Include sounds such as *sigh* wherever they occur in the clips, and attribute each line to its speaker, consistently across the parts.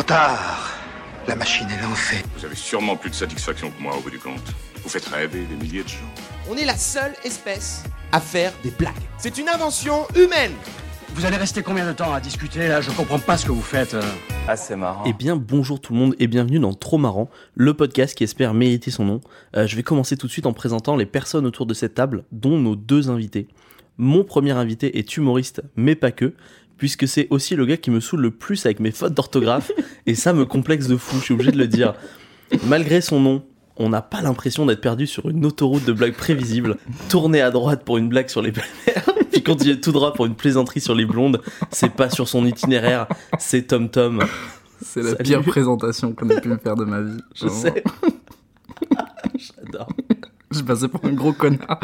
Speaker 1: trop tard. La machine est lancée.
Speaker 2: Vous avez sûrement plus de satisfaction que moi au bout du compte. Vous faites rêver des milliers de gens.
Speaker 3: On est la seule espèce à faire des blagues. C'est une invention humaine.
Speaker 4: Vous allez rester combien de temps à discuter là? Je comprends pas ce que vous faites. euh.
Speaker 5: Ah, c'est marrant.
Speaker 6: Eh bien, bonjour tout le monde et bienvenue dans Trop Marrant, le podcast qui espère mériter son nom. Euh, je vais commencer tout de suite en présentant les personnes autour de cette table, dont nos deux invités. Mon premier invité est humoriste, mais pas que, puisque c'est aussi le gars qui me saoule le plus avec mes fautes d'orthographe, *laughs* et ça me complexe de fou, je suis obligé de le dire. Malgré son nom, on n'a pas l'impression d'être perdu sur une autoroute de blagues prévisibles, tourner à droite pour une blague sur les mères, *laughs* puis continuer tout droit pour une plaisanterie sur les blondes. C'est pas sur son itinéraire, c'est Tom Tom.
Speaker 7: C'est la
Speaker 6: Salut.
Speaker 7: pire présentation qu'on ait pu me faire de ma vie.
Speaker 6: Je
Speaker 7: Vraiment.
Speaker 6: sais. *laughs* J'adore.
Speaker 7: J'ai passé pour un gros connard.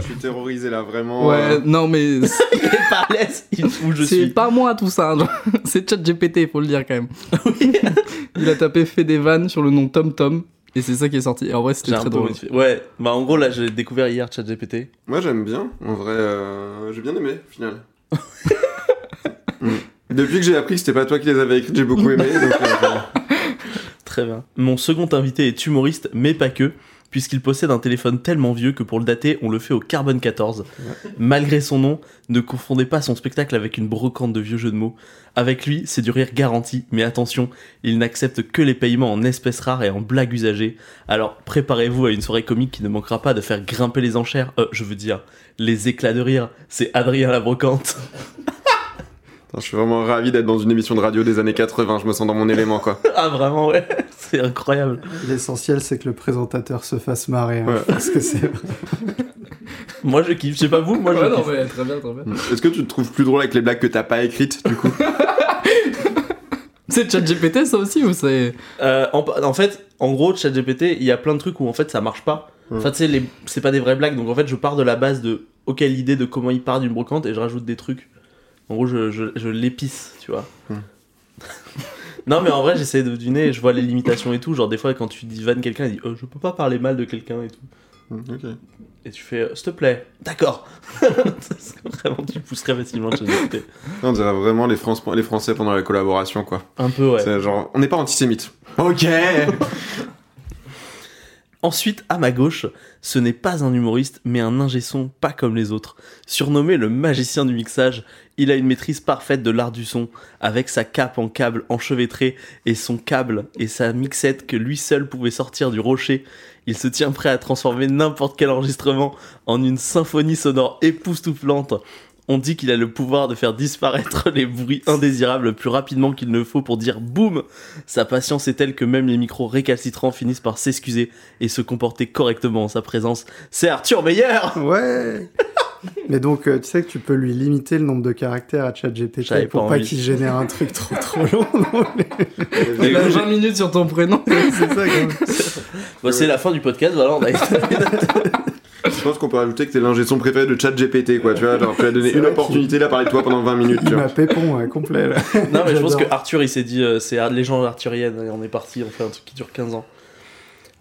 Speaker 8: Je suis terrorisé là, vraiment.
Speaker 7: Ouais,
Speaker 8: euh,
Speaker 7: non mais
Speaker 6: Il est pas à l'aise, *laughs* il où je
Speaker 7: c'est pas moi tout ça. genre. *laughs* C'est ChatGPT, faut le dire quand même. *laughs* Il a tapé fait des vannes sur le nom Tom Tom et c'est ça qui est sorti. Et en vrai, c'était très drôle.
Speaker 6: modifié. Ouais, bah en gros là j'ai découvert hier ChatGPT.
Speaker 8: Moi j'aime bien, en vrai, euh, j'ai bien aimé, au final. Mm. Depuis que j'ai appris que c'était pas toi qui les avais écrites, j'ai beaucoup aimé. donc, euh,
Speaker 6: Très bien. Mon second invité est humoriste, mais pas que, puisqu'il possède un téléphone tellement vieux que pour le dater, on le fait au carbone 14. Malgré son nom, ne confondez pas son spectacle avec une brocante de vieux jeux de mots. Avec lui, c'est du rire garanti, mais attention, il n'accepte que les paiements en espèces rares et en blagues usagées. Alors préparez-vous à une soirée comique qui ne manquera pas de faire grimper les enchères, euh, je veux dire, les éclats de rire. C'est Adrien la brocante. *laughs*
Speaker 8: je suis vraiment ravi d'être dans une émission de radio des années 80, je me sens dans mon élément quoi. *laughs*
Speaker 6: ah vraiment ouais, *laughs* c'est incroyable.
Speaker 9: L'essentiel, c'est que le présentateur se fasse marrer. hein,
Speaker 8: Ouais.
Speaker 9: Parce que c'est. *laughs*
Speaker 6: Moi je kiffe, je sais pas vous, moi je
Speaker 7: Ouais, non,
Speaker 6: kiffe.
Speaker 7: mais très bien, très bien.
Speaker 8: Mm. Est-ce que tu te trouves plus drôle avec les blagues que t'as pas écrites du coup
Speaker 7: C'est ChatGPT ça aussi ou c'est.
Speaker 6: Euh, en, en fait, en gros, ChatGPT, il y a plein de trucs où en fait ça marche pas.
Speaker 8: Ouais.
Speaker 6: Enfin, tu sais, les- c'est pas des vraies blagues, donc en fait, je pars de la base de ok, l'idée de comment il part d'une brocante et je rajoute des trucs. En gros, je, je, je l'épice, tu vois.
Speaker 8: Hmm. *laughs*
Speaker 6: non, mais en vrai, j'essaie de deviner, je vois les limitations et tout. Genre, des fois, quand tu dis vanne quelqu'un, il dit oh, je peux pas parler mal de quelqu'un et tout.
Speaker 8: Mm, Ok.
Speaker 6: Et tu fais euh, s'il te plaît, d'accord. *laughs* Vraiment, tu pousserais facilement ChatGPT. *laughs*
Speaker 8: On dirait vraiment les, France- les Français pendant la collaboration quoi.
Speaker 6: Un peu, ouais.
Speaker 8: C'est genre, on n'est pas antisémite. Ok
Speaker 6: Ensuite, à ma gauche, ce n'est pas un humoriste, mais un ingé son pas comme les autres. Surnommé le magicien du mixage, il a une maîtrise parfaite de l'art du son, avec sa cape en câble enchevêtrée et son câble et sa mixette que lui seul pouvait sortir du rocher. Il se tient prêt à transformer n'importe quel enregistrement en une symphonie sonore époustouflante. On dit qu'il a le pouvoir de faire disparaître *laughs* les bruits indésirables plus rapidement qu'il ne faut pour dire boum Sa patience est telle que même les micros récalcitrants finissent par s'excuser et se comporter correctement en sa présence. C'est Arthur Meyer
Speaker 9: Ouais Mais donc, euh, tu sais que tu peux lui limiter le nombre de caractères à ChatGPT pour
Speaker 6: pas
Speaker 9: qu'il génère un truc trop trop long. *laughs* non, mais-
Speaker 7: Il a 20 minutes sur ton prénom.
Speaker 9: c'est ça, quand même.
Speaker 6: Bah, C'est la fin du podcast, voilà, on a
Speaker 8: Je pense qu'on peut rajouter que t'es l'ingé son préféré de chat GPT quoi, tu vois, genre tu as donné une opportunité là parler de toi pendant 20 minutes, tu vois.
Speaker 9: m'a pépon, ouais, complet. Là. *laughs*
Speaker 6: Non, mais je pense que. Arthur il s'est dit euh, c'est les gens arthuriennes et on est parti, on fait un truc qui dure 15 ans.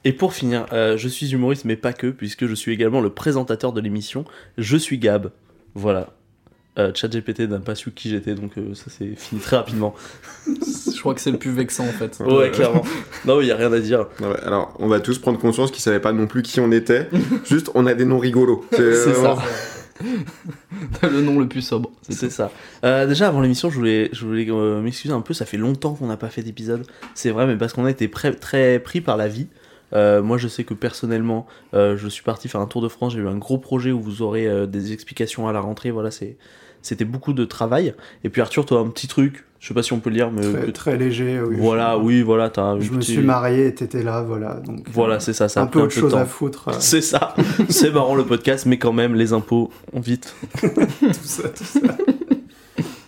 Speaker 6: Et pour finir, euh, je suis humoriste mais pas que, puisque je suis également le présentateur de l'émission. Je suis Gab. Voilà. Euh, ChatGPT n'a pas su qui j'étais, donc euh, ça s'est fini très rapidement. *laughs*
Speaker 7: Je crois que c'est le plus vexant en fait.
Speaker 6: Ouais, clairement. Non, il y a rien à dire.
Speaker 8: Ouais, alors, on va tous prendre conscience qu'ils savaient pas non plus qui on était. *laughs* Juste, on a des noms rigolos.
Speaker 6: C'est
Speaker 8: vraiment-
Speaker 6: ça. *laughs*
Speaker 7: le nom le plus sobre. C'est
Speaker 6: ça. Euh, déjà avant l'émission, je voulais, je voulais euh, m'excuser un peu. Ça fait longtemps qu'on n'a pas fait d'épisode. C'est vrai, mais parce qu'on a été très pris par la vie. Euh, moi, je sais que personnellement, euh, je suis parti faire un tour de France. J'ai eu un gros projet où vous aurez euh, des explications à la rentrée. Voilà, c'est, c'était beaucoup de travail. Et puis Arthur, toi, un petit truc. Je sais pas si on peut le lire, mais
Speaker 9: Très, léger. Oui,
Speaker 6: voilà, oui, voilà, t'as. un
Speaker 9: Je me
Speaker 6: petit-
Speaker 9: suis marié et t'étais là, voilà. Donc,
Speaker 6: Voilà,
Speaker 9: euh,
Speaker 6: c'est ça. Ça
Speaker 9: un peu autre chose
Speaker 6: temps.
Speaker 9: à foutre. *laughs* euh,
Speaker 6: C'est ça. c'est marrant le podcast, mais quand même, les impôts, on vite. *laughs*
Speaker 9: tout ça, tout ça.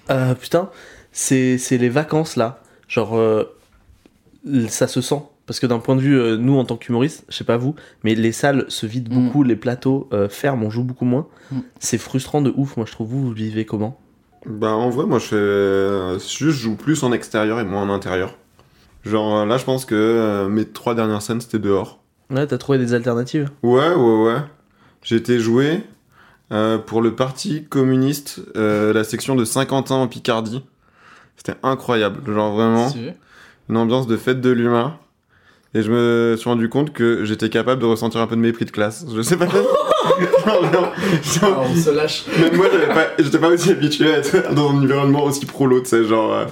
Speaker 6: Euh, putain, c'est c'est les vacances là. Genre, euh, ça se sent. Parce que d'un point de vue, euh, nous en tant qu'humoristes, je sais pas vous, mais les salles se vident
Speaker 7: Mm.
Speaker 6: beaucoup, les plateaux euh, ferment, on joue beaucoup moins.
Speaker 7: Mm.
Speaker 6: C'est frustrant de ouf, moi je trouve. Vous, vous le vivez comment?
Speaker 8: Bah, en vrai, moi, je fais. euh, Juste, je joue plus en extérieur et moins en intérieur. Genre, là, je pense que euh, mes trois dernières scènes, c'était dehors.
Speaker 6: Ouais, t'as trouvé des alternatives?
Speaker 8: Ouais, ouais, ouais. Été joué euh, pour le Parti communiste, euh, la section de Saint-Quentin en Picardie. C'était incroyable. Genre vraiment,
Speaker 7: Si.
Speaker 8: une ambiance de fête de l'humain. Et je me suis rendu compte que j'étais capable de ressentir un peu de mépris de classe. Je sais pas. Genre, vraiment, genre,
Speaker 7: Ah, on se lâche.
Speaker 8: même moi, j'avais pas- j'étais pas aussi habitué à être dans un environnement aussi prolo, tu sais, genre. euh,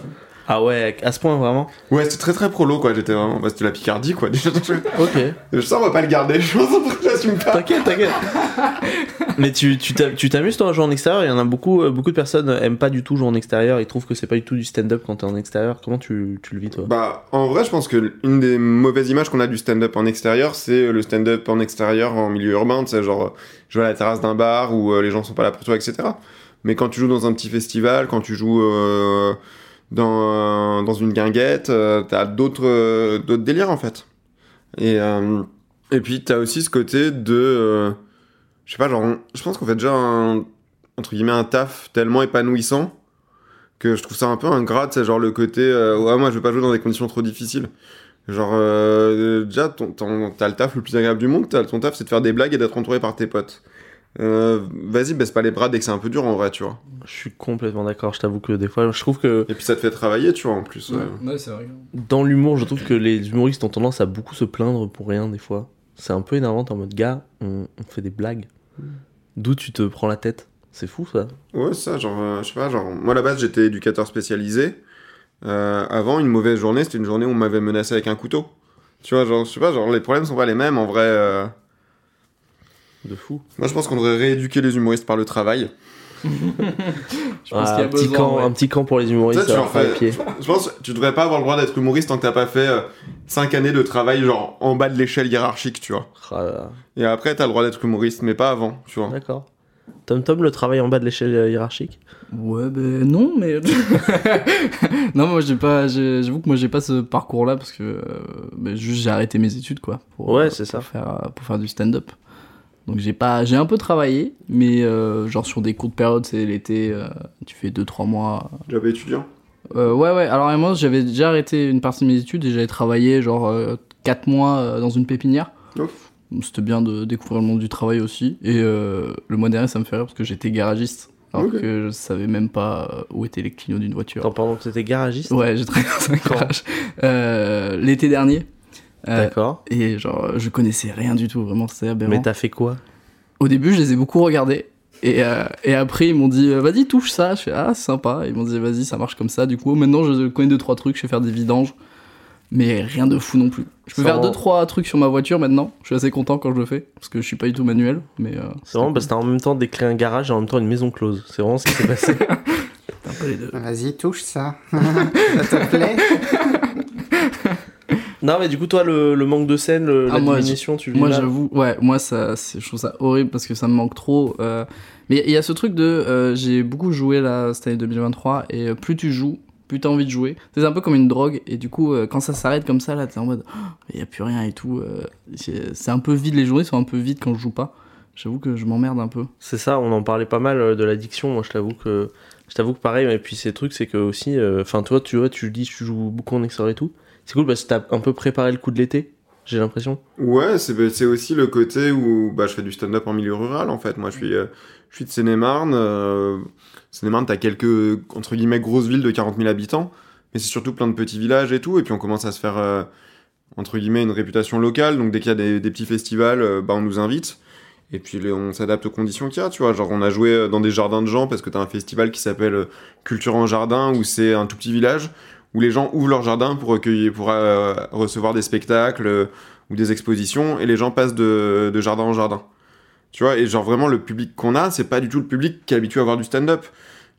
Speaker 6: Ah ouais, à ce point vraiment
Speaker 8: Ouais, c'était très très prolo, quoi. J'étais vraiment. Bah, c'était la Picardie, quoi. *laughs* Déjà.
Speaker 6: Ok.
Speaker 8: je sens, on va pas le garder. Je pense j'assume pas.
Speaker 6: T'inquiète, t'inquiète. *laughs* Mais tu tu t'a- tu t'amuses toi à jouer en extérieur? Il y en a beaucoup, euh, beaucoup de personnes aiment pas du tout jouer en extérieur. Ils trouvent que c'est pas du tout du stand-up quand t'es en extérieur. Comment tu, tu le vis toi?
Speaker 8: Bah, en vrai, je pense que une des mauvaises images qu'on a du stand-up en extérieur, c'est le stand-up en extérieur en milieu urbain, tu sais, genre, jouer à la terrasse d'un bar où euh, les gens sont pas là pour toi, etc. Mais quand tu joues dans un petit festival, quand tu joues euh, dans, dans une guinguette, euh, t'as d'autres euh, d'autres délires, en fait. Et, euh, et puis, t'as aussi ce côté de. euh, je sais pas, genre, je pense qu'on fait déjà un, entre guillemets, un taf tellement épanouissant que je trouve ça un peu ingrat, c'est genre le côté euh, ouais moi je veux pas jouer dans des conditions trop difficiles. Genre euh, déjà t'as le taf le plus agréable du monde, t'as ton taf c'est de faire des blagues et d'être entouré par tes potes. Euh, Vas-y baisse pas les bras dès que c'est un peu dur en vrai tu vois.
Speaker 6: Je suis complètement d'accord. Je t'avoue que des fois, je trouve que
Speaker 8: Et puis ça te fait travailler tu vois en plus. ouais.
Speaker 7: Ouais, c'est vrai.
Speaker 6: dans l'humour, je trouve que les humoristes ont tendance à beaucoup se plaindre pour rien des fois. C'est un peu énervant en mode gars, on, on fait des blagues. D'où tu te prends la tête C'est fou ça.
Speaker 8: Ouais ça genre euh, je sais pas genre moi à la base j'étais éducateur spécialisé. Euh, avant une mauvaise journée c'était une journée où on m'avait menacé avec un couteau. Tu vois genre je sais pas genre les problèmes sont pas les mêmes en vrai. Euh.
Speaker 6: De fou.
Speaker 8: Moi je pense qu'on devrait rééduquer les humoristes par le travail. *laughs*
Speaker 7: Je pense
Speaker 6: Ah,
Speaker 7: qu'il y a
Speaker 6: un, petit camp,
Speaker 7: ouais.
Speaker 6: un petit camp pour les humoristes,
Speaker 8: Ça,
Speaker 6: fait pieds.
Speaker 8: Je pense que tu devrais pas avoir le droit d'être humoriste tant que t'as pas fait 5 années de travail, genre en bas de l'échelle hiérarchique, tu vois.
Speaker 6: Ah là là.
Speaker 8: Et après, t'as le droit d'être humoriste, mais pas avant, tu vois.
Speaker 6: D'accord. Tom Tom, le travail en bas de l'échelle euh, hiérarchique?
Speaker 7: Ouais, ben non, mais. *laughs* non, moi j'ai pas. J'avoue que moi j'ai pas ce parcours-là parce que. euh, ben, juste j'ai arrêté mes études, quoi. Pour,
Speaker 6: Ouais,
Speaker 7: euh,
Speaker 6: c'est ça.
Speaker 7: Pour faire, euh, pour faire du stand-up. Donc j'ai pas. J'ai un peu travaillé, mais euh, genre sur des courtes périodes, c'est l'été, euh, tu fais 2-3 mois.
Speaker 8: Job étudiant.
Speaker 7: Euh, ouais, ouais. Alors, moi, j'avais déjà arrêté une partie de mes études et j'avais travaillé genre 4 mois euh, dans une pépinière.
Speaker 8: Ouf.
Speaker 7: C'était bien de découvrir le monde du travail aussi. Et euh, le mois dernier, ça me fait rire parce que j'étais garagiste. Alors que je savais même pas où étaient les clignots d'une voiture.
Speaker 6: Attends, pardon, t'étais garagiste?
Speaker 7: Ouais, j'ai travaillé dans un garage. Euh, L'été dernier. Euh,
Speaker 6: D'accord.
Speaker 7: et genre, je connaissais rien du tout, vraiment, c'était aberrant.
Speaker 6: Mais t'as fait quoi?
Speaker 7: Au début, je les ai beaucoup regardés. Et, euh, et après, ils m'ont dit, euh, vas-y, touche ça. Je fais, ah, c'est sympa. Ils m'ont dit, vas-y, ça marche comme ça. Du coup, maintenant, je connais deux, trois trucs. Je sais faire des vidanges. Mais rien de fou non plus. Je peux faire deux, trois trucs sur ma voiture maintenant. Je suis assez content quand je le fais. Parce que je suis pas du tout manuel. Mais euh,
Speaker 6: C'est vraiment parce que t'as en même temps décrit un garage et en même temps une maison close. C'est vraiment ce qui s'est passé. *laughs*
Speaker 7: un peu les deux.
Speaker 9: Vas-y, touche ça. *laughs* ça te plaît?
Speaker 6: Non, mais du coup, toi, le, le manque de scène, le-
Speaker 7: Ah,
Speaker 6: la
Speaker 7: moi,
Speaker 6: diminution, tu vis
Speaker 7: Moi, j'avoue, ouais, moi, ça, je trouve ça horrible parce que ça me manque trop. euh, Mais il y a ce truc de. euh, j'ai beaucoup joué là, cette année 2023, et euh, plus tu joues, plus t'as envie de jouer. C'est un peu comme une drogue, et du coup, quand ça s'arrête comme ça, là, t'es en mode. Il y a plus rien et tout. c'est un peu vide, les journées sont un peu vides quand je joue pas. J'avoue que je m'emmerde un peu.
Speaker 6: C'est ça, on en parlait pas mal de l'addiction. Moi, je t'avoue que, je t'avoue que pareil. Et puis, ces trucs, c'est que aussi, euh, enfin, toi, tu vois, tu dis, tu joues beaucoup en extérieur et tout. C'est cool parce que t'as un peu préparé le coup de l'été. J'ai l'impression.
Speaker 8: Ouais, c'est bah, c'est aussi le côté où bah, je fais du stand-up en milieu rural, en fait. Moi, je suis, euh, je suis de Seine-et-Marne. Euh... Seine-et-Marne, t'as quelques, entre guillemets, grosses villes de 40 000 habitants. Mais c'est surtout plein de petits villages et tout. Et puis, on commence à se faire, euh, entre guillemets, une réputation locale. Donc, dès qu'il y a des, des petits festivals, euh, bah, on nous invite. Et puis, on s'adapte aux conditions qu'il y a, tu vois. Genre, on a joué dans des jardins de gens parce que t'as un festival qui s'appelle Culture en Jardin, où c'est un tout petit village où les gens ouvrent leur jardin pour recueillir, pour euh, recevoir des spectacles euh, ou des expositions, et les gens passent de, jardin en jardin. Tu vois, et genre vraiment le public qu'on a, c'est pas du tout le public qui est habitué à voir du stand-up.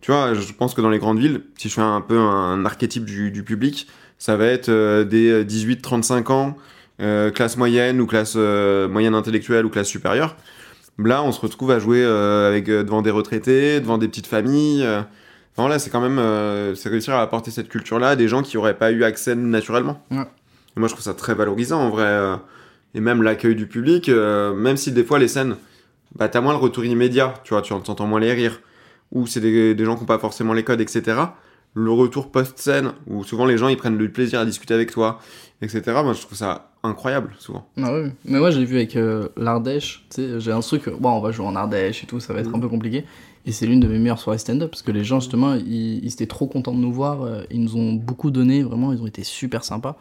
Speaker 8: Tu vois, je pense que dans les grandes villes, si je fais un peu un archétype du, public, ça va être euh, des 18-35 ans, classe moyenne ou classe moyenne intellectuelle ou classe supérieure. Là, on se retrouve à jouer avec, devant des retraités, devant des petites familles. Enfin là, c'est quand même euh, c'est réussir à apporter cette culture-là à des gens qui auraient pas eu accès naturellement.
Speaker 7: Ouais.
Speaker 8: Et moi, je trouve ça très valorisant en vrai. euh. et même l'accueil du public, euh, même si des fois les scènes, bah t'as moins le retour immédiat, tu vois, tu entends moins les rires, ou c'est des, des gens qui n'ont pas forcément les codes, etc. Le retour post-scène, où souvent les gens ils prennent du plaisir à discuter avec toi, etc. Moi, je trouve ça incroyable souvent.
Speaker 7: Ah. Mais moi, je l'ai vu avec euh, l'Ardèche. Tu sais, j'ai un truc. Bon, on va jouer en Ardèche et tout, ça va être un peu compliqué. Et c'est l'une de mes meilleures soirées stand-up parce que les gens, justement, ils, étaient trop contents de nous voir. euh, Ils nous ont beaucoup donné, vraiment, ils ont été super sympas.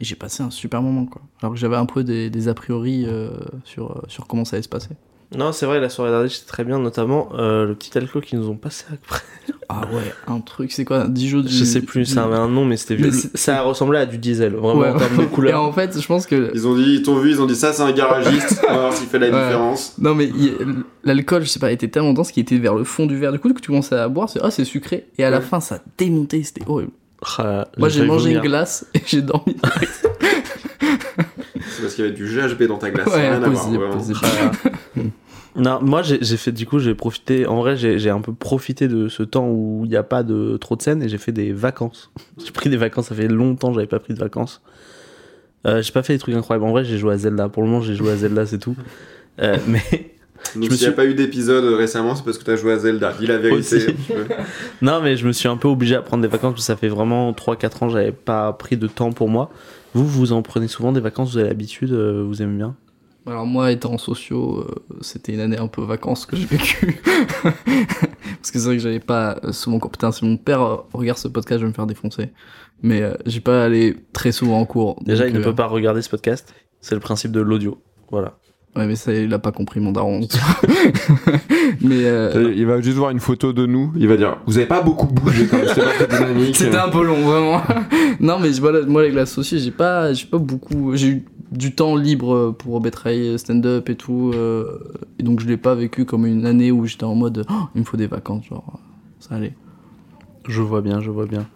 Speaker 7: Et j'ai passé un super moment, quoi. Alors que j'avais un peu des, des a priori euh, sur, euh, sur comment ça allait se passer.
Speaker 6: Non, c'est vrai, la soirée d'Ardèche, c'était très bien, notamment euh, le petit alcool qu'ils nous ont passé après.
Speaker 7: Ah ouais, un truc, c'est quoi Dijon du.
Speaker 6: Je sais plus, ça avait un nom, mais c'était vieux. Ça ressemblait à du diesel, vraiment
Speaker 7: Ouais,
Speaker 6: en termes de
Speaker 7: Et
Speaker 6: couleur.
Speaker 7: en fait, je pense que.
Speaker 8: Ils ont dit, ils t'ont vu, ils ont dit ça, c'est un garagiste. On va voir s'il fait la
Speaker 7: Ouais.
Speaker 8: différence.
Speaker 7: Non, mais l'alcool, je sais pas, était tellement dense qu'il était vers le fond du verre. Du coup, dès que tu commençais à boire, c'est ah, c'est sucré. Et à la
Speaker 8: Ouais.
Speaker 7: fin, ça démontait, c'était horrible.
Speaker 6: Ah,
Speaker 7: Moi, j'ai mangé une glace et j'ai dormi.
Speaker 8: C'est parce qu'il y avait du GHB dans ta glace.
Speaker 7: Ouais,
Speaker 8: rien à voir.
Speaker 6: Non, moi j'ai fait du coup, j'ai profité. En vrai, j'ai un peu profité de ce temps où il n'y a pas de trop de scènes et j'ai fait des vacances. *laughs* J'ai pris des vacances, ça fait longtemps que j'avais pas pris de vacances. Euh, j'ai pas fait des trucs incroyables. En vrai, j'ai joué à Zelda. Pour le moment, j'ai joué à Zelda, c'est tout. Euh, *laughs* mais
Speaker 8: Donc
Speaker 6: Je me
Speaker 8: s'il n'y a
Speaker 6: suis-
Speaker 8: pas eu d'épisode récemment, c'est parce que t'as joué à Zelda. Dis la vérité. *laughs*
Speaker 6: Non, mais je me suis un peu obligé à prendre des vacances parce que ça fait vraiment 3-4 ans que j'avais pas pris de temps pour moi. Vous, vous en prenez souvent des vacances, vous avez l'habitude, euh, vous aimez bien?
Speaker 7: Alors, moi, étant en sociaux, euh, c'était une année un peu vacances que j'ai vécu. *laughs* Parce que c'est vrai que j'avais pas euh, souvent. cours. Putain, si mon père euh, regarde ce podcast, je vais me faire défoncer. Mais euh, j'ai pas allé très souvent en cours.
Speaker 6: Déjà,
Speaker 7: donc,
Speaker 6: il ne
Speaker 7: euh,
Speaker 6: peut pas regarder ce podcast. C'est le principe de l'audio. Voilà.
Speaker 7: Ouais, mais ça, il a pas compris mon daron. *laughs* mais. euh,
Speaker 8: Il va juste voir une photo de nous. Il va dire Vous avez pas beaucoup bougé quand même. C'était pas très dynamique.
Speaker 7: C'était un peu long, vraiment. *laughs* non, mais voilà, moi, avec l'associé, j'ai pas, j'ai pas beaucoup. J'ai eu du temps libre pour travailler stand-up et tout. euh, et donc, je l'ai pas vécu comme une année où j'étais en mode Oh, il me faut des vacances, genre, ça allait.
Speaker 6: Je vois bien, je vois bien.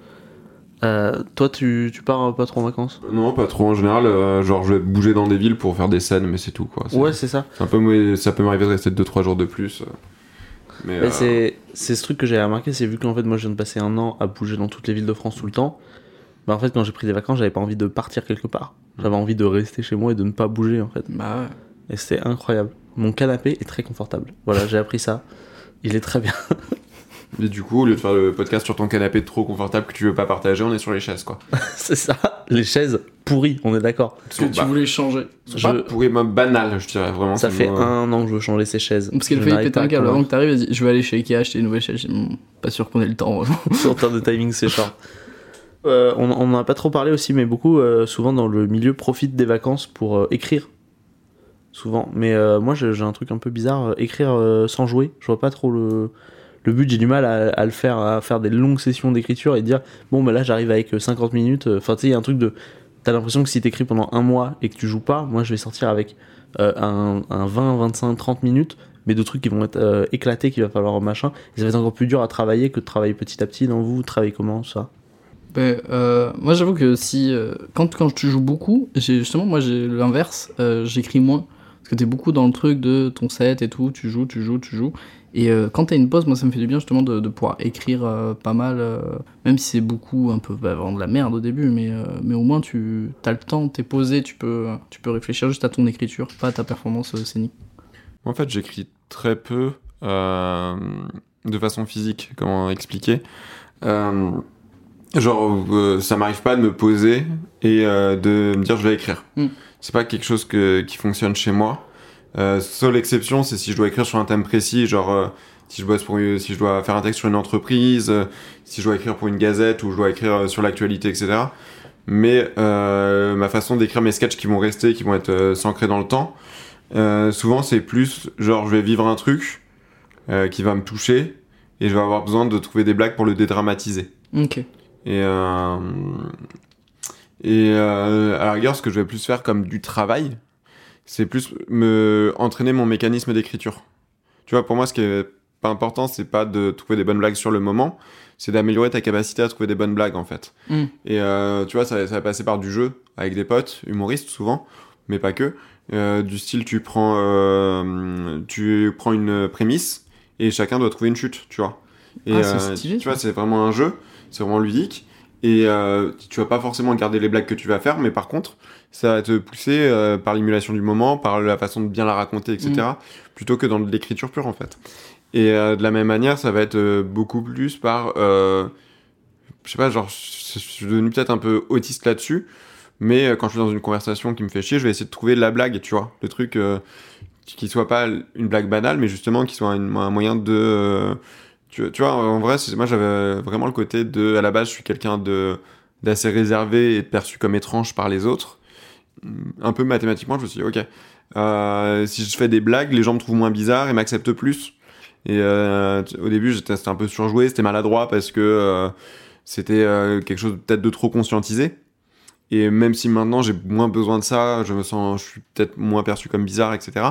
Speaker 6: Euh, toi, tu, tu pars euh, pas trop en vacances?
Speaker 8: Non, pas trop en général. euh, genre, je vais bouger dans des villes pour faire des scènes, mais c'est tout quoi.
Speaker 6: Ouais, c'est ça.
Speaker 8: c'est un peu, ça peut m'arriver de rester 2-3 jours de plus. Mais,
Speaker 6: Mais
Speaker 8: euh,
Speaker 6: c'est c'est ce truc que j'ai remarqué, c'est vu qu'en fait, moi, je viens de passer un an à bouger dans toutes les villes de France tout le temps. Bah, en fait, quand j'ai pris des vacances, j'avais pas envie de partir quelque part. J'avais envie de rester chez moi et de ne pas bouger, en fait.
Speaker 7: Bah ouais.
Speaker 6: Et c'était incroyable. Mon canapé est très confortable. Voilà, j'ai appris ça. Il est très bien. *laughs*
Speaker 8: Et du coup, au lieu de faire le podcast sur ton canapé trop confortable que tu veux pas partager, on est sur les chaises quoi. *laughs*
Speaker 6: c'est ça. Les chaises pourries, on est d'accord.
Speaker 7: Parce que tu
Speaker 8: Bah,
Speaker 7: voulais changer.
Speaker 6: Je-
Speaker 8: pas pour moi banal, je dirais vraiment.
Speaker 6: Ça fait
Speaker 8: moi-
Speaker 6: un an que je veux changer ces chaises.
Speaker 7: Parce qu'elle fait péter un câble avant que t'arrives, elle dit Je vais aller chez Ikea acheter une nouvelle chaise. Pas sûr qu'on ait le temps. *laughs*
Speaker 6: en termes de timing, c'est short. Euh, on on en a pas trop parlé aussi, mais beaucoup, euh, souvent dans le milieu, profitent des vacances pour euh, écrire. Souvent. Mais euh, moi, j'ai un truc un peu bizarre. écrire euh, sans jouer, je vois pas trop le, le but. J'ai du mal à, le faire, à faire des longues sessions d'écriture et dire bon, bah là, j'arrive avec euh, 50 minutes. Enfin, tu sais, il y a un truc de. T'as l'impression que si t'écris pendant un mois et que tu joues pas, moi, je vais sortir avec euh, un, un 20, 25, 30 minutes mais de trucs qui vont être euh, éclatés, qu'il va falloir machin. Et ça va être encore plus dur à travailler que de travailler petit à petit. Dans vous, travaillez comment ça?
Speaker 7: Ben, euh, moi j'avoue que si euh, quand, quand tu joues beaucoup, justement moi j'ai l'inverse, euh, j'écris moins parce que t'es beaucoup dans le truc de ton set et tout, tu joues, tu joues, tu joues. Et euh, quand t'as une pause, moi ça me fait du bien justement de, de pouvoir écrire euh, pas mal, euh, même si c'est beaucoup un peu bah, vraiment de la merde au début, mais euh, mais au moins tu as le temps, t'es posé, tu peux tu peux réfléchir juste à ton écriture, pas à ta performance scénique.
Speaker 8: En fait, j'écris très peu de façon physique, comment expliquer. Genre, ça m'arrive pas de me poser et de me dire je vais écrire.
Speaker 7: Mm.
Speaker 8: C'est pas quelque chose que, qui fonctionne chez moi. Euh, seule exception, c'est si je dois écrire sur un thème précis, genre euh, si je bosse pour une- si je dois faire un texte sur une entreprise, euh, si je dois écrire pour une gazette ou je dois écrire euh, sur l'actualité, etc. Mais euh, ma façon d'écrire mes sketchs qui vont rester, qui vont être euh, s'ancrer dans le temps, euh, souvent, c'est plus genre je vais vivre un truc euh, qui va me toucher et je vais avoir besoin de trouver des blagues pour le dédramatiser.
Speaker 7: Ok.
Speaker 8: Et, euh, et euh, à la rigueur, ce que je vais plus faire comme du travail, c'est plus me entraîner mon mécanisme d'écriture. Tu vois, pour moi, ce qui est pas important, c'est pas de trouver des bonnes blagues sur le moment, c'est d'améliorer ta capacité à trouver des bonnes blagues en fait.
Speaker 7: Mm.
Speaker 8: Et euh, tu vois, ça, ça va passer par du jeu avec des potes, humoristes souvent, mais pas que. Euh, du style, tu prends, euh, tu prends une prémisse et chacun doit trouver une chute, tu vois. Et
Speaker 7: Ah, c'est stylé,
Speaker 8: tu vois, c'est vraiment un jeu, c'est vraiment ludique. Et tu vas pas forcément garder les blagues que tu vas faire, mais par contre, ça va te pousser euh, par l'émulation du moment, par la façon de bien la raconter, etc.
Speaker 7: Mm.
Speaker 8: Plutôt que dans de l'écriture pure, en fait. Et euh, de la même manière, ça va être euh, beaucoup plus par... je sais pas, genre, je suis devenu peut-être un peu autiste là-dessus, mais quand je suis dans une conversation qui me fait chier, je vais essayer de trouver la blague, tu vois. Le truc qui soit pas une blague banale, mais justement qui soit une- un moyen de. tu, tu vois, en vrai, moi j'avais vraiment le côté de. À la base, je suis quelqu'un de d'assez réservé et perçu comme étrange par les autres. Un peu mathématiquement, je me suis dit, ok, euh, si je fais des blagues, les gens me trouvent moins bizarre et m'acceptent plus. Et euh, au début, c'était un peu surjoué, c'était maladroit parce que euh, c'était quelque chose peut-être de trop conscientisé. Et même si maintenant j'ai moins besoin de ça, je me sens, je suis peut-être moins perçu comme bizarre, etc.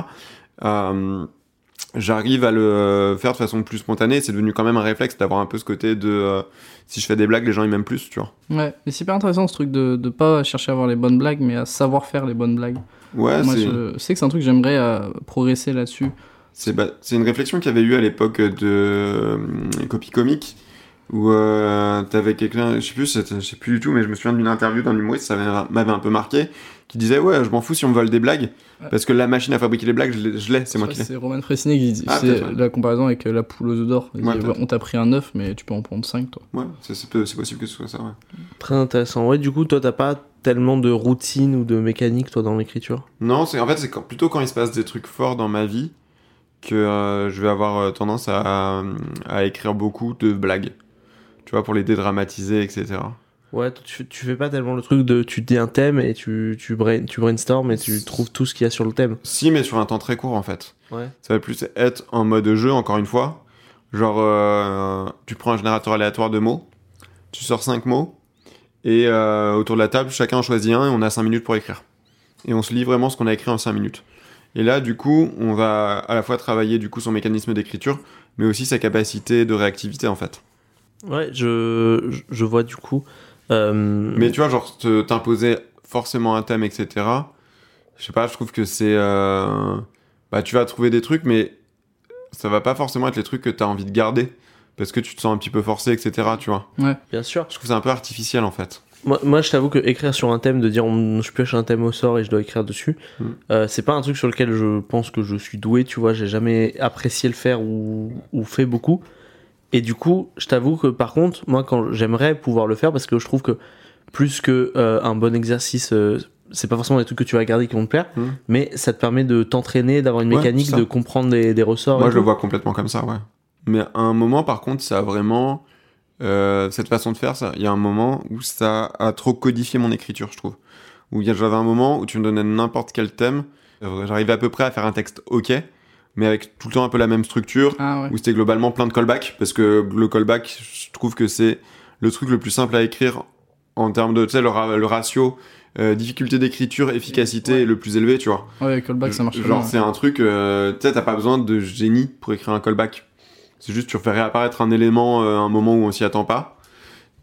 Speaker 8: J'arrive à le faire de façon plus spontanée. C'est devenu quand même un réflexe d'avoir un peu ce côté de euh, si je fais des blagues, les gens ils m'aiment plus, tu vois.
Speaker 7: Ouais, mais c'est hyper intéressant ce truc de, de pas chercher à avoir les bonnes blagues, mais à savoir faire les bonnes blagues.
Speaker 8: Ouais,
Speaker 7: Moi,
Speaker 8: c'est
Speaker 7: je sais que c'est un truc que j'aimerais euh, progresser là-dessus.
Speaker 8: c'est bah, une réflexion qu'il y avait eu à l'époque de euh, Copy Comique où euh, t'avais quelqu'un, je sais plus, je sais plus du tout, mais je me souviens d'une interview d'un humoriste, ça m'avait- un peu marqué, qui disait ouais, je m'en fous si on me vole des blagues, parce que la machine à fabriquer les blagues, je l'ai- c'est moi qui l'ai.
Speaker 7: C'est Roman Fressinet qui dit
Speaker 8: Ah,
Speaker 7: c'est
Speaker 8: ouais.
Speaker 7: la comparaison avec euh, la poule aux œufs d'or.
Speaker 8: Ouais,
Speaker 7: on t'a pris un œuf, mais tu peux en prendre 5 toi.
Speaker 8: Ouais, c'est possible que ce soit ça, ouais.
Speaker 6: Très intéressant. Ouais, du coup, toi, t'as pas tellement de routine ou de mécanique, toi, dans l'écriture?
Speaker 8: Non, c'est en fait c'est plutôt quand il se passe des trucs forts dans ma vie que euh, je vais avoir tendance à, à écrire beaucoup de blagues. Tu vois, pour les dédramatiser, etc.
Speaker 6: Ouais, tu, tu fais pas tellement le truc de tu dis un thème et tu, tu, brain, tu brainstorm et tu trouves tout ce qu'il y a sur le thème.
Speaker 8: Si, mais sur un temps très court en fait.
Speaker 6: Ouais.
Speaker 8: Ça va plus être en mode jeu, encore une fois. Genre, euh, tu prends un générateur aléatoire de mots, tu sors 5 mots, et euh, autour de la table, chacun en choisit un et on a 5 minutes pour écrire. Et on se lit vraiment ce qu'on a écrit en 5 minutes. Et là, du coup, on va à la fois travailler du coup son mécanisme d'écriture, mais aussi sa capacité de réactivité en fait.
Speaker 6: Ouais, je, je- vois du coup. Euh,
Speaker 8: Mais tu vois, genre, te- t'imposer forcément un thème, etc. Je sais pas, je trouve que c'est. euh, Bah, tu vas trouver des trucs, mais ça va pas forcément être les trucs que t'as envie de garder. Parce que tu te sens un petit peu forcé, etc. Tu vois.
Speaker 6: bien sûr.
Speaker 8: Je trouve ça un peu artificiel en fait.
Speaker 6: Moi, moi, je t'avoue que écrire sur un thème, de dire on, je pioche un thème au sort et je dois écrire dessus,
Speaker 8: Mm.
Speaker 6: euh, c'est pas un truc sur lequel je pense que je suis doué, tu vois. J'ai jamais apprécié le faire ou, ou fait beaucoup. Et du coup, je t'avoue que par contre, moi, quand j'aimerais pouvoir le faire, parce que je trouve que plus que euh, un bon exercice, euh, c'est pas forcément des trucs que tu vas garder qui vont te plaire,
Speaker 8: Mm.
Speaker 6: mais ça te permet de t'entraîner, d'avoir une
Speaker 8: Ouais,
Speaker 6: mécanique, de comprendre des, des ressorts.
Speaker 8: Moi, je le vois complètement comme ça, ouais. Mais à un moment, par contre, ça a vraiment. euh, cette façon de faire, ça. Il y a un moment où ça a trop codifié mon écriture, je trouve. Où j'avais un moment où tu me donnais n'importe quel thème. J'arrivais à peu près à faire un texte ok, mais avec tout le temps un peu la même structure.
Speaker 7: Ah ouais.
Speaker 8: où c'était globalement plein de callbacks, parce que le callback, je trouve que c'est le truc le plus simple à écrire en termes de, tu sais, le, ra- le ratio euh, difficulté d'écriture, efficacité
Speaker 7: Ouais.
Speaker 8: est le plus élevé, tu vois.
Speaker 7: Ouais, callback ça marche
Speaker 8: Genre, c'est un truc, euh, tu sais, t'as pas besoin de génie pour écrire un callback. C'est juste, tu refais réapparaître un élément euh, un moment où on s'y attend pas.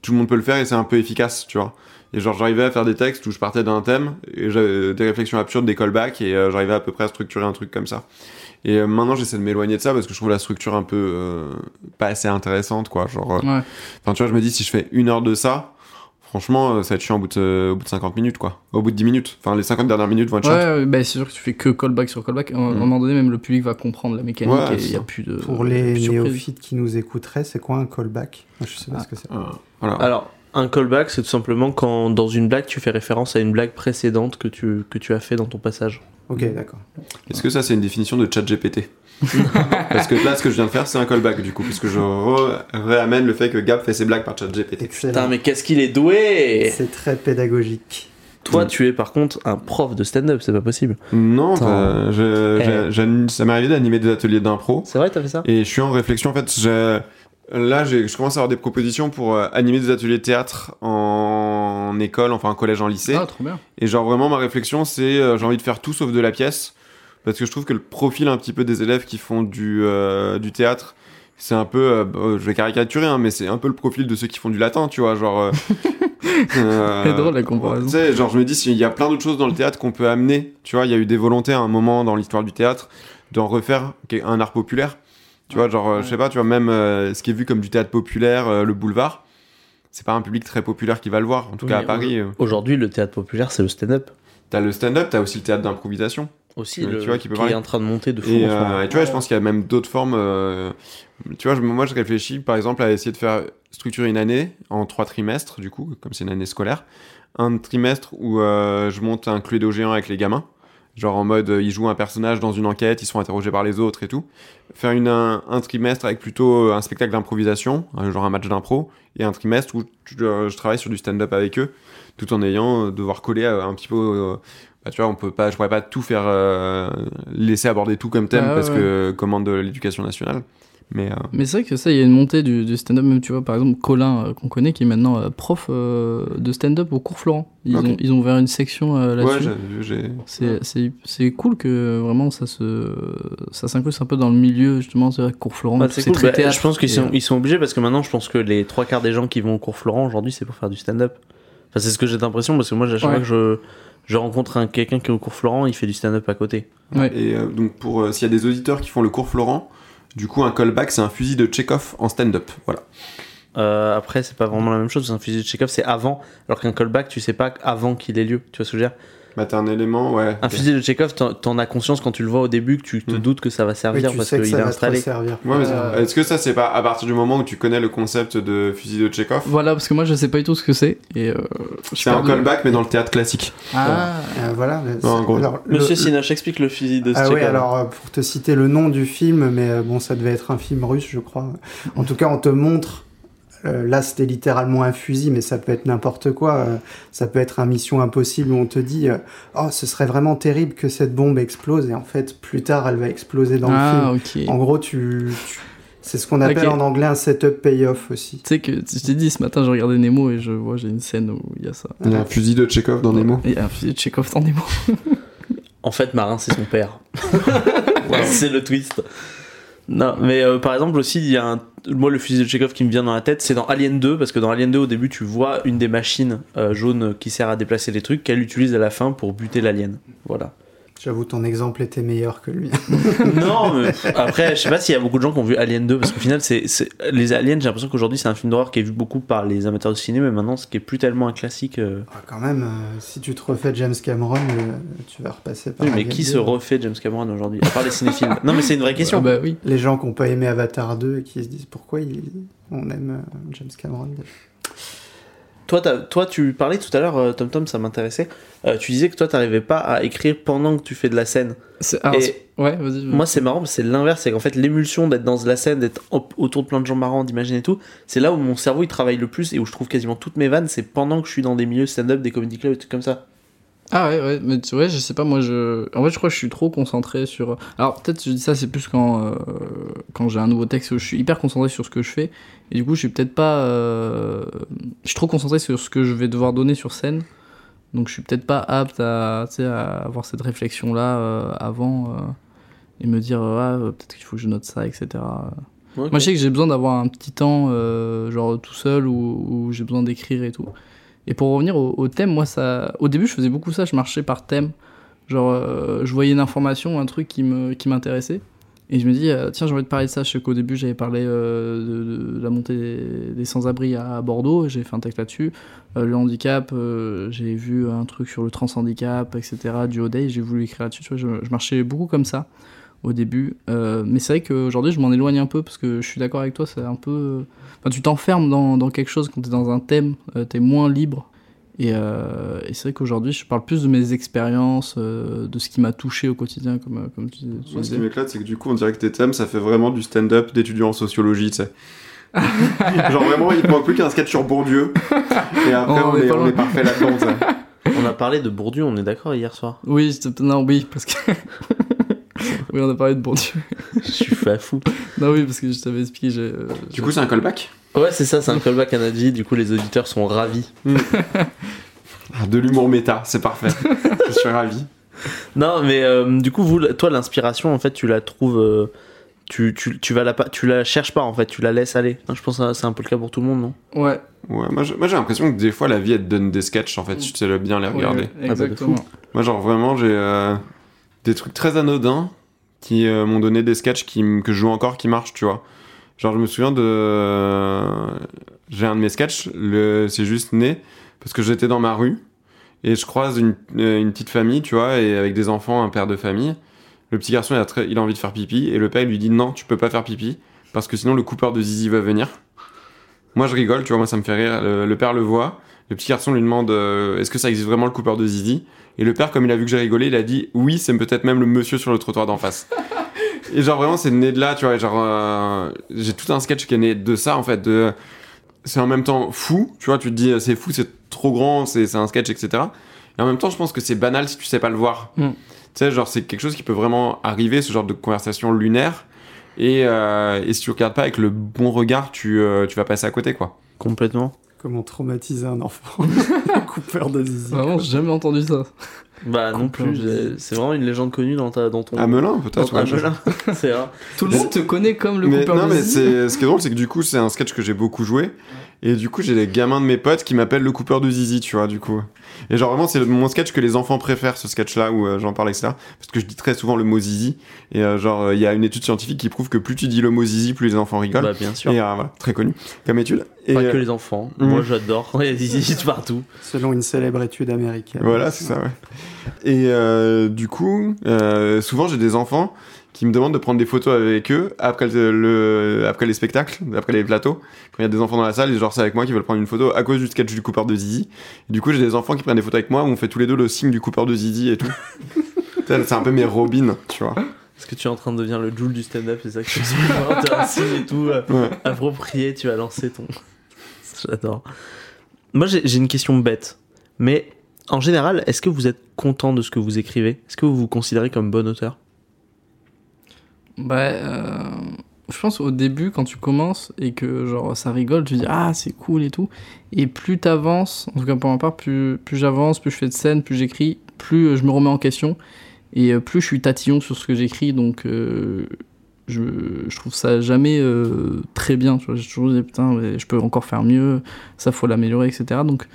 Speaker 8: Tout le monde peut le faire et c'est un peu efficace, tu vois. Et genre, j'arrivais à faire des textes où je partais d'un thème, et j'avais des réflexions absurdes, des callbacks, et euh, j'arrivais à peu près à structurer un truc comme ça. Et euh, maintenant, j'essaie de m'éloigner de ça parce que je trouve la structure un peu euh, pas assez intéressante, quoi. Genre, euh,
Speaker 7: Ouais.
Speaker 8: enfin, tu vois, je me dis, si je fais une heure de ça, franchement, euh, ça va être chiant au bout, de, au bout de 50 minutes, quoi. Au bout de 10 minutes. Enfin, les 50 dernières minutes vont être
Speaker 7: Ouais,
Speaker 8: chiantes.
Speaker 7: ouais, bah, c'est sûr que tu fais que callback sur callback. À un-
Speaker 8: Mm.
Speaker 7: moment donné, même le public va comprendre la mécanique
Speaker 8: Ouais,
Speaker 7: et il
Speaker 8: c'est
Speaker 7: y a plus de.
Speaker 9: Pour les
Speaker 7: plus
Speaker 9: néophytes qui nous écouteraient, c'est quoi un callback? Moi, Je sais pas
Speaker 7: Ah.
Speaker 9: ce que c'est.
Speaker 8: Euh, voilà.
Speaker 6: Alors, un callback, c'est tout simplement quand dans une blague, tu fais référence à une blague précédente que tu, que tu as fait dans ton passage.
Speaker 9: Ok, d'accord.
Speaker 8: Est-ce que ça, c'est une définition de chat GPT *laughs* Parce que là, ce que je viens de faire, c'est un callback, du coup, puisque je réamène le fait que Gab fait ses blagues par chat GPT.
Speaker 9: Excellent.
Speaker 6: Putain, mais qu'est-ce qu'il est doué
Speaker 9: C'est très pédagogique.
Speaker 6: Toi, tu es par contre un prof de stand-up, c'est pas possible.
Speaker 8: Non, bah, je-
Speaker 6: Eh.
Speaker 8: ça m'est arrivé d'animer des ateliers d'impro.
Speaker 6: C'est vrai, t'as fait ça?
Speaker 8: Et je suis en réflexion, en fait, j'ai- là, je commence à avoir des propositions pour euh, animer des ateliers de théâtre en école, enfin en collège, en lycée.
Speaker 7: Ah, trop bien.
Speaker 8: Et genre, vraiment, ma réflexion, c'est euh, j'ai envie de faire tout sauf de la pièce. Parce que je trouve que le profil un petit peu des élèves qui font du, euh, du théâtre, c'est un peu, bah, je vais caricaturer, hein, mais c'est un peu le profil de ceux qui font du latin, tu vois, genre... *laughs*
Speaker 7: C'est drôle, la comparaison.
Speaker 8: Tu sais, genre je me dis, s'il y a plein d'autres choses dans le théâtre qu'on peut amener, tu vois, il y a eu des volontés à un moment dans l'histoire du théâtre d'en refaire un art populaire. Tu vois, genre, euh, je sais pas, tu vois, même euh, ce qui est vu comme du théâtre populaire, euh, le boulevard, c'est pas un public très populaire qui va le voir, en tout
Speaker 6: Oui,
Speaker 8: cas à Paris. euh.
Speaker 6: Aujourd'hui, le théâtre populaire, c'est le stand-up.
Speaker 8: T'as le stand-up, t'as aussi le théâtre d'improvisation.
Speaker 6: Aussi, le,
Speaker 8: tu vois, qui peut
Speaker 6: est en train de monter de fou
Speaker 8: Et,
Speaker 6: en ce moment.
Speaker 8: euh, et tu vois, je pense qu'il y a même d'autres formes. euh, tu vois, je- moi, je réfléchis, par exemple, à essayer de faire structurer une année en trois trimestres, du coup, comme c'est une année scolaire. Un trimestre où euh, je monte un Cluedo géant avec les gamins, Genre en mode, euh, ils jouent un personnage dans une enquête, ils sont interrogés par les autres et tout. Faire une, un, un trimestre avec plutôt euh, un spectacle d'improvisation, euh, genre un match d'impro, et un trimestre où tu- je travaille sur du stand-up avec eux, tout en ayant devoir coller un petit peu. bah, tu vois, on peut pas, je pourrais pas tout faire, euh, laisser aborder tout comme thème
Speaker 7: Ah
Speaker 8: parce
Speaker 7: ouais.
Speaker 8: que commande de l'éducation nationale. Mais euh,
Speaker 7: Mais c'est vrai que ça, il y a une montée du, du stand-up, même tu vois, par exemple, Colin, euh, qu'on connaît, qui est maintenant euh, prof euh, de stand-up au cours Florent. Ils, ont, ils ont ouvert une section euh,
Speaker 8: ouais,
Speaker 7: là-dessus.
Speaker 8: j'ai- j'ai.
Speaker 7: c'est, c'est, c'est cool que vraiment ça se ça s'incruste un peu dans le milieu, justement, c'est vrai, cours Florent.
Speaker 6: Bah,
Speaker 7: tout,
Speaker 6: c'est
Speaker 7: c'est
Speaker 6: cool.
Speaker 7: très
Speaker 6: Bah,
Speaker 7: théâtre.
Speaker 6: je pense qu'ils sont,
Speaker 7: euh,
Speaker 6: ils sont obligés parce que maintenant, je pense que les trois quarts des gens qui vont au cours Florent aujourd'hui, c'est pour faire du stand-up. Enfin, c'est ce que j'ai l'impression parce que moi, à chaque
Speaker 7: Ouais.
Speaker 6: fois que je, je rencontre un, quelqu'un qui est au cours Florent, il fait du stand-up à côté.
Speaker 7: Ouais.
Speaker 8: Et euh, donc, pour euh, s'il y a des auditeurs qui font le cours Florent, du coup, un callback, c'est un fusil de Chekhov en stand-up. Voilà.
Speaker 6: Euh, après, c'est pas vraiment la même chose. Un fusil de Chekhov, c'est avant, alors qu'un callback, tu sais pas avant qu'il ait lieu. Tu vois ce que je veux dire?
Speaker 8: Bah, t'as un élément, ouais.
Speaker 6: Un fusil de Chekhov, t'en- t'en as conscience quand tu le vois au début que tu te
Speaker 8: Mm.
Speaker 6: doutes que ça va servir parce qu'il est installé.
Speaker 9: servir.
Speaker 8: Ouais, mais
Speaker 7: Euh,
Speaker 8: Est-ce que ça, c'est pas à partir du moment où tu connais le concept de fusil de Chekhov
Speaker 7: Voilà, parce que moi je sais pas du tout ce que c'est. Et, euh,
Speaker 8: C'est un
Speaker 7: de-
Speaker 8: callback, mais dans le théâtre classique.
Speaker 7: Ah,
Speaker 9: Euh, voilà. mais
Speaker 8: Non, en
Speaker 9: c'est-
Speaker 8: gros.
Speaker 9: alors, le-
Speaker 6: Monsieur Sinoche, explique le fusil de
Speaker 9: Ah
Speaker 6: Chekhov.
Speaker 9: oui, alors euh, pour te citer le nom du film, mais euh, bon, ça devait être un film russe, je crois. En tout cas, on te montre. Euh, là, c'était littéralement un fusil, mais ça peut être n'importe quoi. euh, ça peut être un Mission Impossible où on te dit euh, Oh, ce serait vraiment terrible que cette bombe explose. Et en fait, plus tard, elle va exploser dans le
Speaker 7: ah
Speaker 9: film.
Speaker 7: ok.
Speaker 9: En gros, tu, tu- c'est ce qu'on appelle en anglais un setup payoff aussi.
Speaker 7: Tu sais que je t'ai dit ce matin, je regardais Nemo et je vois, j'ai une scène où il y a ça.
Speaker 8: Il y a un fusil de Chekhov dans Nemo.
Speaker 7: Il y a un fusil de Chekhov dans Nemo.
Speaker 6: En fait, Marin, c'est son père. *laughs* c'est le twist. Non, mais euh, par exemple aussi, il y a un... moi le fusil de Chekhov qui me vient dans la tête, c'est dans Alien 2 parce que dans Alien 2 au début, tu vois une des machines euh, jaunes qui sert à déplacer les trucs qu'elle utilise à la fin pour buter l'alien. Voilà.
Speaker 9: J'avoue, ton exemple était meilleur que lui. *laughs*
Speaker 6: non, mais *laughs* après, je sais pas s'il y a beaucoup de gens qui ont vu Alien 2 parce qu'au final, c'est les aliens. J'ai l'impression qu'aujourd'hui, c'est un film d'horreur qui est vu beaucoup par les amateurs de cinéma, mais maintenant, ce qui est plus tellement un classique. euh,
Speaker 9: Ah, quand même, euh, si tu te refais James Cameron, euh, tu vas repasser par.
Speaker 6: Oui, mais
Speaker 9: Alien
Speaker 6: qui
Speaker 9: 2.
Speaker 6: se refait James Cameron aujourd'hui À part les cinéphiles? non, mais c'est une vraie question.
Speaker 7: Ah bah oui.
Speaker 9: Les gens qui n'ont pas aimé Avatar 2 et qui se disent pourquoi il- on aime euh, James Cameron.
Speaker 6: Toi, tu parlais tout à l'heure, euh, Tom Tom, ça m'intéressait. Euh, tu disais que toi, t'arrivais pas à écrire pendant que tu fais de la scène.
Speaker 7: Alors,
Speaker 6: Et-
Speaker 7: ouais, vas-y.
Speaker 6: Moi, c'est marrant, c'est l'inverse. C'est qu'en fait, l'émulsion d'être dans la scène, d'être au- autour de plein de gens marrants, d'imaginer tout, c'est là où mon cerveau il travaille le plus et où je trouve quasiment toutes mes vannes. C'est pendant que je suis dans des milieux stand-up, des comedy clubs, des trucs comme ça.
Speaker 7: Ah ouais, ouais, mais tu vois, je sais pas, moi je. En fait, je crois que je suis trop concentré sur. Alors, peut-être je dis ça, c'est plus quand, euh, quand j'ai un nouveau texte où je suis hyper concentré sur ce que je fais. Et du coup, je suis peut-être pas. euh, Je suis trop concentré sur ce que je vais devoir donner sur scène. Donc, je suis peut-être pas apte à, à avoir cette réflexion-là euh, avant et me dire, ah, peut-être qu'il faut que je note ça, etc. Moi, je sais que j'ai besoin d'avoir un petit temps, genre tout seul, où, où j'ai besoin d'écrire et tout. Et pour revenir au, thème, moi, ça, au début, je faisais beaucoup ça, je marchais par thème. Genre, euh, je voyais une information, un truc qui m'intéressait. Et je me dis, euh, tiens, j'ai envie de parler de ça. Je sais qu'au début, j'avais parlé euh, de, la montée des, sans-abri à Bordeaux, j'ai fait un texte là-dessus. Le handicap, j'ai vu un truc sur le trans-handicap, etc., du Day, j'ai voulu écrire là-dessus. Je, je marchais beaucoup comme ça au début. Euh, mais c'est vrai qu'aujourd'hui, je m'en éloigne un peu parce que je suis d'accord avec toi, c'est un peu. Enfin, tu t'enfermes dans, dans quelque chose quand t'es dans un thème, euh, t'es moins libre. Et, euh, et c'est vrai qu'aujourd'hui, je parle plus de mes expériences, euh, de ce qui m'a touché au quotidien, comme, comme tu, tu
Speaker 8: Moi, ce
Speaker 7: disais.
Speaker 8: qui m'éclate, c'est que du coup, on dirait que tes thèmes, ça fait vraiment du stand-up d'étudiants en sociologie, tu sais. *laughs* Genre vraiment, il manque plus qu'un sketch sur Bourdieu. Et après, on,
Speaker 7: on est
Speaker 8: est,
Speaker 7: pas
Speaker 8: on
Speaker 7: loin.
Speaker 8: est parfait là-dedans, tu sais.
Speaker 6: On a parlé de Bourdieu, on est d'accord hier soir.
Speaker 7: Oui, non, oui, parce que. Oui, on a parlé de Bourdieu.
Speaker 6: je suis fait à fou.
Speaker 7: Non, oui, parce que je t'avais expliqué. j'ai, euh,
Speaker 8: Du coup, c'est un callback?
Speaker 6: Ouais, c'est ça, c'est un callback à Nadji. Du coup, les auditeurs sont ravis.
Speaker 8: Ah, De l'humour méta, c'est parfait. Je suis ravi.
Speaker 6: Non, mais euh, du coup, vous, toi, l'inspiration, en fait, tu la trouves. euh, tu, tu, tu, vas la, pas- tu la cherches pas, en fait, tu la laisses aller. Hein, Je pense que c'est un peu le cas pour tout le monde, non?
Speaker 7: Ouais,
Speaker 8: Ouais, moi, j'ai- moi, j'ai l'impression que des fois, la vie, elle te donne des sketchs, en fait, si tu sais bien les regarder.
Speaker 7: ouais,
Speaker 6: Ah bah,
Speaker 7: exactement.
Speaker 8: Moi, genre, vraiment, j'ai euh, des trucs très anodins qui euh, m'ont donné des sketchs qui, que je joue encore qui marchent, tu vois. Genre, je me souviens de. J'ai un de mes sketchs, le... c'est juste né, parce que j'étais dans ma rue et je croise une, euh, une petite famille, tu vois, et avec des enfants, un père de famille. Le petit garçon, il a, très... il a envie de faire pipi et le père, il lui dit non, tu peux pas faire pipi parce que sinon le coupeur de zizi va venir. Moi, je rigole, tu vois, moi, ça me fait rire. Le, père le voit. Le petit garçon lui demande euh, est-ce que ça existe vraiment le coupeur de zizi? Et le père, comme il a vu que j'ai rigolé, il a dit oui, c'est peut-être même le monsieur sur le trottoir d'en face. Et genre vraiment, c'est né de là, tu vois. Genre, euh, j'ai tout un sketch qui est né de ça, en fait. De, c'est en même temps fou, tu vois. Tu te dis c'est fou, c'est trop grand, c'est un sketch, etc. Et en même temps, je pense que c'est banal si tu sais pas le voir.
Speaker 7: Mm.
Speaker 8: Tu sais, genre, c'est quelque chose qui peut vraiment arriver, ce genre de conversation lunaire. Et, euh, et si tu regardes pas avec le bon regard, tu, euh, tu vas passer à côté, quoi.
Speaker 6: Complètement.
Speaker 9: Comment traumatiser un enfant *laughs* Le coupeur de zizi.
Speaker 7: Vraiment, j'ai jamais entendu ça.
Speaker 6: Bah non plus, j'ai- c'est vraiment une légende connue dans, ta, dans ton.
Speaker 8: Amelin,
Speaker 6: dans
Speaker 8: peut-être.
Speaker 6: ton
Speaker 8: ouais, je-
Speaker 6: Amelin. *laughs* c'est vrai.
Speaker 7: Tout le monde te connaît comme le
Speaker 8: mais,
Speaker 7: coupeur
Speaker 8: non,
Speaker 7: de
Speaker 8: mais
Speaker 7: zizi.
Speaker 8: c'est, ce qui est drôle, c'est que du coup, c'est un sketch que j'ai beaucoup joué. Et du coup, j'ai des gamins de mes potes qui m'appellent le coupeur de zizi, tu vois, du coup. Et genre, vraiment, c'est le- mon sketch que les enfants préfèrent, ce sketch-là, où euh, j'en parle, etc. Parce que je dis très souvent le mot zizi. Et euh, genre, euh, il y a une étude scientifique qui prouve que plus tu dis le mot zizi, plus les enfants rigolent.
Speaker 6: Bah bien sûr.
Speaker 8: et euh, voilà, très connu comme étude. Et
Speaker 6: Pas
Speaker 8: euh,
Speaker 6: que les enfants.
Speaker 8: mm.
Speaker 6: Moi j'adore. *laughs* Il y a des zizi partout.
Speaker 9: Selon une célèbre étude américaine.
Speaker 8: Voilà, c'est ça, ouais. Et euh, du coup, euh, souvent j'ai des enfants qui me demandent de prendre des photos avec eux après, le, le- après les spectacles, après les plateaux. Quand il y a des enfants dans la salle, et genre c'est avec moi qui veulent prendre une photo à cause du sketch du coupeur de Zizi. Et du coup, j'ai des enfants qui prennent des photos avec moi où on fait tous les deux le signe du coupeur de Zizi et tout. *laughs* C'est un peu mes robins, tu vois.
Speaker 6: Est-ce que tu es en train de devenir le Joule du stand-up C'est ça que tu as un signe et tout euh,
Speaker 8: Ouais.
Speaker 6: approprié, tu vas lancer ton. *laughs* J'adore. Moi j'ai j'ai une question bête. Mais en général, est-ce que vous êtes content de ce que vous écrivez? Est-ce que vous vous considérez comme bon auteur?
Speaker 7: Bah, euh, je pense au début, quand tu commences et que genre ça rigole, tu dis ah c'est cool et tout. Et plus t'avances, en tout cas pour ma part, plus, plus j'avance, plus je fais de scènes, plus j'écris, plus euh, je me remets en question et euh, plus je suis tatillon sur ce que j'écris. Donc je, je trouve ça jamais très bien. J'ai toujours dit putain, mais je peux encore faire mieux, ça faut l'améliorer, etc. Donc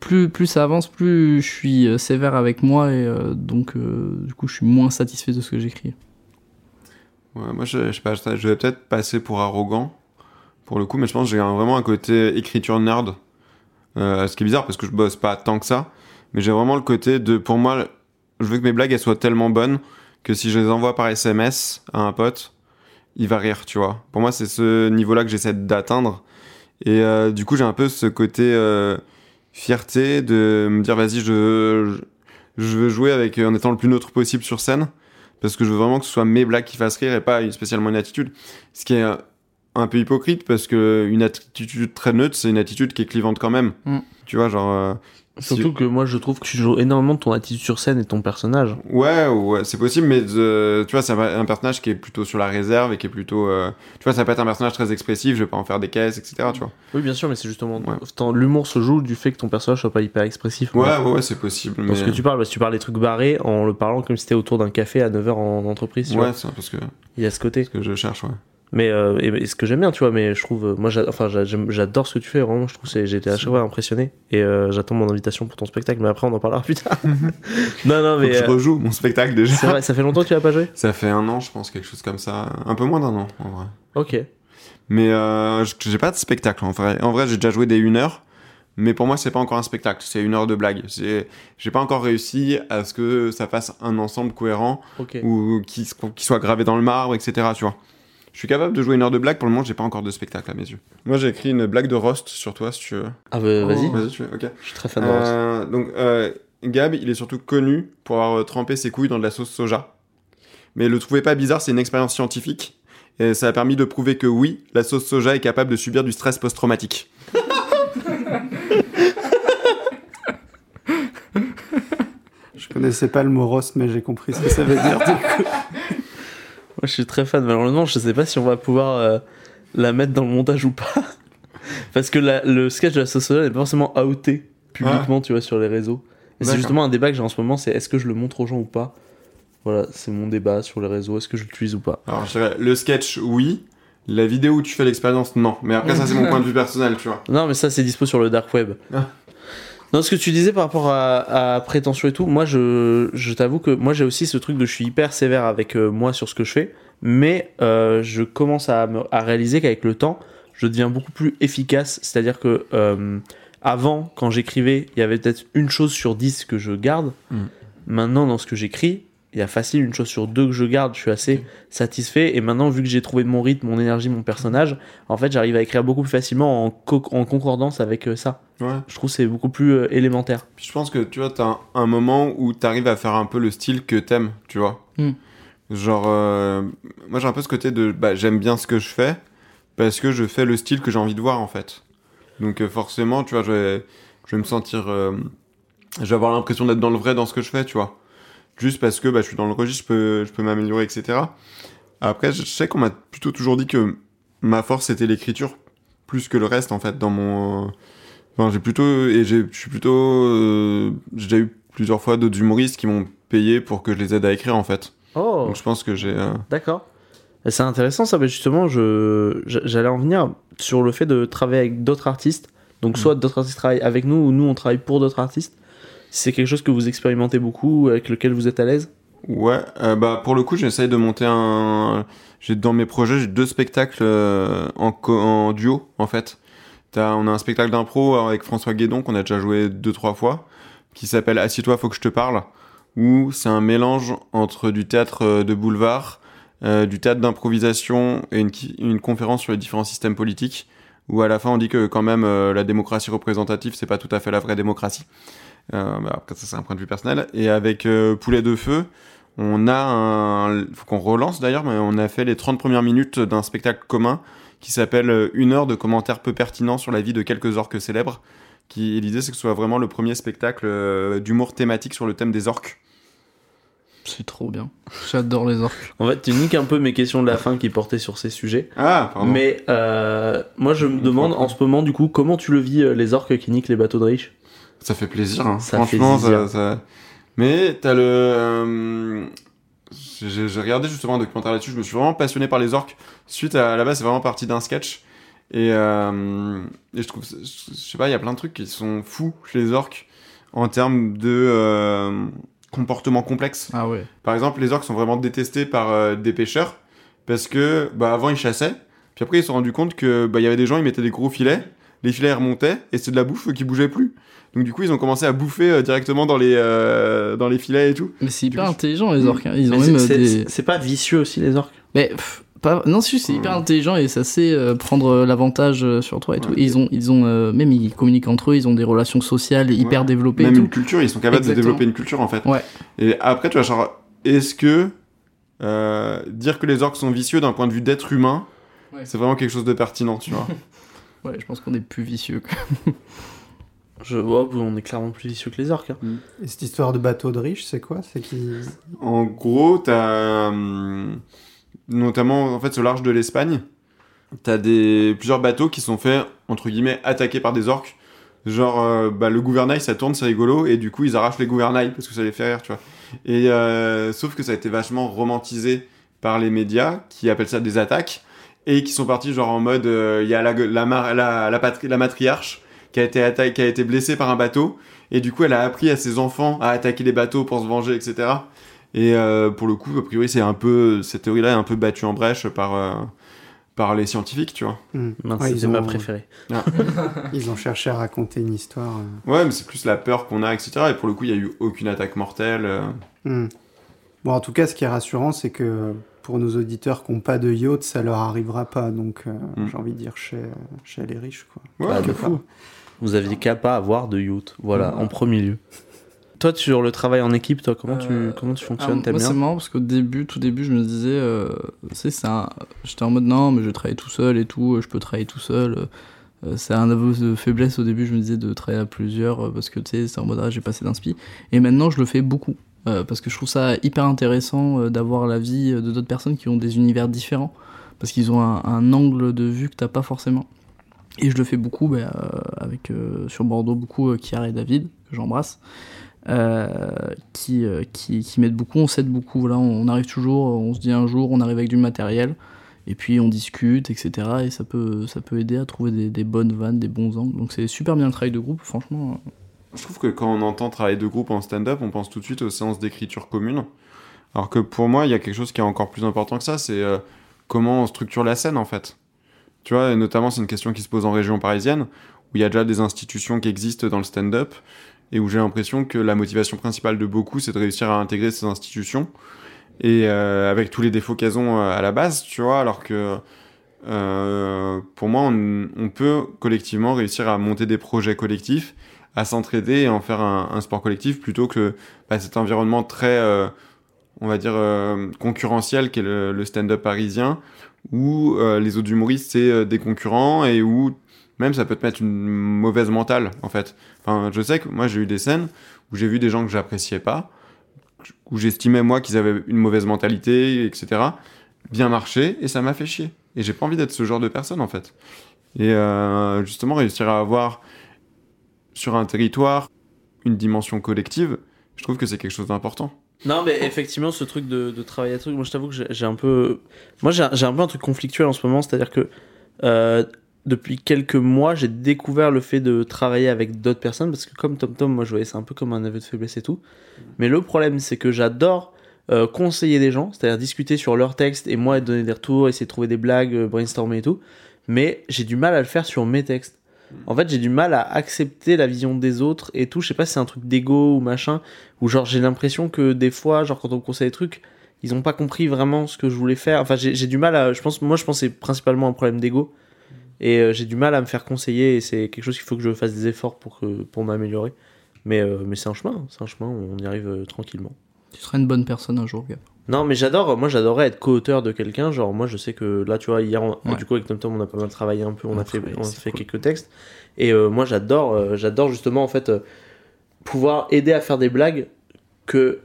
Speaker 7: plus, plus ça avance, plus je suis sévère avec moi et donc du coup je suis moins satisfait de ce que j'écris.
Speaker 8: Moi, je, sais pas, je vais peut-être passer pour arrogant, pour le coup, mais je pense que j'ai vraiment un côté écriture nerd. Euh, ce qui est bizarre parce que je bosse pas tant que ça, mais j'ai vraiment le côté de, pour moi, je veux que mes blagues soient tellement bonnes que si je les envoie par SMS à un pote, il va rire, tu vois. Pour moi, c'est ce niveau-là que j'essaie d'atteindre. Et euh, du coup, j'ai un peu ce côté euh, fierté de me dire, vas-y, je, je, je veux jouer avec en étant le plus neutre possible sur scène parce que je veux vraiment que ce soit mes blagues qui fassent rire et pas spécialement une attitude. Ce qui est euh, un peu hypocrite parce que une attitude très neutre, c'est une attitude qui est clivante quand même.
Speaker 7: Mm.
Speaker 8: Tu vois, genre.
Speaker 6: Surtout que moi je trouve que tu joues énormément de ton attitude sur scène et ton personnage.
Speaker 8: Ouais, ouais, c'est possible, mais euh, tu vois, c'est un, personnage qui est plutôt sur la réserve et qui est plutôt. euh, tu vois, ça peut être un personnage très expressif, je vais pas en faire des caisses, etc. Tu vois.
Speaker 6: Oui, bien sûr, mais c'est justement.
Speaker 8: Ouais.
Speaker 6: Tant- L'humour se joue du fait que ton personnage soit pas hyper expressif.
Speaker 8: Ouais, ouais, ouais, c'est possible.
Speaker 6: Dans
Speaker 8: Mais...
Speaker 6: ce que tu parles, parce que tu parles des trucs barrés en le parlant comme si c'était autour d'un café à 9h en entreprise. Tu.
Speaker 8: Ouais, c'est parce que,
Speaker 6: Il y a ce côté.
Speaker 8: ce que je cherche, ouais.
Speaker 6: Mais euh, et, et ce que j'aime bien, tu vois, mais je trouve, euh, moi, enfin, j'adore ce que tu fais, vraiment, je trouve, j'ai été à chaque fois impressionné, et euh, j'attends mon invitation pour ton spectacle, mais après on en parlera plus tard. *laughs* non, non,
Speaker 8: Faut
Speaker 6: mais
Speaker 8: que je rejoue mon spectacle déjà.
Speaker 6: c'est vrai, ça fait longtemps que tu l'as pas joué?
Speaker 8: Ça fait un an, je pense, quelque chose comme ça. Un peu moins d'un an, en vrai.
Speaker 6: Ok.
Speaker 8: Mais euh, j'ai pas de spectacle en vrai. En vrai, j'ai déjà joué des 1 heure, mais pour moi, c'est pas encore un spectacle. C'est une heure de blague. J'ai pas encore réussi à ce que ça fasse un ensemble cohérent
Speaker 6: Ok.
Speaker 8: ou qui, qui soit gravé dans le marbre, etc. Tu vois. Je suis capable de jouer une heure de blague. Pour le moment, j'ai pas encore de spectacle à mes yeux. Moi, j'ai écrit une blague de roast sur toi, si tu veux.
Speaker 6: Ah bah vas-y,
Speaker 8: Vas-y, tu veux. Ok.
Speaker 6: je suis très fan de Ross.
Speaker 8: Euh, donc, euh, Gab, il est surtout connu pour avoir euh, trempé ses couilles dans de la sauce soja. Mais le trouvez pas bizarre, c'est une expérience scientifique. Et ça a permis de prouver que oui, la sauce soja est capable de subir du stress post-traumatique.
Speaker 9: Je connaissais pas le mot roast, mais j'ai compris ce que ça veut dire. du coup. *laughs*
Speaker 6: Moi, je suis très fan. Malheureusement, je sais pas si on va pouvoir euh, la mettre dans le montage ou pas. *laughs* Parce que la- le sketch de la sauce n'est pas forcément outé publiquement, tu vois, sur les réseaux. Et c'est justement un débat que j'ai en ce moment, c'est est-ce que je le montre aux gens ou pas? Voilà, c'est mon débat sur les réseaux, est-ce que je l'utilise ou pas?
Speaker 8: Alors, je dirais, le sketch, oui. La vidéo où tu fais l'expérience, non. Mais après, ça, c'est mon *laughs* point de vue personnel, tu vois.
Speaker 6: Non, mais ça, c'est dispo sur le dark web.
Speaker 8: Ah.
Speaker 6: Non, ce que tu disais par rapport à, à prétention et tout, moi, je, je t'avoue que moi, j'ai aussi ce truc de je suis hyper sévère avec euh, moi sur ce que je fais, mais euh, je commence à, me- à réaliser qu'avec le temps, je deviens beaucoup plus efficace. C'est-à-dire que euh, avant, quand j'écrivais, il y avait peut-être une chose sur dix que je garde.
Speaker 8: Mm.
Speaker 6: Maintenant, dans ce que j'écris, il y a facile une chose sur deux que je garde, je suis assez satisfait. Et maintenant, vu que j'ai trouvé mon rythme, mon énergie, mon personnage, en fait, j'arrive à écrire beaucoup plus facilement en, co- en concordance avec euh, ça.
Speaker 8: Ouais.
Speaker 6: Je trouve que c'est beaucoup plus euh, élémentaire.
Speaker 8: Puis je pense que tu vois, t'as un, un moment où t'arrives à faire un peu le style que t'aimes, tu vois.
Speaker 7: Hmm.
Speaker 8: Genre, euh, moi j'ai un peu ce côté de, bah, j'aime bien ce que je fais parce que je fais le style que j'ai envie de voir en fait. Donc euh, forcément, tu vois, je vais, je vais me sentir, euh, je vais avoir l'impression d'être dans le vrai dans ce que je fais, tu vois. Juste parce que bah, je suis dans le registre, je peux, je peux m'améliorer, etc. Après, je sais qu'on m'a plutôt toujours dit que ma force c'était l'écriture plus que le reste en fait dans mon. Enfin, j'ai plutôt et j'ai, je suis plutôt, euh, j'ai déjà eu plusieurs fois d'autres humoristes qui m'ont payé pour que je les aide à écrire en fait.
Speaker 6: Oh,
Speaker 8: Donc je pense que j'ai. euh,
Speaker 6: d'accord. C'est intéressant ça, mais justement, je, j'a- j'allais en venir sur le fait de travailler avec d'autres artistes. Donc, soit d'autres artistes travaillent avec nous, ou nous, on travaille pour d'autres artistes. C'est quelque chose que vous expérimentez beaucoup, avec lequel vous êtes à l'aise?
Speaker 8: Ouais, euh, bah pour le coup, j'essaye de monter un. J'ai dans mes projets, j'ai deux spectacles euh, en, duo en fait. T'as- on a un spectacle d'impro avec François Guédon qu'on a déjà joué deux trois fois, qui s'appelle Assieds-toi, faut que je te parle, où c'est un mélange entre du théâtre euh, de boulevard, euh, du théâtre d'improvisation et une, une conférence sur les différents systèmes politiques. Où à la fin on dit que quand même euh, la démocratie représentative c'est pas tout à fait la vraie démocratie. Euh, bah, après ça c'est un point de vue personnel. Et avec euh, Poulet de feu, on a un. faut qu'on relance d'ailleurs, mais on a fait les 30 premières minutes d'un spectacle commun qui s'appelle euh, Une heure de commentaires peu pertinents sur la vie de quelques orques célèbres. Qui, l'idée, c'est que ce soit vraiment le premier spectacle d'humour thématique sur le thème des orques.
Speaker 7: C'est trop bien. J'adore les orques.
Speaker 6: En fait, tu niques un peu mes questions de la fin qui portaient sur ces sujets.
Speaker 8: Ah, pardon.
Speaker 6: Mais euh, moi, je me demande en ce moment, du coup, comment tu le vis, les orques qui niquent les bateaux de riches
Speaker 8: Ça fait plaisir, hein.
Speaker 6: Ça fait
Speaker 8: franchement.
Speaker 6: zizir.
Speaker 8: ça, ça- Mais t'as le. euh, J'ai j'ai regardé justement un documentaire là-dessus, je me suis vraiment passionné par les orques. Suite à, à la base, c'est vraiment parti d'un sketch. Et, euh, et je trouve, je sais pas, il y a plein de trucs qui sont fous chez les orques en termes de euh, comportement complexe.
Speaker 7: Ah ouais.
Speaker 8: Par exemple, les orques sont vraiment détestés par euh, des pêcheurs parce que bah, avant ils chassaient, puis après ils se sont rendus compte que bah, il y avait des gens ils mettaient des gros filets, les filets remontaient et c'est de la bouffe qui bougeait plus. Donc du coup ils ont commencé à bouffer euh, directement dans les euh, dans les filets et tout.
Speaker 7: Mais c'est hyper
Speaker 8: coup,
Speaker 7: intelligent les orques. hein. Ils ont même
Speaker 6: c'est-
Speaker 7: euh,
Speaker 6: c'est
Speaker 7: des.
Speaker 6: c'est pas vicieux aussi, les orques
Speaker 7: Mais pff, pas... non, si c'est hyper intelligent et ça sait euh, prendre l'avantage sur toi et tout. Et ils ont, ils ont euh, même ils communiquent entre eux. Ils ont des relations sociales hyper
Speaker 8: Ouais.
Speaker 7: développées
Speaker 8: Même
Speaker 7: et
Speaker 8: une culture, ils sont capables
Speaker 7: Exactement.
Speaker 8: de développer une culture en fait.
Speaker 7: Ouais.
Speaker 8: Et après tu vois genre est-ce que euh, dire que les orques sont vicieux d'un point de vue d'être humain,
Speaker 7: Ouais.
Speaker 8: c'est vraiment quelque chose de pertinent, tu vois? *laughs*
Speaker 7: Ouais, je pense qu'on est plus vicieux. que- *laughs*
Speaker 6: Je vois, on est clairement plus vicieux que les orques. hein.
Speaker 9: Et cette histoire de bateau de riche, c'est quoi? C'est qui
Speaker 8: En gros, t'as hum, notamment en fait au large de l'Espagne, t'as des plusieurs bateaux qui sont faits entre guillemets attaqués par des orques. Genre, euh, bah, le gouvernail ça tourne, c'est rigolo, et du coup ils arrachent les gouvernails parce que ça les fait rire, tu vois. Et euh, sauf que ça a été vachement romantisé par les médias qui appellent ça des attaques et qui sont partis genre en mode euh, il y a la la, mar- la, la, patri- la matriarche qui a été atta- qui a été blessée par un bateau et du coup elle a appris à ses enfants à attaquer les bateaux pour se venger etc. Et euh, pour le coup, a priori, c'est un peu cette théorie-là est un peu battue en brèche par euh, par les scientifiques, tu vois.
Speaker 6: Mince,
Speaker 9: Ouais, ils ont-
Speaker 6: ma préférée. *laughs*
Speaker 9: Ils ont cherché à raconter une histoire. euh.
Speaker 8: Ouais, mais c'est plus la peur qu'on a, etc. Et pour le coup, il y a eu aucune attaque mortelle. euh.
Speaker 9: Hmm. Bon, en tout cas, ce qui est rassurant, c'est que pour nos auditeurs qui n'ont pas de yacht, ça leur arrivera pas. Donc, euh,
Speaker 8: Hmm.
Speaker 9: j'ai envie de dire chez, chez les riches, quoi.
Speaker 8: Ouais,
Speaker 6: Ah,
Speaker 8: de fou.
Speaker 6: Vous aviez qu'à pas avoir de yacht. Voilà, en premier lieu. Toi, sur le travail en équipe, toi, comment,
Speaker 7: Euh,
Speaker 6: tu, comment tu
Speaker 7: Alors,
Speaker 6: fonctionnes
Speaker 7: moi, c'est marrant parce qu'au début, tout début, je me disais, euh, tu sais, un- j'étais en mode non, mais je travaille tout seul et tout, je peux travailler tout seul. Euh, c'est un aveu de faiblesse au début, je me disais de travailler à plusieurs euh, parce que tu sais, c'est en mode ah, j'ai passé d'inspi. Et maintenant, je le fais beaucoup euh, parce que je trouve ça hyper intéressant euh, d'avoir la vie de d'autres personnes qui ont des univers différents parce qu'ils ont un, angle de vue que t'as pas forcément. Et je le fais beaucoup bah, euh, avec euh, sur Bordeaux beaucoup euh, Kiara et David que j'embrasse euh, qui, euh, qui, qui m'aident beaucoup, on s'aide beaucoup. Voilà, on arrive toujours, on se dit un jour, on arrive avec du matériel, et puis on discute, etc. Et ça peut, ça peut aider à trouver des bonnes vannes, des bons angles. Donc c'est super bien le travail de groupe, franchement.
Speaker 8: Je trouve que quand on entend travail de groupe en stand-up, on pense tout de suite aux séances d'écriture commune. Alors que pour moi, il y a quelque chose qui est encore plus important que ça, c'est euh, comment on structure la scène en fait. Tu vois, et notamment c'est une question qui se pose en région parisienne, où il y a déjà des institutions qui existent dans le stand-up, et où j'ai l'impression que la motivation principale de beaucoup, c'est de réussir à intégrer ces institutions, et euh, avec tous les défauts qu'elles ont euh, à la base, tu vois, alors que pour moi, on peut collectivement réussir à monter des projets collectifs, à s'entraider et en faire un, sport collectif plutôt que bah, cet environnement très, euh, on va dire, euh, concurrentiel qu'est le, le stand-up parisien, où euh, les autres humoristes, c'est des concurrents et où même ça peut te mettre une mauvaise mentale, en fait. Enfin, je sais que moi, j'ai eu des scènes où j'ai vu des gens que j'appréciais pas, où j'estimais, moi, qu'ils avaient une mauvaise mentalité, etc., bien marcher, et ça m'a fait chier. Et j'ai pas envie d'être ce genre de personne, en fait. Et justement, réussir à avoir sur un territoire une dimension collective, je trouve que c'est quelque chose d'important.
Speaker 6: Non, mais effectivement, ce truc de, travailler à truc, moi je t'avoue que j'ai- un peu. Moi j'ai j'ai un peu un truc conflictuel en ce moment, c'est-à-dire que euh, depuis quelques mois, j'ai découvert le fait de travailler avec d'autres personnes, parce que comme Tom Tom, moi je voyais ça un peu comme un aveu de faiblesse et tout. Mais le problème, c'est que j'adore euh, conseiller des gens, c'est-à-dire discuter sur leur texte et moi donner des retours, essayer de trouver des blagues, euh, brainstormer et tout. Mais j'ai du mal à le faire sur mes textes. En fait, j'ai du mal à accepter la vision des autres et tout. Je sais pas si c'est un truc d'ego ou machin, ou genre j'ai l'impression que des fois, genre quand on me conseille des trucs, ils ont pas compris vraiment ce que je voulais faire. Enfin, j'ai du mal à. Je pense, moi, je pense c'est principalement un problème d'ego. Et euh, j'ai du mal à me faire conseiller et c'est quelque chose qu'il faut que je fasse des efforts pour, que, pour m'améliorer. Mais, euh, mais c'est un chemin, c'est un chemin on y arrive euh, tranquillement.
Speaker 7: Tu seras une bonne personne un jour, gars.
Speaker 6: Non, mais j'adore, moi j'adorais être co-auteur de quelqu'un. Genre, moi je sais que là, tu vois, hier, on-
Speaker 7: Ouais.
Speaker 6: du coup, avec Tom Tom, on a pas mal travaillé un peu, on,
Speaker 7: On
Speaker 6: a fait, on a fait
Speaker 7: cool.
Speaker 6: quelques textes. Et euh, moi j'adore, euh, j'adore justement en fait euh, pouvoir aider à faire des blagues que.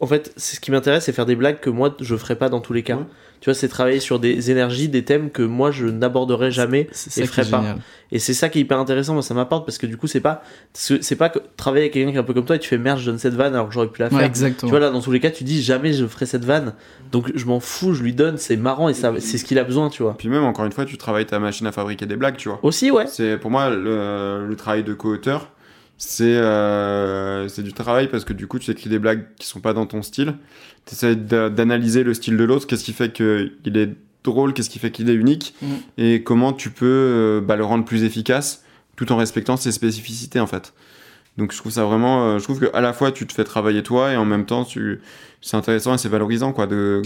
Speaker 6: En fait, c'est ce qui m'intéresse, c'est faire des blagues que moi je ferais pas dans tous les cas.
Speaker 8: Ouais.
Speaker 6: Tu vois, c'est travailler sur des énergies, des thèmes que moi je n'aborderai jamais
Speaker 7: C'est
Speaker 6: et ferai pas.
Speaker 7: génial.
Speaker 6: Et c'est ça qui est hyper intéressant, moi ça m'apporte parce que du coup, c'est pas c'est c'est pas que travailler avec quelqu'un qui est un peu comme toi et tu fais merde, je donne cette vanne alors que j'aurais pu la faire.
Speaker 7: Ouais, exactement.
Speaker 6: Tu vois là dans tous les cas tu dis jamais je ferai cette vanne donc je m'en fous je lui donne c'est marrant et ça c'est ce qu'il a besoin tu vois.
Speaker 8: Puis même, encore une fois, tu travailles ta machine à fabriquer des blagues, tu vois.
Speaker 6: Aussi ouais.
Speaker 8: C'est pour moi le, le travail de co-auteur, c'est euh, c'est du travail parce que du coup tu écris des blagues qui sont pas dans ton style. Tu essaies d'analyser le style de l'autre, qu'est-ce qui fait qu'il est drôle, qu'est-ce qui fait qu'il est unique
Speaker 7: Mhm.
Speaker 8: et comment tu peux euh, bah, le rendre plus efficace tout en respectant ses spécificités en fait. Donc je trouve ça vraiment, euh, je trouve que à la fois tu te fais travailler toi et en même temps tu, c'est intéressant et c'est valorisant quoi de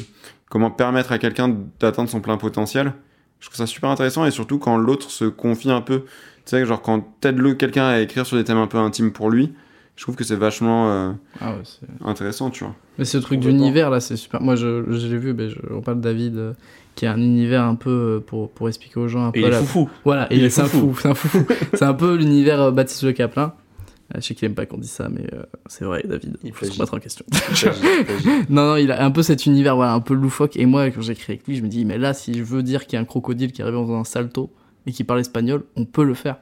Speaker 8: comment permettre à quelqu'un d'atteindre son plein potentiel. Je trouve ça super intéressant et surtout quand l'autre se confie un peu, tu sais genre quand t'aides le quelqu'un à écrire sur des thèmes un peu intimes pour lui, je trouve que c'est vachement euh,
Speaker 7: Ah ouais,
Speaker 8: intéressant tu vois.
Speaker 7: Mais ce truc d'univers là, c'est super. Moi, je, je l'ai vu, je, on parle de David, euh, qui a un univers un peu euh, pour, pour expliquer aux gens un
Speaker 6: Et
Speaker 7: peu.
Speaker 6: il est foufou.
Speaker 7: Voilà, et
Speaker 6: Il est
Speaker 7: c'est un
Speaker 6: foufou.
Speaker 7: fou, c'est un fou. *laughs* c'est un peu l'univers euh, Baptiste Le Caplin. Je sais qu'il aime pas qu'on dise ça, mais euh, c'est vrai, David.
Speaker 6: Il
Speaker 7: faut se remettre en question. *laughs* non, non, il a un peu cet univers, voilà, un peu loufoque. Et moi, quand j'écris avec lui, je me dis, mais là, si je veux dire qu'il y a un crocodile qui arrive dans un salto et qui parle espagnol, on peut le faire.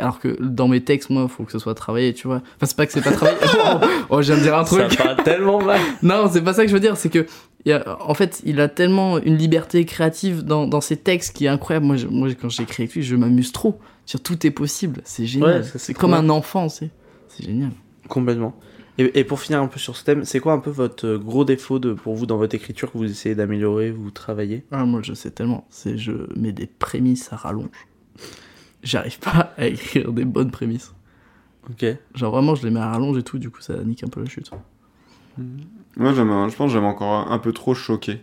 Speaker 7: Alors que dans mes textes, moi, il faut que ce soit travaillé, tu vois. Enfin, c'est pas que c'est pas travaillé. *laughs* oh, oh, je viens de dire un truc.
Speaker 6: Ça parle tellement mal. *laughs*
Speaker 7: Non, c'est pas ça que je veux dire, c'est que il a- en fait, il a tellement une liberté créative dans, dans ses textes qui est incroyable. Moi, je- moi quand j'écris avec lui, je m'amuse trop. Sur tout est possible, c'est génial.
Speaker 6: Ouais, c'est
Speaker 7: comme un enfant, c'est c'est génial.
Speaker 6: Complètement. Et, et pour finir un peu sur ce thème, c'est quoi un peu votre gros défaut de, pour vous dans votre écriture que vous essayez d'améliorer, vous travaillez?
Speaker 7: Ah, moi, je sais tellement. C'est je mets des prémices à rallonge. J'arrive pas à écrire des bonnes prémices.
Speaker 6: Ok.
Speaker 7: Genre vraiment, je les mets à rallonge et tout, du coup, ça nique un peu la chute.
Speaker 8: Moi j'aime, je pense que j'aime encore un peu trop choquer.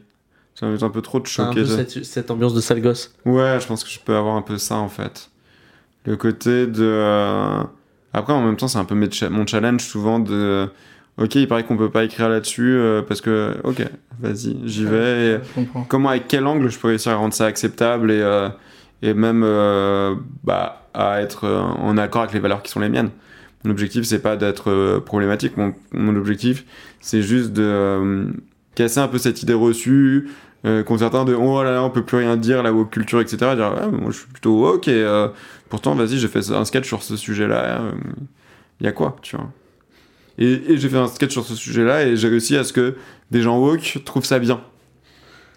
Speaker 8: Ça m'amuse un peu trop de
Speaker 6: un peu
Speaker 8: ça.
Speaker 6: cette, cette ambiance de sale gosse.
Speaker 8: Ouais, je pense que je peux avoir un peu ça en fait. Le côté de. euh, Après, en même temps, c'est un peu mon challenge souvent de. Ok, il paraît qu'on peut pas écrire là-dessus euh, parce que. Ok, vas-y, j'y vais. Et
Speaker 7: Je comprends.
Speaker 8: comment, avec quel angle je peux réussir à rendre ça acceptable et, euh, et même euh, bah, à être en accord avec les valeurs qui sont les miennes. Mon objectif, c'est pas d'être euh, problématique. Mon, objectif, c'est juste de euh, casser un peu cette idée reçue euh, certains de oh là là, on peut plus rien dire, la woke culture, etc. Dire, moi, je suis plutôt woke et euh, pourtant, vas-y, j'ai fait un sketch sur ce sujet-là. Il y a quoi, tu vois Et, et j'ai fait un sketch sur ce sujet-là et j'ai réussi à ce que des gens woke trouvent ça bien.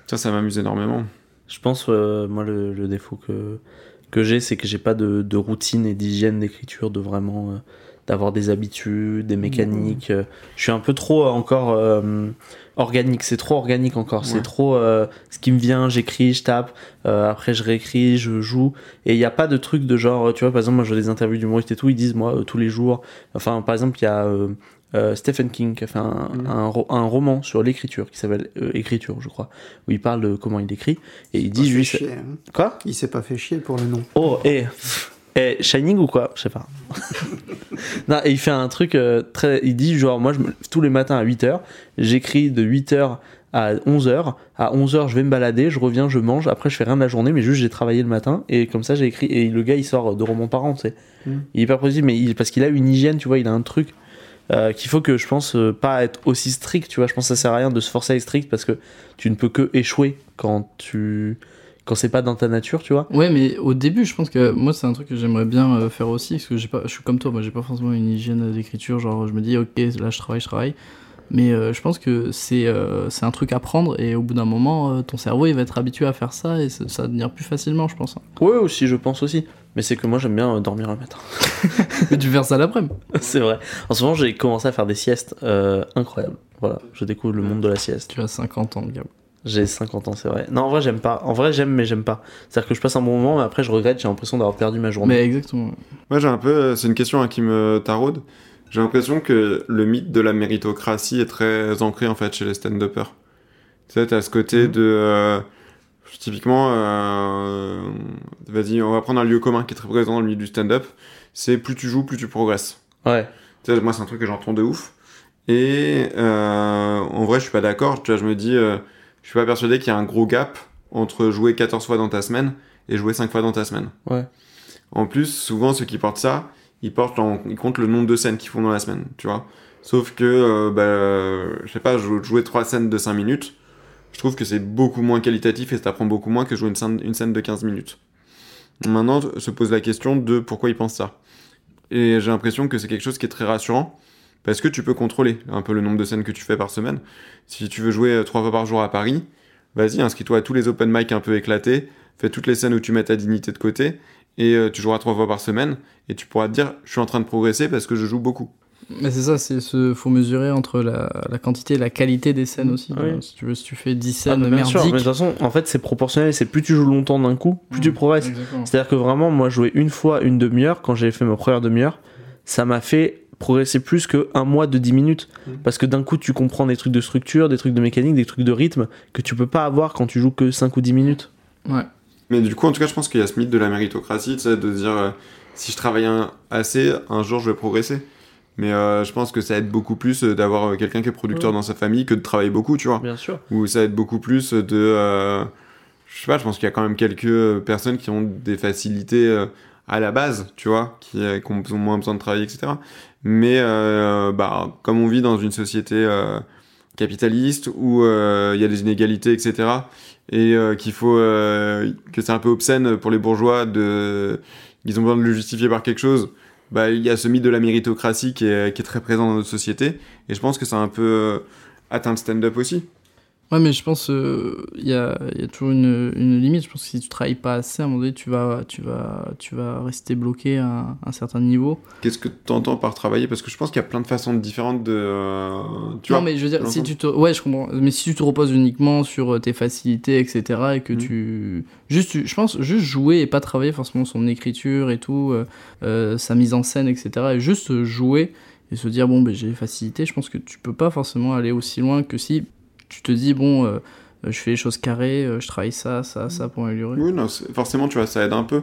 Speaker 8: Ça, ça m'amuse énormément.
Speaker 6: Je pense, euh, moi, le, le défaut que, que j'ai, c'est que j'ai pas de, de routine et d'hygiène d'écriture, de vraiment. euh, d'avoir des habitudes, des mécaniques. euh, Je suis un peu trop euh, encore euh, organique, c'est trop organique encore, c'est trop ce qui me vient, j'écris, je tape, après je réécris, je joue, et il n'y a pas de truc de genre, tu vois, par exemple, moi je vois des interviews d'humoristes et tout, ils disent, moi, tous les jours, enfin, par exemple, il y a euh, Stephen King qui a fait un,
Speaker 8: Mhm.
Speaker 6: un, ro- un roman sur l'écriture qui s'appelle euh, Écriture, je crois, où il parle de comment il écrit, et il
Speaker 9: Il
Speaker 6: dit,
Speaker 9: s'est
Speaker 6: lui,
Speaker 9: fait
Speaker 6: c'est-
Speaker 9: chier, hein.
Speaker 6: quoi?
Speaker 9: Il s'est pas fait chier pour le nom.
Speaker 6: Oh, et. Eh, Shining ou quoi? Je sais pas. *laughs* non, et il fait un truc euh, très. Il dit genre, moi, je me... tous les matins à 8h, j'écris de 8h à 11h. À 11h, je vais me balader, je reviens, je mange. Après, je fais rien de la journée, mais juste j'ai travaillé le matin. Et comme ça, j'ai écrit. Et le gars, il sort de romans par an, tu sais.
Speaker 9: Mm.
Speaker 6: Il est hyper positif, mais il... parce qu'il a une hygiène, tu vois, il a un truc. Euh, qu'il faut que je pense euh, pas être aussi strict, tu vois. Je pense que ça sert à rien de se forcer à être strict parce que tu ne peux que échouer quand tu quand c'est pas dans ta nature, tu vois.
Speaker 7: Ouais, mais au début, je pense que moi, c'est un truc que j'aimerais bien euh, faire aussi, parce que j'ai pas, je suis comme toi, moi, j'ai pas forcément une hygiène d'écriture, genre, je me dis, ok, là, je travaille, je travaille. Mais euh, je pense que c'est euh, un truc à prendre, et au bout d'un moment, euh, ton cerveau, il va être habitué à faire ça, et ça va venir plus facilement, je pense. hein.
Speaker 6: Ouais, aussi, je pense aussi. Mais c'est que moi, j'aime bien euh, dormir le matin. *laughs*
Speaker 7: Mais tu faire ça l'après-midi. *laughs*
Speaker 6: c'est vrai. En ce moment, j'ai commencé à faire des siestes euh, incroyables. Voilà, je découvre le monde de la sieste.
Speaker 7: Tu as 50 ans, Gab.
Speaker 6: J'ai 50 ans, c'est vrai. Non, en vrai, j'aime pas. En vrai, j'aime, mais j'aime pas. C'est-à-dire que je passe un bon moment, mais après, je regrette, j'ai l'impression d'avoir perdu ma journée.
Speaker 7: Mais exactement.
Speaker 8: Moi, j'ai un peu. euh, C'est une question hein, qui me taraude. J'ai l'impression que le mythe de la méritocratie est très ancré en fait chez les stand-uppers. Tu sais, t'as ce côté de. euh, typiquement, euh, vas-y, on va prendre un lieu commun qui est très présent dans le milieu du stand-up. C'est plus tu joues, plus tu progresses.
Speaker 6: Ouais.
Speaker 8: Tu sais, moi, c'est un truc que j'entends de ouf. Et euh, en vrai, je suis pas d'accord. Tu vois, je me dis, euh, je suis pas persuadé qu'il y a un gros gap entre jouer 14 fois dans ta semaine et jouer 5 fois dans ta semaine.
Speaker 6: Ouais.
Speaker 8: En plus, souvent, ceux qui portent ça, ils, portent en- ils comptent le nombre de scènes qu'ils font dans la semaine, tu vois. Sauf que, euh, bah, je sais pas, jou- jouer 3 scènes de 5 minutes, je trouve que c'est beaucoup moins qualitatif et ça t'apprend beaucoup moins que jouer une scène, de 15 minutes. Maintenant, se pose la question de pourquoi ils pensent ça. Et j'ai l'impression que c'est quelque chose qui est très rassurant, parce que tu peux contrôler un peu le nombre de scènes que tu fais par semaine. Si tu veux jouer euh, trois fois par jour à Paris, vas-y, inscris-toi à tous les open mic un peu éclatés, fais toutes les scènes où tu mets ta dignité de côté, et euh, tu joueras trois fois par semaine, et tu pourras te dire, je suis en train de progresser parce que je joue beaucoup.
Speaker 7: Mais c'est ça, c'est ce faut mesurer entre la, la quantité et la qualité des scènes aussi.
Speaker 6: Oui.
Speaker 7: Euh, Si tu veux, si tu fais 10
Speaker 6: Ah,
Speaker 7: scènes
Speaker 6: mais bien sûr, mais de toute façon, en fait, c'est proportionnel. C'est plus tu joues longtemps d'un coup, plus tu progresses.
Speaker 7: Exactement.
Speaker 6: C'est-à-dire que vraiment, moi, jouer une fois une demi-heure, quand j'ai fait ma première demi-heure, ça m'a fait progresser plus que un mois de 10 minutes.
Speaker 8: Mhm.
Speaker 6: Parce que d'un coup, tu comprends des trucs de structure, des trucs de mécanique, des trucs de rythme que tu peux pas avoir quand tu joues que 5 ou 10 minutes.
Speaker 7: Ouais.
Speaker 8: Mais du coup, en tout cas, je pense qu'il y a ce mythe de la méritocratie, tu sais, de dire, euh, si je travaille un- assez, un jour, je vais progresser. Mais euh, je pense que ça aide beaucoup plus euh, d'avoir euh, quelqu'un qui est producteur
Speaker 6: Ouais.
Speaker 8: dans sa famille que de travailler beaucoup, tu vois.
Speaker 6: Bien sûr.
Speaker 8: Ou ça aide beaucoup plus de... euh, je sais pas, je pense qu'il y a quand même quelques personnes qui ont des facilités euh, à la base, tu vois, qui, qui ont moins besoin de travailler, etc. Mais bah, comme on vit dans une société capitaliste où il y a des inégalités, etc., et qu'il faut... que c'est un peu obscène pour les bourgeois de... Ils ont besoin de le justifier par quelque chose. Bah, il y a ce mythe de la méritocratie qui est, qui est très présent dans notre société. Et je pense que ça a un peu euh, atteint le stand-up aussi.
Speaker 7: Ouais, mais je pense euh, il y, a, il y a toujours une, une limite. Je pense que si tu travailles pas assez, à un moment donné, tu vas, tu vas, tu vas rester bloqué à un, un certain niveau.
Speaker 8: Qu'est-ce que tu entends par travailler? Parce que je pense qu'il y a plein de façons différentes de. euh, tu
Speaker 7: non,
Speaker 8: vois
Speaker 7: mais je veux dire, si tu te, ouais, je comprends. Mais si tu te reposes uniquement sur euh, tes facilités, etc., et que
Speaker 8: Mhm.
Speaker 7: tu, juste, tu- je pense, juste jouer et pas travailler forcément son écriture et tout, euh, euh, sa mise en scène, etc., et juste jouer et se dire bon, ben j'ai les facilités. Je pense que tu peux pas forcément aller aussi loin que si tu te dis bon, euh, je fais les choses carrées, euh, je travaille ça, ça, ça pour améliorer.
Speaker 8: Oui, non, forcément, tu vois, ça aide un peu.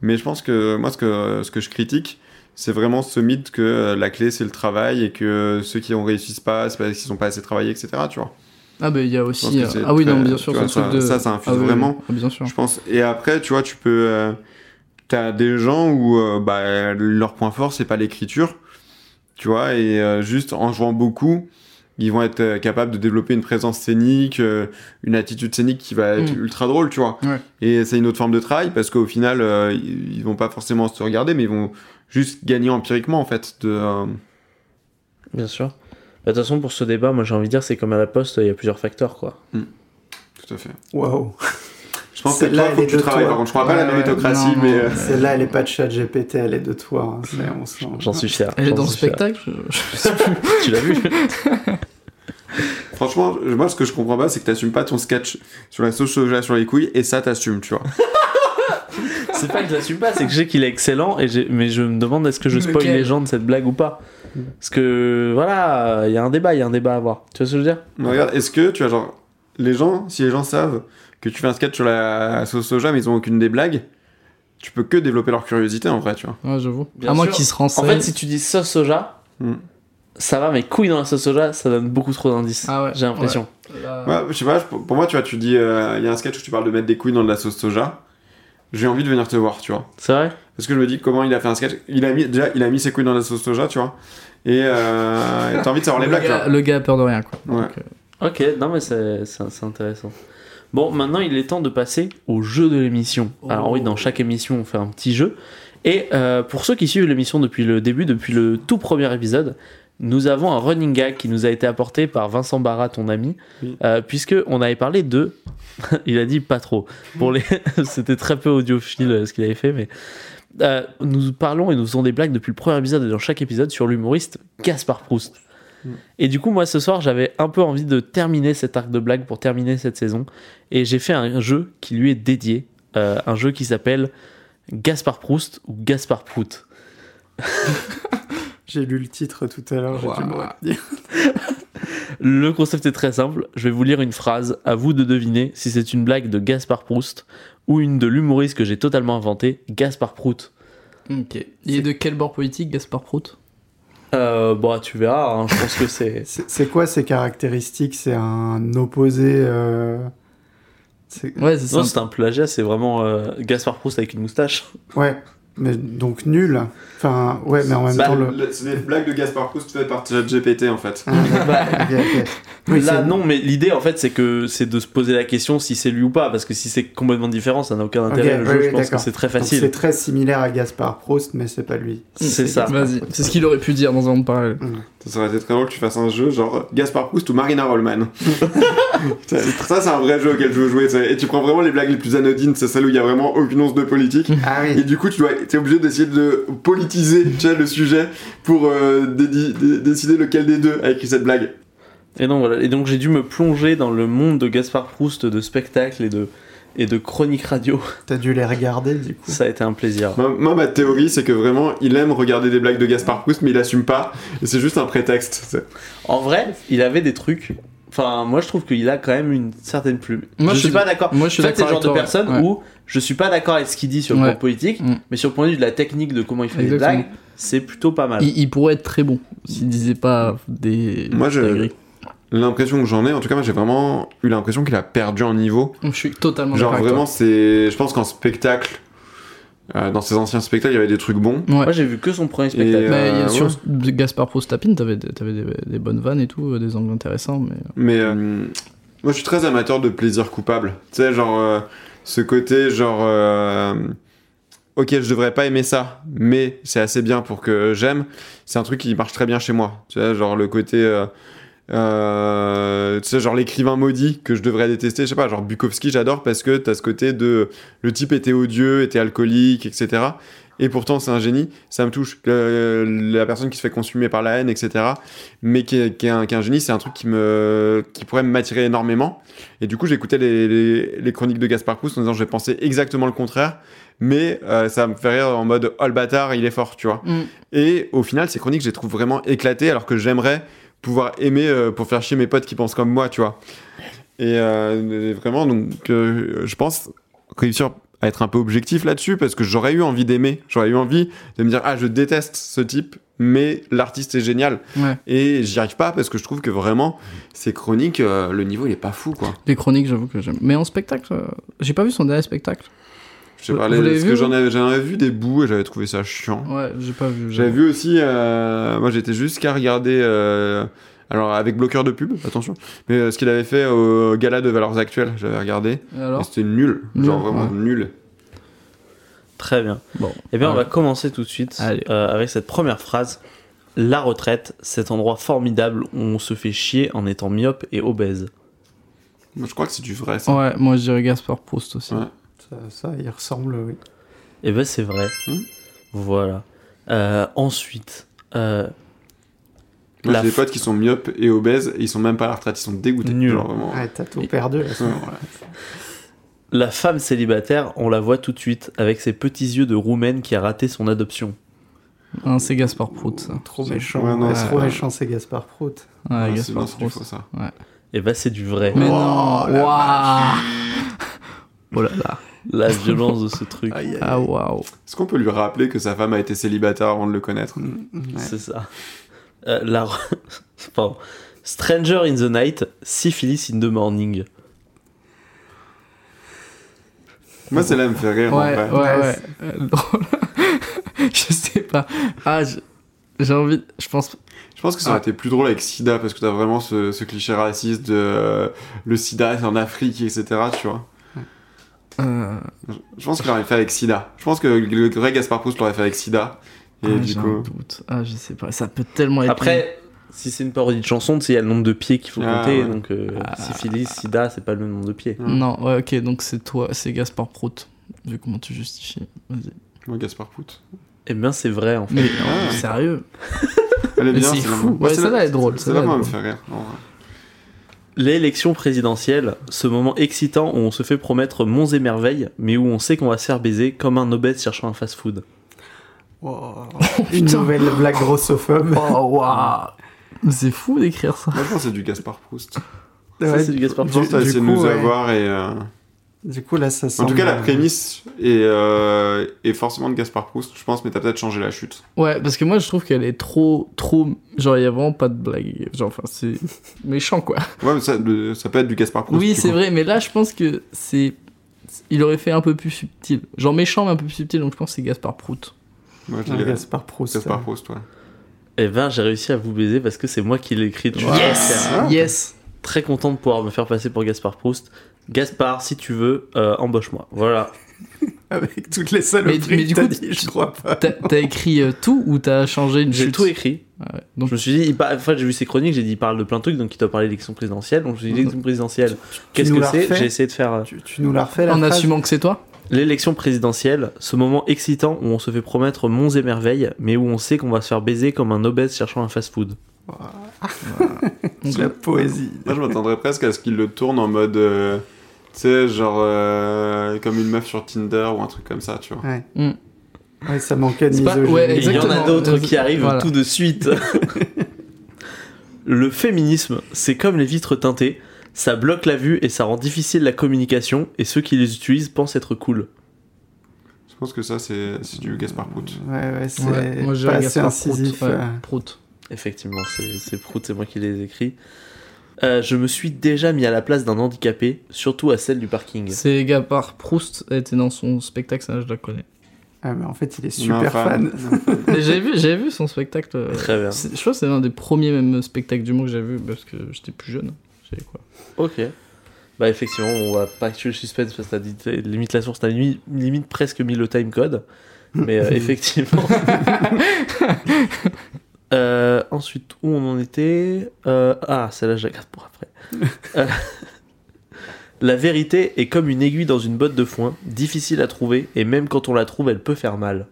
Speaker 8: Mais je pense que moi, ce que, ce que je critique, c'est vraiment ce mythe que euh, la clé, c'est le travail et que ceux qui en réussissent pas, c'est parce qu'ils ont pas assez travaillé, etc. Tu vois.
Speaker 7: Ah ben il y a aussi, euh, ah oui
Speaker 8: très-
Speaker 7: non, bien sûr,
Speaker 8: vois, ça-
Speaker 7: de,
Speaker 8: ça, ça infuse
Speaker 7: Ah oui,
Speaker 8: vraiment.
Speaker 7: oui, bien sûr.
Speaker 8: Je pense. Et après, tu vois, tu peux. euh, T'as des gens où euh, bah, leur point fort, c'est pas l'écriture. Tu vois, et juste en jouant beaucoup, ils vont être euh, capables de développer une présence scénique, euh, une attitude scénique qui va être
Speaker 7: Mm.
Speaker 8: ultra drôle, tu vois.
Speaker 7: Ouais.
Speaker 8: Et c'est une autre forme de travail parce qu'au final, euh, ils vont pas forcément se regarder, mais ils vont juste gagner empiriquement, en fait. De, euh,
Speaker 6: Bien sûr. Bah, De toute façon, pour ce débat, moi j'ai envie de dire, c'est comme à la poste, il y a plusieurs facteurs, quoi.
Speaker 8: Tout à fait.
Speaker 9: Waouh.
Speaker 8: Je pense que toi,
Speaker 9: elle
Speaker 8: faut que tu travailles. Par contre, je crois pas à la
Speaker 7: Ouais, ouais.
Speaker 8: méritocratie,
Speaker 7: Non,
Speaker 8: mais. euh,
Speaker 9: Celle-là, elle est pas de chat GPT, elle est de toi. hein.
Speaker 6: J'en suis fier.
Speaker 7: Elle est dans le spectacle je- je sais plus. *laughs*
Speaker 6: Tu l'as vu?
Speaker 8: Franchement, moi, ce que je comprends pas, c'est que t'assumes pas ton sketch sur la sauce soja sur les couilles, et ça, t'assumes, tu vois. *laughs*
Speaker 6: C'est pas que je l'assume pas, c'est que je sais qu'il est excellent, et mais je me demande est-ce que je spoil les gens de cette blague ou pas? Parce que voilà, il y a un débat, il y a un débat à avoir. Tu vois ce que je veux dire?
Speaker 8: Mais regarde, est-ce que tu as genre. Les gens, si les gens savent que tu fais un sketch sur la sauce soja, mais ils ont aucune des blagues, tu peux que développer leur curiosité en vrai, tu vois.
Speaker 7: Ouais, j'avoue.
Speaker 6: Bien
Speaker 7: À moins
Speaker 6: sûr.
Speaker 7: qu'ils se
Speaker 6: En
Speaker 7: renseignent.
Speaker 6: fait, si tu dis sauce soja,
Speaker 8: Hmm.
Speaker 6: ça va, mais couilles dans la sauce soja, ça donne beaucoup trop d'indices.
Speaker 7: Ah ouais,
Speaker 6: J'ai l'impression.
Speaker 7: Là-
Speaker 8: Ouais, je sais pas, pour moi, tu vois, tu dis, euh, il y a un sketch où tu parles de mettre des couilles dans de la sauce soja. J'ai envie de venir te voir, tu vois.
Speaker 6: C'est vrai?
Speaker 8: Parce que je me dis comment il a fait un sketch? Il a mis, déjà, il a mis ses couilles dans la sauce soja, tu vois. Et euh, t'as envie de savoir les
Speaker 7: le,
Speaker 8: blagues, tu
Speaker 7: gars,
Speaker 8: vois.
Speaker 7: le gars a peur de rien, quoi.
Speaker 8: Ouais.
Speaker 7: Donc, euh,
Speaker 6: Ok, non mais c'est intéressant. Bon, maintenant il est temps de passer au jeu de l'émission. Alors oui, dans chaque émission on fait un petit jeu. Et euh, pour ceux qui suivent l'émission depuis le début, depuis le tout premier épisode, nous avons un running gag qui nous a été apporté par Vincent Barra, ton ami,
Speaker 8: Oui.
Speaker 6: euh, puisque on avait parlé de... *laughs* il a dit pas trop. Pour les... *laughs* C'était très peu audiophile euh, ce qu'il avait fait, mais... euh, nous parlons et nous faisons des blagues depuis le premier épisode et dans chaque épisode sur l'humoriste Gaspard Proust. Et du coup, moi, ce soir, j'avais un peu envie de terminer cet arc de blague pour terminer cette saison. Et j'ai fait un jeu qui lui est dédié. euh, un jeu qui s'appelle Gaspard Proust ou Gaspard Prout. *laughs*
Speaker 9: J'ai lu le titre tout à l'heure, j'ai
Speaker 7: Wow.
Speaker 9: dû me retenir. *laughs*
Speaker 6: Le concept est très simple. Je vais vous lire une phrase. À vous de deviner si c'est une blague de Gaspard Proust ou une de l'humoriste que j'ai totalement inventé, Gaspard Prout.
Speaker 7: Ok. Il est de quel bord politique, Gaspard Prout?
Speaker 6: Euh, bon, tu verras. hein, je pense que c'est. *laughs*
Speaker 9: C'est c'est quoi ses caractéristiques? C'est un opposé. euh, c'est-
Speaker 7: Ouais, c'est ça.
Speaker 6: Non, c'est un plagiat. C'est vraiment euh, Gaspard Proust avec une moustache.
Speaker 9: Ouais, mais donc nul. Enfin, ouais, mais en même
Speaker 6: Bah,
Speaker 9: temps le.
Speaker 8: Le- C'est des blagues de Gaspard Proust faites par ChatGPT en fait.
Speaker 9: Ah, ok. *laughs* Oui,
Speaker 6: Là, non, mais l'idée en fait, c'est que c'est de se poser la question si c'est lui ou pas, parce que si c'est complètement différent, ça n'a aucun intérêt. Le jeu,
Speaker 9: oui,
Speaker 6: je pense que c'est très
Speaker 9: donc
Speaker 6: facile.
Speaker 9: C'est très similaire à Gaspard Proust, mais c'est pas lui.
Speaker 6: C'est ça.
Speaker 7: Vas-y, c'est ce qu'il aurait pu dire dans un monde parallèle.
Speaker 8: Ça aurait été très drôle que tu fasses un jeu genre Gaspard Proust ou Marina Rollman. *laughs* ça, c'est un vrai jeu auquel je veux jouer. Et tu prends vraiment les blagues les plus anodines, c'est celles où il y a vraiment aucune once de politique.
Speaker 9: Ah
Speaker 8: Et du coup, tu dois, es obligé d'essayer de politiser le sujet pour euh, décider lequel des deux a écrit cette blague.
Speaker 6: Et donc voilà. Et donc j'ai dû me plonger dans le monde de Gaspard Proust, de spectacles et de et de chroniques radio.
Speaker 9: T'as dû les regarder du coup.
Speaker 6: Ça a été un plaisir.
Speaker 8: Moi, moi, ma théorie, c'est que vraiment, il aime regarder des blagues de Gaspard Proust, mais il assume pas. Et c'est juste un prétexte.
Speaker 6: En vrai, il avait des trucs. Enfin, moi je trouve qu'il a quand même une certaine plume.
Speaker 7: Moi,
Speaker 6: je
Speaker 7: je
Speaker 6: suis pas d'accord.
Speaker 7: Moi, je suis
Speaker 6: c'est le genre de personne
Speaker 7: ouais.
Speaker 6: où je suis pas d'accord avec ce qu'il dit sur le
Speaker 7: Ouais.
Speaker 6: plan politique,
Speaker 7: Mm.
Speaker 6: mais sur le point de vue de la technique de comment il fait des
Speaker 7: Exactement.
Speaker 6: blagues, c'est plutôt pas mal.
Speaker 7: Il, il pourrait être très bon s'il disait pas des.
Speaker 8: Moi, je-. L'impression que j'en ai, en tout cas, moi, j'ai vraiment eu l'impression qu'il a perdu en niveau.
Speaker 7: Je suis totalement
Speaker 8: Genre, vraiment, c'est. Je pense qu'en spectacle, euh, dans ses anciens spectacles, il y avait des trucs bons.
Speaker 7: Ouais.
Speaker 6: Moi j'ai vu que son premier spectacle.
Speaker 8: Et,
Speaker 7: a
Speaker 8: Euh,
Speaker 7: sur
Speaker 8: ouais.
Speaker 7: de Gaspard Proust Tapine, t'avais des, t'avais des, des bonnes vannes et tout, des angles intéressants, mais.
Speaker 8: Mais euh, moi, je suis très amateur de plaisir coupable. Tu sais, genre, euh, ce côté, genre. euh, Ok, je devrais pas aimer ça, mais c'est assez bien pour que j'aime. C'est un truc qui marche très bien chez moi. Tu sais, genre le côté. Euh, tu sais, genre l'écrivain maudit que je devrais détester. Je sais pas, genre Bukowski, j'adore parce que t'as ce côté de. Le type était odieux, était alcoolique, etc. Et pourtant, c'est un génie. Ça me touche. Euh, la personne qui se fait consumer par la haine, etc. Mais qui est, qui est un, qui est un génie, c'est un truc qui, me, qui pourrait m'attirer énormément. Et du coup, j'écoutais les, les, les chroniques de Gaspard Proust en disant je vais penser exactement le contraire. Mais euh, ça me fait rire en mode oh le bâtard, il est fort, tu vois.
Speaker 7: Mm.
Speaker 8: Et au final, ces chroniques, je les trouve vraiment éclatées alors que j'aimerais pouvoir aimer euh, pour faire chier mes potes qui pensent comme moi, tu vois. Et euh, vraiment, donc, euh, je pense réussir à être un peu objectif là-dessus parce que j'aurais eu envie d'aimer, j'aurais eu envie de me dire ah je déteste ce type, mais l'artiste est génial.
Speaker 7: Ouais.
Speaker 8: Et j'y arrive pas parce que je trouve que vraiment ces chroniques, euh, le niveau il est pas fou quoi.
Speaker 7: Les chroniques, j'avoue que j'aime. Mais en spectacle, j'ai pas vu son dernier spectacle.
Speaker 8: Je sais parce que j'en avais, vu des bouts et j'avais trouvé ça chiant.
Speaker 7: Ouais, j'ai pas vu.
Speaker 8: J'avais vu aussi, euh, moi j'étais jusqu'à regarder, euh, alors avec bloqueur de pub, attention, mais euh, ce qu'il avait fait au gala de Valeurs Actuelles, j'avais regardé,
Speaker 7: Et
Speaker 8: c'était nul, genre
Speaker 7: Nul,
Speaker 8: vraiment
Speaker 7: ouais.
Speaker 8: nul.
Speaker 6: Très bien.
Speaker 7: Bon.
Speaker 6: Eh bien, on va commencer tout de suite euh, avec cette première phrase. La retraite, cet endroit formidable où on se fait chier en étant myope et obèse.
Speaker 8: Moi, je crois que c'est du vrai, ça.
Speaker 7: Ouais, moi je dirais Gaspard Proust aussi.
Speaker 8: Ouais.
Speaker 9: Ça, ça, il ressemble, oui.
Speaker 6: Et ben c'est vrai.
Speaker 8: Hmm.
Speaker 6: Voilà. Euh, ensuite, euh,
Speaker 8: Moi, j'ai des
Speaker 6: f-
Speaker 8: potes qui sont myopes et obèses et ils sont même pas à la retraite, ils sont dégoûtés.
Speaker 6: Nul.
Speaker 8: Genre, vraiment.
Speaker 9: Ouais, t'as tout perdu à ce moment-là.
Speaker 6: la femme célibataire, on la voit tout de suite avec ses petits yeux de roumaine qui a raté son adoption.
Speaker 7: Ah, c'est Gaspard Proust, ça.
Speaker 9: Trop
Speaker 8: C'est-
Speaker 9: méchant.
Speaker 8: ouais, non,
Speaker 9: Ouais,
Speaker 8: c'est
Speaker 9: trop méchant, c'est Gaspard Prout.
Speaker 7: Ouais,
Speaker 8: Ouais, c'est
Speaker 7: Gaspard Proust.
Speaker 8: faux, ça.
Speaker 6: Et ben c'est du vrai.
Speaker 7: Mais
Speaker 9: Oh,
Speaker 7: non, waouh *laughs* Oh là là.
Speaker 6: La violence de ce truc.
Speaker 9: Aïe, aïe,
Speaker 7: Ah waouh.
Speaker 8: Est-ce qu'on peut lui rappeler que sa femme a été célibataire avant de le connaître
Speaker 9: Mm, ouais.
Speaker 6: C'est ça. Euh, la... Pardon. *laughs* Stranger in the Night, Syphilis in the Morning.
Speaker 8: Moi, celle-là elle me fait rire. en
Speaker 7: Ouais,
Speaker 8: vrai.
Speaker 7: ouais,
Speaker 9: Ouais,
Speaker 7: ouais. Euh, drôle. *laughs* je sais pas. Ah, je- j'ai envie. Je pense.
Speaker 8: Je pense que ça aurait
Speaker 7: Ah.
Speaker 8: été plus drôle avec Sida parce que t'as vraiment ce, ce cliché raciste de euh, le Sida c'est en Afrique, etc. Tu vois.
Speaker 7: Euh,
Speaker 8: Je- pense qu'il l'aurait fait avec Sida. Je pense que le vrai Gaspard Proust l'aurait fait avec Sida. Et
Speaker 7: ah,
Speaker 8: du
Speaker 7: un
Speaker 8: coup.
Speaker 7: doute. Ah, je sais pas. Ça peut tellement être.
Speaker 6: Après, si c'est une parodie de chanson, tu sais, il y a le nombre de pieds qu'il faut
Speaker 8: Ah,
Speaker 6: compter.
Speaker 8: ouais.
Speaker 6: Donc, euh,
Speaker 7: Ah.
Speaker 6: syphilis, sida, c'est pas le nombre de pieds.
Speaker 7: Non, ouais, ok, donc c'est toi, c'est Gaspard Prout. Vu comment tu justifies. Vas-y.
Speaker 8: Moi, Gaspard Proust.
Speaker 6: Eh bien, c'est vrai, en fait.
Speaker 7: Mais
Speaker 8: Ah.
Speaker 7: non, sérieux.
Speaker 8: Elle est
Speaker 7: Mais
Speaker 8: bien,
Speaker 7: c'est fou. Ouais,
Speaker 8: celle-là-
Speaker 7: celle-là est drôle, est
Speaker 8: elle me fait rire. en vrai.
Speaker 6: L'élection présidentielle, ce moment excitant où on se fait promettre monts et merveilles, mais où on sait qu'on va se faire baiser comme un obèse cherchant un fast-food.
Speaker 9: Wow. *laughs* Une nouvelle blague grossophobe.
Speaker 7: Oh, waouh. Mais *laughs* C'est fou d'écrire ça.
Speaker 8: Moi, je pense que c'est du Gaspard Proust.
Speaker 6: Ça,
Speaker 9: Ouais,
Speaker 6: c'est du Gaspard
Speaker 8: t'as
Speaker 9: du
Speaker 8: de
Speaker 9: coup,
Speaker 8: nous
Speaker 9: ouais.
Speaker 8: avoir et. euh,
Speaker 9: Du coup, là, ça
Speaker 8: En tout cas, la prémisse est, euh, est forcément de Gaspard Proust, je pense, mais t'as peut-être changé la chute.
Speaker 7: Ouais, parce que moi je trouve qu'elle est trop, trop. Genre, il y a vraiment pas de blague. Genre, enfin, c'est *laughs* méchant quoi.
Speaker 8: Ouais, mais ça, le- ça peut être du Gaspard Proust.
Speaker 7: oui, c'est vrai, mais là je pense que c'est. Il aurait fait un peu plus subtil. Genre méchant, mais un peu plus subtil, donc je pense que c'est Gaspard
Speaker 8: je
Speaker 9: Ouais,
Speaker 8: dirais
Speaker 9: Gaspard Proust.
Speaker 8: Gaspard Proust, ouais.
Speaker 6: Eh ben, j'ai réussi à vous baiser parce que c'est moi qui l'ai écrit.
Speaker 7: Yes
Speaker 6: très,
Speaker 7: Yes
Speaker 6: très content de pouvoir me faire passer pour Gaspard Proust. Gaspard, si tu veux, euh, embauche-moi. Voilà. *laughs*
Speaker 9: Avec toutes les saloperies
Speaker 7: Mais- mais du
Speaker 9: que t'as
Speaker 7: coup,
Speaker 9: dit,
Speaker 7: tu-
Speaker 9: je crois pas.
Speaker 7: T'as écrit euh, tout ou t'as changé une
Speaker 6: J'ai tout écrit.
Speaker 7: Ah ouais. Donc,
Speaker 6: Je me suis dit, il par- en fait, j'ai vu ses chroniques, j'ai dit, il parle de plein de trucs, donc il doit parler d'élection présidentielle. Donc je me suis dit, l'élection présidentielle, qu'est-ce que c'est? J'ai essayé de faire euh,
Speaker 9: Tu, tu nous l'as refait, la
Speaker 7: en
Speaker 9: phrase?
Speaker 7: assumant que c'est toi?
Speaker 6: L'élection présidentielle, ce moment excitant où on se fait promettre monts et merveilles, mais où on sait qu'on va se faire baiser comme un obèse cherchant un fast-food.
Speaker 9: C'est la *laughs* poésie. *laughs*
Speaker 8: Moi, je m'attendrais presque à ce qu'il le tourne en mode. euh, tu sais, genre. euh, comme une meuf sur Tinder ou un truc comme ça, tu vois.
Speaker 9: Ouais.
Speaker 7: Mm.
Speaker 9: Ouais, ça manquait de
Speaker 7: C'est pas-
Speaker 9: misogynie.
Speaker 7: ouais,
Speaker 6: Et il y en a d'autres qui arrivent
Speaker 7: Voilà.
Speaker 6: tout de suite. *laughs* Le féminisme, c'est comme les vitres teintées, ça bloque la vue et ça rend difficile la communication, et ceux qui les utilisent pensent être cool.
Speaker 8: Je pense que ça, c'est du Gaspard Proust.
Speaker 9: Ouais, ouais, c'est
Speaker 7: Ouais, moi je
Speaker 9: pas
Speaker 7: dirais
Speaker 9: assez incisif.
Speaker 7: Prout. Ouais. Prout.
Speaker 6: Effectivement, c'est Prout, c'est moi qui les écrit. Euh, je me suis déjà mis à la place d'un handicapé, surtout à celle du parking.
Speaker 7: C'est Gaspard Proust était dans son spectacle, ça je la connais.
Speaker 9: Ah, mais en fait, il est
Speaker 8: Non,
Speaker 9: super
Speaker 8: fan. *laughs*
Speaker 7: j'ai vu, j'ai vu son spectacle. euh,
Speaker 6: Très bien.
Speaker 7: Je crois que c'est l'un des premiers même spectacles d'humour que j'ai vu parce que j'étais plus jeune. J'avais quoi
Speaker 6: Ok. Bah effectivement, on va pas tuer le suspense parce que t'as dit limite la source, t'as limite, limite presque mis le timecode. Mais euh, *laughs* effectivement. *laughs* Euh, ensuite, où on en était Euh, Ah, celle-là, je la garde pour après. *laughs* Euh, la vérité est comme une aiguille dans une botte de foin, difficile à trouver, et même quand on la trouve, elle peut faire mal.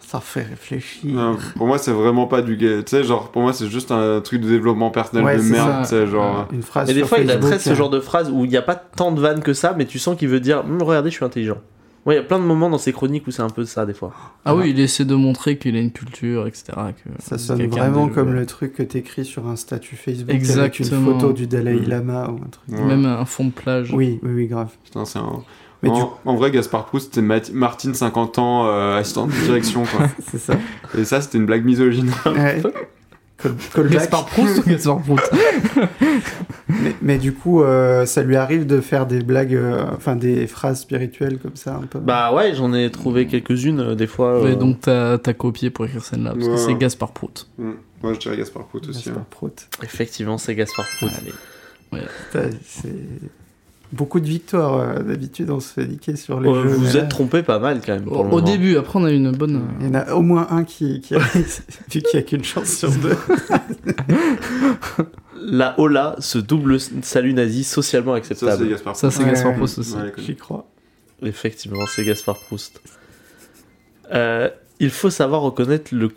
Speaker 9: Ça fait réfléchir.
Speaker 8: Non, pour moi, c'est vraiment pas du. ga- Tu sais, genre, pour moi, c'est juste un truc de développement personnel
Speaker 9: Ouais,
Speaker 8: de merde,
Speaker 7: ça.
Speaker 8: tu sais, genre.
Speaker 9: Une phrase
Speaker 6: Et des
Speaker 9: sur
Speaker 6: fois, il adresse ce
Speaker 9: euh,
Speaker 6: genre de phrase où il n'y a pas tant de vannes que ça, mais tu sens qu'il veut dire Hum, Regardez, je suis intelligent. Ouais, il y a plein de moments dans ses chroniques où c'est un peu ça, des fois.
Speaker 7: Ah oui, il essaie de montrer qu'il a une culture, etc. Que
Speaker 9: Ça sonne vraiment
Speaker 7: de-
Speaker 9: comme le truc que t'écris sur un statut Facebook avec
Speaker 7: Exactement.
Speaker 9: une photo du Dalai
Speaker 8: Mm.
Speaker 9: Lama ou un truc.
Speaker 8: Ouais.
Speaker 7: Même un fond de plage.
Speaker 9: Oui, oui, oui, grave.
Speaker 8: Putain, c'est un.
Speaker 9: Mais
Speaker 8: en,
Speaker 9: du
Speaker 8: en vrai, Gaspard Proust, c'était Mat- Martine, 50 ans, euh, assistante de direction, quoi. *laughs*
Speaker 9: c'est ça.
Speaker 8: Et ça, c'était une blague misogyne.
Speaker 9: Ouais. *laughs* Callback. *laughs*
Speaker 7: Gaspard Proust ou Gaspard Prout *laughs*
Speaker 9: mais, mais du coup, euh, ça lui arrive de faire des blagues, euh, enfin des phrases spirituelles comme ça un peu.
Speaker 6: Bah ouais, j'en ai trouvé quelques-unes, euh, des fois. euh,
Speaker 7: Ouais, donc t'as copié pour écrire celle-là, parce que
Speaker 8: Ouais.
Speaker 7: c'est Gaspard Prout.
Speaker 8: Mm. Moi, je dirais Gaspard Proust aussi.
Speaker 9: Gaspard
Speaker 8: hein.
Speaker 9: Prout.
Speaker 6: Effectivement, c'est Gaspard Prout.
Speaker 7: Allez.
Speaker 9: Putain, C'est beaucoup de victoires. euh, D'habitude, on se fait niquer sur les
Speaker 6: Ouais,
Speaker 9: jeux.
Speaker 6: vous
Speaker 9: là,
Speaker 6: êtes trompé pas mal quand même. Pour
Speaker 7: Au,
Speaker 6: le
Speaker 7: au début, après on a eu une bonne.
Speaker 9: Il y en a au moins un qui, qui a... vu qu'il n'y a qu'une chance sur deux. *laughs*
Speaker 6: La hola, ce double salut nazi socialement
Speaker 8: Ça, c'est
Speaker 6: acceptable.
Speaker 8: Gaspard.
Speaker 7: Ça, c'est
Speaker 9: Ouais,
Speaker 7: Gaspard. Proust aussi.
Speaker 8: Ouais.
Speaker 9: J'y crois.
Speaker 6: Effectivement, c'est Gaspard Proust. Euh, il faut savoir reconnaître le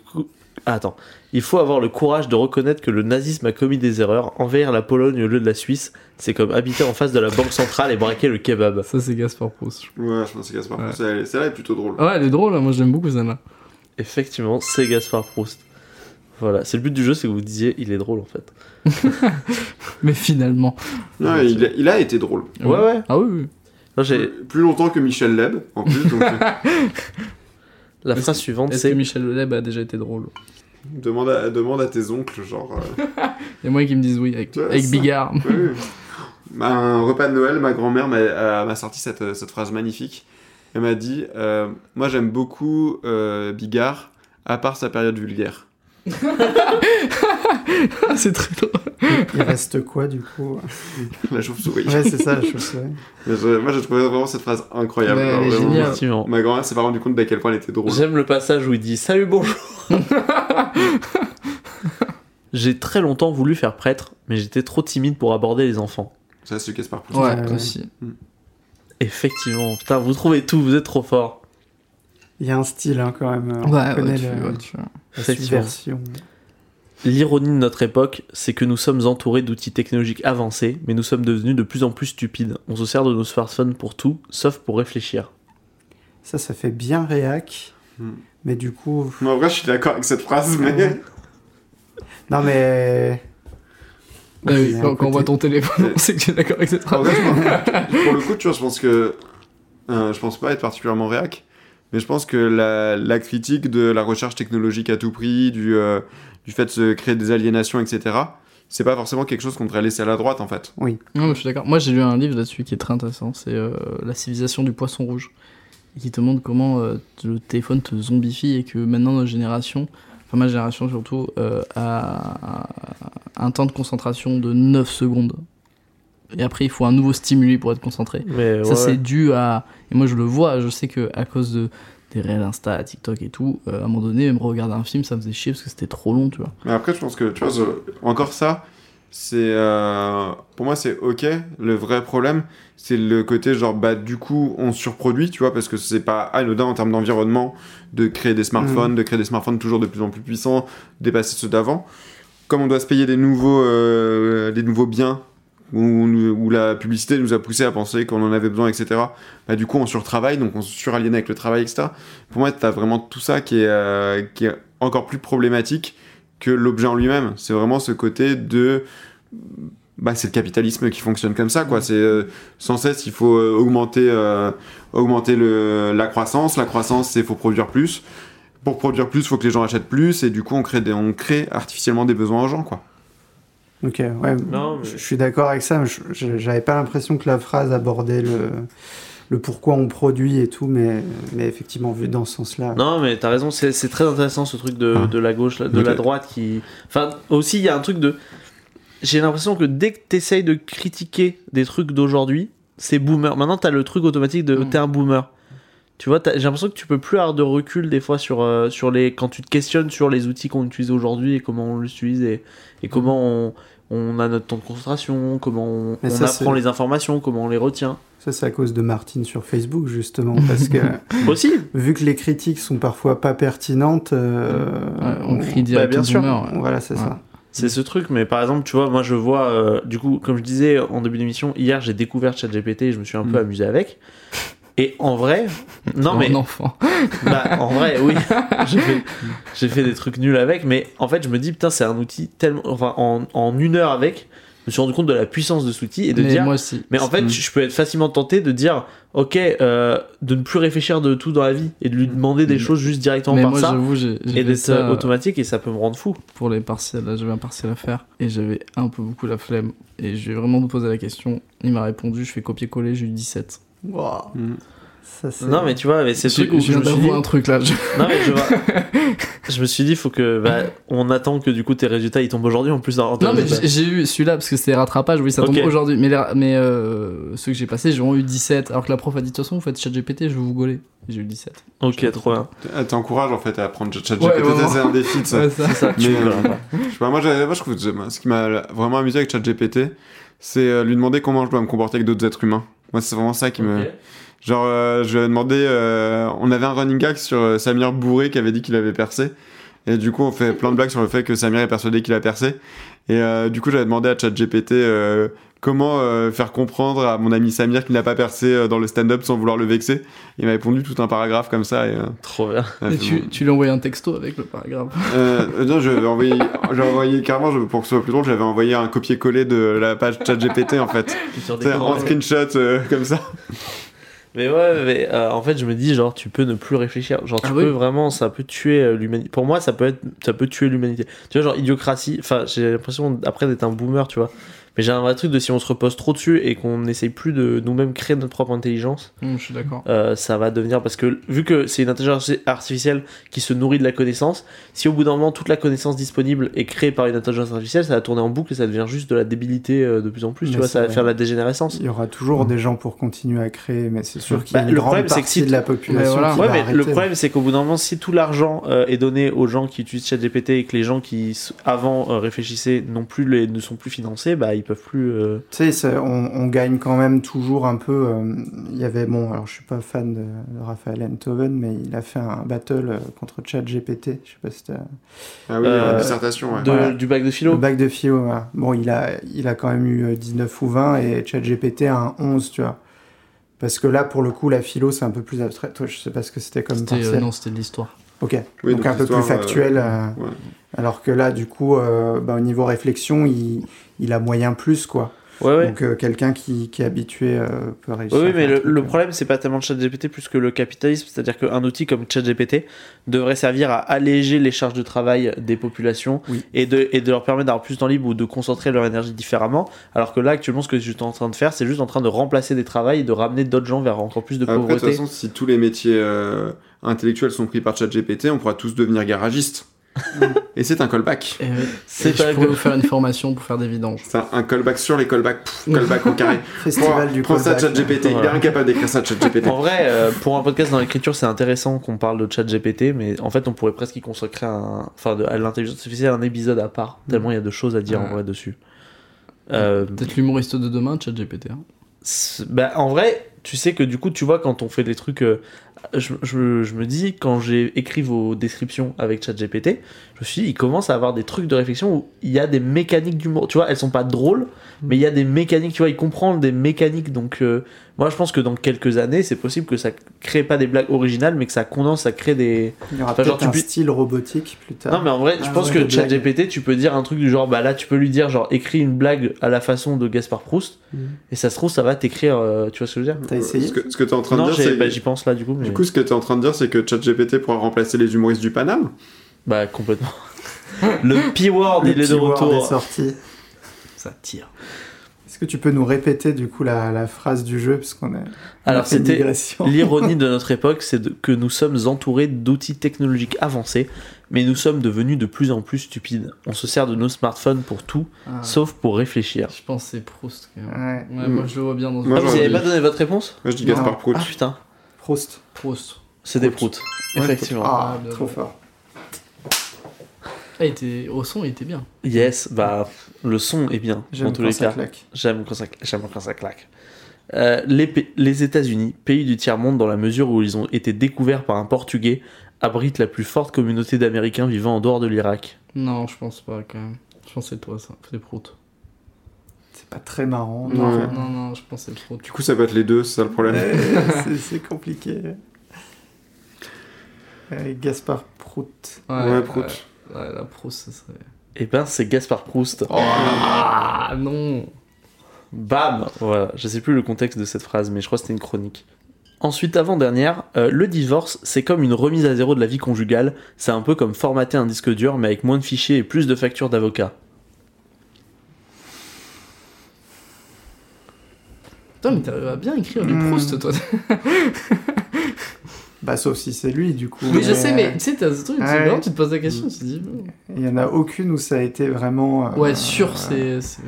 Speaker 6: Ah, attends. Il faut avoir le courage de reconnaître que le nazisme a commis des erreurs. Envahir la Pologne au lieu de la Suisse, c'est comme habiter en face de la banque centrale et braquer le kebab.
Speaker 7: Ça, c'est Gaspard Proust.
Speaker 8: Ouais, je pense que c'est Gaspard.
Speaker 7: Ouais.
Speaker 8: Proust. Celle- Celle-là est plutôt drôle.
Speaker 7: Ouais, elle est drôle, hein. moi j'aime beaucoup celle-là.
Speaker 6: Effectivement, c'est Gaspard Proust. Voilà, c'est le but du jeu, c'est que vous disiez il est drôle en fait. *laughs*
Speaker 7: Mais finalement.
Speaker 8: Non, il, a, il a été drôle.
Speaker 6: Ouais, ouais.
Speaker 7: Ah oui, oui.
Speaker 6: Non,
Speaker 8: Plus longtemps que Michel Leb, en plus. Donc, *laughs* euh,
Speaker 6: La phrase suivante,
Speaker 7: Est-ce que
Speaker 6: c'est
Speaker 7: Michel Leb a déjà été drôle
Speaker 8: demande, à, demande à tes oncles, genre. euh,
Speaker 7: Et moi qui me disent oui, avec,
Speaker 8: Ouais,
Speaker 7: avec. Bigard.
Speaker 8: Oui. Bah, un repas de Noël, ma grand-mère m'a euh, m'a sorti cette, cette phrase magnifique. Elle m'a dit euh, Moi, j'aime beaucoup euh, Bigard, à part sa période vulgaire. *laughs*
Speaker 7: c'est très drôle.
Speaker 9: Il reste quoi du coup
Speaker 8: La chauve-souris.
Speaker 9: Ouais, c'est ça, la chauve-souris.
Speaker 8: Moi, j'ai trouvé vraiment cette phrase incroyable.
Speaker 7: Ouais,
Speaker 8: Alors,
Speaker 7: elle est
Speaker 8: vraiment,
Speaker 7: géniale.
Speaker 6: effectivement.
Speaker 8: Ma grand-mère s'est pas rendu compte d'à quel point elle était drôle.
Speaker 6: J'aime le passage où il dit Salut, bonjour *laughs* J'ai très longtemps voulu faire prêtre, mais j'étais trop timide pour aborder les enfants.
Speaker 8: Ça, c'est Proust.
Speaker 7: Ouais, aussi.
Speaker 6: Effectivement, putain, vous trouvez tout, vous êtes trop fort.
Speaker 9: Il y a un style hein, quand même. On
Speaker 7: Ouais,
Speaker 9: connaît
Speaker 7: ouais, tu,
Speaker 9: le-
Speaker 7: ouais, tu-
Speaker 9: la
Speaker 6: Effectivement.
Speaker 9: subversion.
Speaker 6: L'ironie de notre époque, c'est que nous sommes entourés d'outils technologiques avancés, mais nous sommes devenus de plus en plus stupides. On se sert de nos smartphones pour tout, sauf pour réfléchir.
Speaker 9: Ça, ça fait bien réac.
Speaker 8: Hmm.
Speaker 9: Mais du coup.
Speaker 8: Moi, en vrai, je suis d'accord avec cette phrase, mais.
Speaker 9: Non, mais.
Speaker 7: Ah oui, quand, on voit ton téléphone, on sait que tu es d'accord avec cette
Speaker 8: En
Speaker 7: phrase.
Speaker 8: vrai, je pense- pour le coup, tu vois, je pense que. euh, je pense pas être particulièrement réac, mais je pense que la, la critique de la recherche technologique à tout prix, du, euh, du fait de se créer des aliénations, etc., c'est pas forcément quelque chose qu'on devrait laisser à la droite, en fait.
Speaker 7: Non, mais je suis d'accord. Moi, j'ai lu un livre là-dessus qui est très intéressant. C'est euh, La civilisation du poisson rouge. Et qui te montre comment euh, le téléphone te zombifie et que maintenant, notre génération, enfin ma génération surtout, euh, a un temps de concentration de 9 secondes. Et après, il faut un nouveau stimuli pour être concentré.
Speaker 6: Mais
Speaker 7: Ça,
Speaker 6: ouais,
Speaker 7: c'est dû à. Et moi, je le vois, je sais que à cause de des réels Insta, TikTok et tout, euh, à un moment donné, même regarder un film, ça me faisait chier parce que c'était trop long, tu vois.
Speaker 8: Mais après, je pense que, tu vois, encore ça, c'est. euh, pour moi, c'est ok. Le vrai problème, c'est le côté genre, bah, du coup, on surproduit, tu vois, parce que c'est pas anodin en termes d'environnement de créer des smartphones, de créer des smartphones toujours de plus en plus puissants, dépasser ceux d'avant. Comme on doit se payer des nouveaux, euh, des nouveaux biens, où, où la publicité nous a poussé à penser qu'on en avait besoin, etc. Bah, du coup, on surtravaille, donc on se suraliène avec le travail, etc. Pour moi, t'as vraiment tout ça qui est, euh, qui est encore plus problématique que l'objet en lui-même. C'est vraiment ce côté de. Bah, c'est le capitalisme qui fonctionne comme ça, quoi. C'est euh, sans cesse, il faut euh, augmenter, euh, augmenter le, la croissance. La croissance, c'est faut produire plus. Pour produire plus, il faut que les gens achètent plus, et du coup, on crée, des, on crée artificiellement des besoins aux gens, quoi.
Speaker 9: Ok, ouais.
Speaker 6: Non, mais-
Speaker 9: Je je suis d'accord avec ça. J'avais pas l'impression que la phrase abordait le, le pourquoi on produit et tout, mais, mais effectivement, vu dans ce sens-là.
Speaker 6: Non, mais t'as raison, c'est très intéressant ce truc de,
Speaker 8: Ah.
Speaker 6: de la gauche, de la droite qui. Enfin, aussi, il y a un truc de. J'ai l'impression que dès que t'essayes de critiquer des trucs d'aujourd'hui, c'est boomer. Maintenant, t'as le truc automatique de
Speaker 7: Mm.
Speaker 6: t'es un boomer. Tu vois, j'ai l'impression que tu peux plus avoir de recul des fois sur, euh, sur les. Quand tu te questionnes sur les outils qu'on utilise aujourd'hui et comment on les utilise et, et comment on, on a notre temps de concentration, comment on,
Speaker 9: Mais
Speaker 6: on
Speaker 9: ça,
Speaker 6: apprend les informations, comment on les retient.
Speaker 9: Ça, c'est à cause de Martine sur Facebook, justement, parce que *laughs*
Speaker 6: Aussi,
Speaker 9: vu que les critiques sont parfois pas pertinentes, euh,
Speaker 7: Ouais, on crie direct
Speaker 6: bien
Speaker 7: au
Speaker 6: sûr.
Speaker 7: ouais.
Speaker 9: Voilà, c'est
Speaker 7: Ouais.
Speaker 9: ça.
Speaker 6: C'est ce truc, mais par exemple, tu vois, moi je vois, euh, du coup, comme je disais en début d'émission, hier j'ai découvert ChatGPT et je me suis un peu
Speaker 7: Mm.
Speaker 6: amusé avec. Et en vrai, non mais,
Speaker 7: un enfant. *laughs*
Speaker 6: bah, en vrai, oui, *laughs* j'ai fait, j'ai fait des trucs nuls avec, mais en fait, je me dis, putain, c'est un outil tellement, enfin, en, en une heure avec, je me suis rendu compte de la puissance de cet outil et de
Speaker 7: mais
Speaker 6: dire,
Speaker 7: moi aussi.
Speaker 6: mais en fait,
Speaker 7: Mm.
Speaker 6: je peux être facilement tenté de dire, ok, euh, de ne plus réfléchir de tout dans la vie et de lui demander des
Speaker 7: Mm.
Speaker 6: choses juste directement
Speaker 7: Mais
Speaker 6: par
Speaker 7: moi,
Speaker 6: ça
Speaker 7: j'avoue, j'ai j'ai
Speaker 6: et d'être
Speaker 7: ça
Speaker 6: euh, automatique et ça peut me rendre fou.
Speaker 7: pour les partiels. Là, j'avais un partiel à faire et j'avais un peu beaucoup la flemme. Et je lui ai vraiment posé la question. Il m'a répondu, je fais copier-coller, j'ai eu 17.
Speaker 9: Wow. Ça, c'est-
Speaker 6: Non, mais tu vois, mais c'est truc où
Speaker 7: je
Speaker 6: me suis dit.
Speaker 7: un truc là. je-
Speaker 6: Non, mais je, vois- *laughs* je me suis dit, faut que. Bah, on attend que du coup tes résultats ils tombent aujourd'hui en plus.
Speaker 7: Non, mais j'ai eu celui-là parce que c'était rattrapage, oui, ça tombe
Speaker 6: Ok.
Speaker 7: aujourd'hui. Mais, les mais euh, ceux que j'ai passés, j'ai vraiment eu 17. Alors que la prof a dit de toute façon, vous faites chat GPT, je vais vous gauler. J'ai eu 17.
Speaker 6: Ok, trop bien.
Speaker 8: Elle t'encourage en fait à apprendre ChatGPT,
Speaker 7: Ouais, vraiment.
Speaker 8: c'est un défi de ça.
Speaker 7: Ouais, ça.
Speaker 6: C'est ça,
Speaker 8: Mais, euh,
Speaker 6: pas.
Speaker 8: Je sais pas, moi, je trouve que ce qui m'a vraiment amusé avec ChatGPT, c'est euh, lui demander comment je dois me comporter avec d'autres êtres humains. Moi, c'est vraiment ça qui me. Genre, euh, je lui ai demandé. euh, on avait un running gag sur euh, Samir Bourré qui avait dit qu'il avait percé. Et du coup, on fait plein de blagues sur le fait que Samir est persuadé qu'il a percé. Et euh, du coup, j'avais demandé à ChatGPT euh, comment euh, faire comprendre à mon ami Samir qu'il n'a pas percé euh, dans le stand-up sans vouloir le vexer. Il m'a répondu tout un paragraphe comme ça. Et, euh,
Speaker 6: Trop bien.
Speaker 8: m'a
Speaker 7: Et tu,
Speaker 8: bon.
Speaker 7: tu lui as envoyé un texto avec le paragraphe.
Speaker 8: Euh, non, je vais envoyer, j'ai envoyé carrément, je- pour que ce soit plus drôle, j'avais envoyé un copier-coller de la page ChatGPT en fait.
Speaker 6: Sur des
Speaker 8: C'est en screenshot euh, comme ça.
Speaker 6: Mais ouais, mais euh, en fait, je me dis, genre, tu peux ne plus réfléchir. Genre, tu
Speaker 7: Ah
Speaker 6: peux
Speaker 7: oui.
Speaker 6: vraiment, ça peut tuer euh, l'humanité. Pour moi, ça peut être, ça peut tuer l'humanité. Tu vois, genre, idiocratie. Enfin, j'ai l'impression, après, d'être un boomer, tu vois. Mais j'ai un vrai truc de si on se repose trop dessus et qu'on n'essaye plus de nous-mêmes créer notre propre intelligence,
Speaker 7: Hum, je suis d'accord.
Speaker 6: euh, ça va devenir. Parce que, vu que c'est une intelligence artificielle qui se nourrit de la connaissance, si au bout d'un moment, toute la connaissance disponible est créée par une intelligence artificielle, ça va tourner en boucle et ça devient juste de la débilité euh, de plus en plus. tu vois, ça va
Speaker 9: vrai.
Speaker 6: faire la dégénérescence.
Speaker 9: Il y aura toujours des gens pour continuer à créer, mais c'est sûr qu'il y
Speaker 6: Bah,
Speaker 9: a une
Speaker 6: le
Speaker 9: grande
Speaker 6: problème, que
Speaker 9: partie
Speaker 6: si-
Speaker 9: de la population
Speaker 7: voilà.
Speaker 9: qui
Speaker 6: Ouais,
Speaker 9: va
Speaker 6: mais
Speaker 9: arrêter.
Speaker 6: le problème, c'est qu'au bout d'un moment, si tout l'argent euh, est donné aux gens qui utilisent ChatGPT et que les gens qui avant euh, réfléchissaient non plus les, ne sont plus financés, bah ils peuvent plus. euh,
Speaker 9: Tu sais, on, on gagne quand même toujours un peu. euh, Il y avait, bon, alors je suis pas fan de, de Raphaël Enthoven, mais il a fait un battle euh, contre ChatGPT. Je sais pas si t'as-
Speaker 8: Ah oui,
Speaker 6: Euh,
Speaker 8: la dissertation, ouais.
Speaker 6: de-
Speaker 9: Voilà.
Speaker 6: du bac de philo.
Speaker 9: Le bac de philo, voilà. Bon, il a, il a quand même eu euh, 19 ou 20 et ChatGPT a un 11, tu vois. Parce que là, pour le coup, la philo, c'est un peu plus abstrait. Toi, je sais pas ce que c'était comme
Speaker 7: C'était, euh,
Speaker 9: partiel.
Speaker 7: non, c'était de l'histoire.
Speaker 9: Ok.
Speaker 8: Oui,
Speaker 9: donc,
Speaker 8: donc
Speaker 9: un peu plus
Speaker 8: euh,
Speaker 9: factuel. euh,
Speaker 8: ouais.
Speaker 9: Alors que là, du coup, euh, bah, au niveau réflexion, il, il a moyen plus, quoi.
Speaker 6: Ouais, ouais.
Speaker 9: Donc euh, quelqu'un qui, qui est habitué euh, peut réussir.
Speaker 6: Oui, mais le,
Speaker 9: truc,
Speaker 6: le
Speaker 9: euh.
Speaker 6: problème, c'est pas tellement ChatGPT plus que le capitalisme. C'est-à-dire qu'un outil comme ChatGPT devrait servir à alléger les charges de travail des populations
Speaker 9: Oui.
Speaker 6: et, de, et de leur permettre d'avoir plus de temps libre ou de concentrer leur énergie différemment. Alors que là, actuellement, ce que je suis en train de faire, c'est juste en train de remplacer des travails et de ramener d'autres gens vers encore plus de
Speaker 8: Après, de toute
Speaker 6: pauvreté.
Speaker 8: façon, si tous les métiers euh, intellectuels sont pris par ChatGPT, on pourra tous devenir garagistes. Et c'est un callback.
Speaker 7: Et,
Speaker 6: C'est
Speaker 7: et je
Speaker 6: pas
Speaker 7: pourrais
Speaker 6: que-
Speaker 7: vous faire une formation pour faire des vidanges.
Speaker 8: C'est un callback sur les callbacks. Pff, callback au carré. *laughs*
Speaker 9: Festival
Speaker 8: Prends-
Speaker 9: du
Speaker 8: Prends ça,
Speaker 9: callback.
Speaker 8: ChatGPT. Il est incapable d'écrire ça, ChatGPT.
Speaker 6: En vrai, euh, pour un podcast dans l'écriture, c'est intéressant qu'on parle de chat GPT, mais en fait, on pourrait presque y consacrer un, enfin, de- à l'intelligence artificielle un épisode à part, tellement il y a de choses à dire en vrai dessus. Euh,
Speaker 7: Peut-être l'humoriste de demain, ChatGPT. Hein.
Speaker 6: c'est- bah, en vrai, tu sais que du coup, tu vois, quand on fait des trucs. euh, je, je- je me dis, quand j'ai écrit vos descriptions avec ChatGPT, je me suis dit, il commence à avoir des trucs de réflexion où il y a des mécaniques d'humour. Tu vois, elles sont pas drôles, mais il y a des mécaniques, tu vois, il comprend des mécaniques. Donc, euh, moi, je pense que dans quelques années, c'est possible que ça crée pas des blagues originales, mais que ça condense à créer des.
Speaker 9: Il y aura
Speaker 6: Enfin, genre,
Speaker 9: peut-être
Speaker 6: tu
Speaker 9: un
Speaker 6: peux-
Speaker 9: style robotique plus tard.
Speaker 6: Non, mais en vrai, je
Speaker 9: Ah
Speaker 6: pense
Speaker 9: ouais,
Speaker 6: que. ChatGPT, tu peux dire un truc du genre, bah là, tu peux lui dire, genre, écris une blague à la façon de Gaspard Proust,
Speaker 9: Mhm.
Speaker 6: et ça se trouve, ça va t'écrire, euh, tu vois ce que je veux dire?
Speaker 9: T'as essayé?
Speaker 8: Ce que, ce que tu es en train
Speaker 6: Non,
Speaker 8: de dire, c'est.
Speaker 6: bah, j'y pense là, du coup, mais.
Speaker 8: Du coup, ce que tu es en train de dire, c'est que ChatGPT pourra remplacer les humoristes du Paname?
Speaker 6: Bah, complètement. *laughs* Le P-word, il est de
Speaker 9: keyword est
Speaker 6: retour.
Speaker 9: sorti.
Speaker 7: Ça tire.
Speaker 9: Que tu peux nous répéter du coup la, la phrase du jeu parce qu'on a
Speaker 6: Alors, c'était *laughs* l'ironie de notre époque, c'est que nous sommes entourés d'outils technologiques avancés, mais nous sommes devenus de plus en plus stupides. On se sert de nos smartphones pour tout,
Speaker 7: Ah,
Speaker 6: sauf pour réfléchir.
Speaker 7: Je pense que c'est Proust.
Speaker 9: Ouais.
Speaker 7: Moi je le vois bien dans
Speaker 8: Moi,
Speaker 6: Ah, vous
Speaker 8: j'aurais
Speaker 6: avez
Speaker 8: dit-
Speaker 6: pas donné votre réponse
Speaker 8: Moi, je dis. Gaspard Proust.
Speaker 6: Ah putain,
Speaker 9: Proust.
Speaker 7: Proust.
Speaker 6: c'est des
Speaker 8: Proust.
Speaker 6: proutes. Effectivement.
Speaker 9: Ah,
Speaker 7: Ah,
Speaker 9: trop fort.
Speaker 7: Ah, il était... Au son, il était bien.
Speaker 6: Yes, bah, le son est bien,
Speaker 9: J'aime
Speaker 6: tous
Speaker 9: quand
Speaker 6: les
Speaker 9: ça
Speaker 6: cas.
Speaker 9: claque.
Speaker 6: J'aime quand ça, j'aime quand ça claque. Euh, les, pa- les États-Unis, pays du tiers-monde dans la mesure où ils ont été découverts par un Portugais, abritent la plus forte communauté d'Américains vivant en dehors de l'Irak.
Speaker 7: Non, je pense pas quand même. Je pense que c'est toi ça. C'est Proust.
Speaker 9: C'est pas très marrant.
Speaker 8: Non.
Speaker 7: Non, non, je pense que c'est Proust.
Speaker 8: Du coup, ça peut être les deux, c'est ça le problème.
Speaker 9: C'est- c'est compliqué. Euh, Gaspard Prout.
Speaker 8: Ouais, Proust.
Speaker 7: Ouais, la Proust, ça serait.
Speaker 6: Eh ben, c'est Gaspard Proust.
Speaker 7: Ah non
Speaker 6: Bam Voilà, je sais plus le contexte de cette phrase, mais je crois que c'était une chronique. Ensuite, avant-dernière, euh, le divorce, c'est comme une remise à zéro de la vie conjugale. C'est un peu comme formater un disque dur, mais avec moins de fichiers et plus de factures d'avocats.
Speaker 7: Putain, mais t'arrives à bien écrire du
Speaker 9: Hmm.
Speaker 7: Proust, toi. *laughs*
Speaker 9: Bah, sauf si c'est lui, du coup.
Speaker 7: Oui, je sais, mais tu sais, t'as ce truc,
Speaker 9: Ouais.
Speaker 7: tu te poses la question, tu te dis.
Speaker 9: Il y en a aucune où ça a été vraiment. euh,
Speaker 7: Ouais, sûr,
Speaker 9: euh,
Speaker 7: c'est. c'est-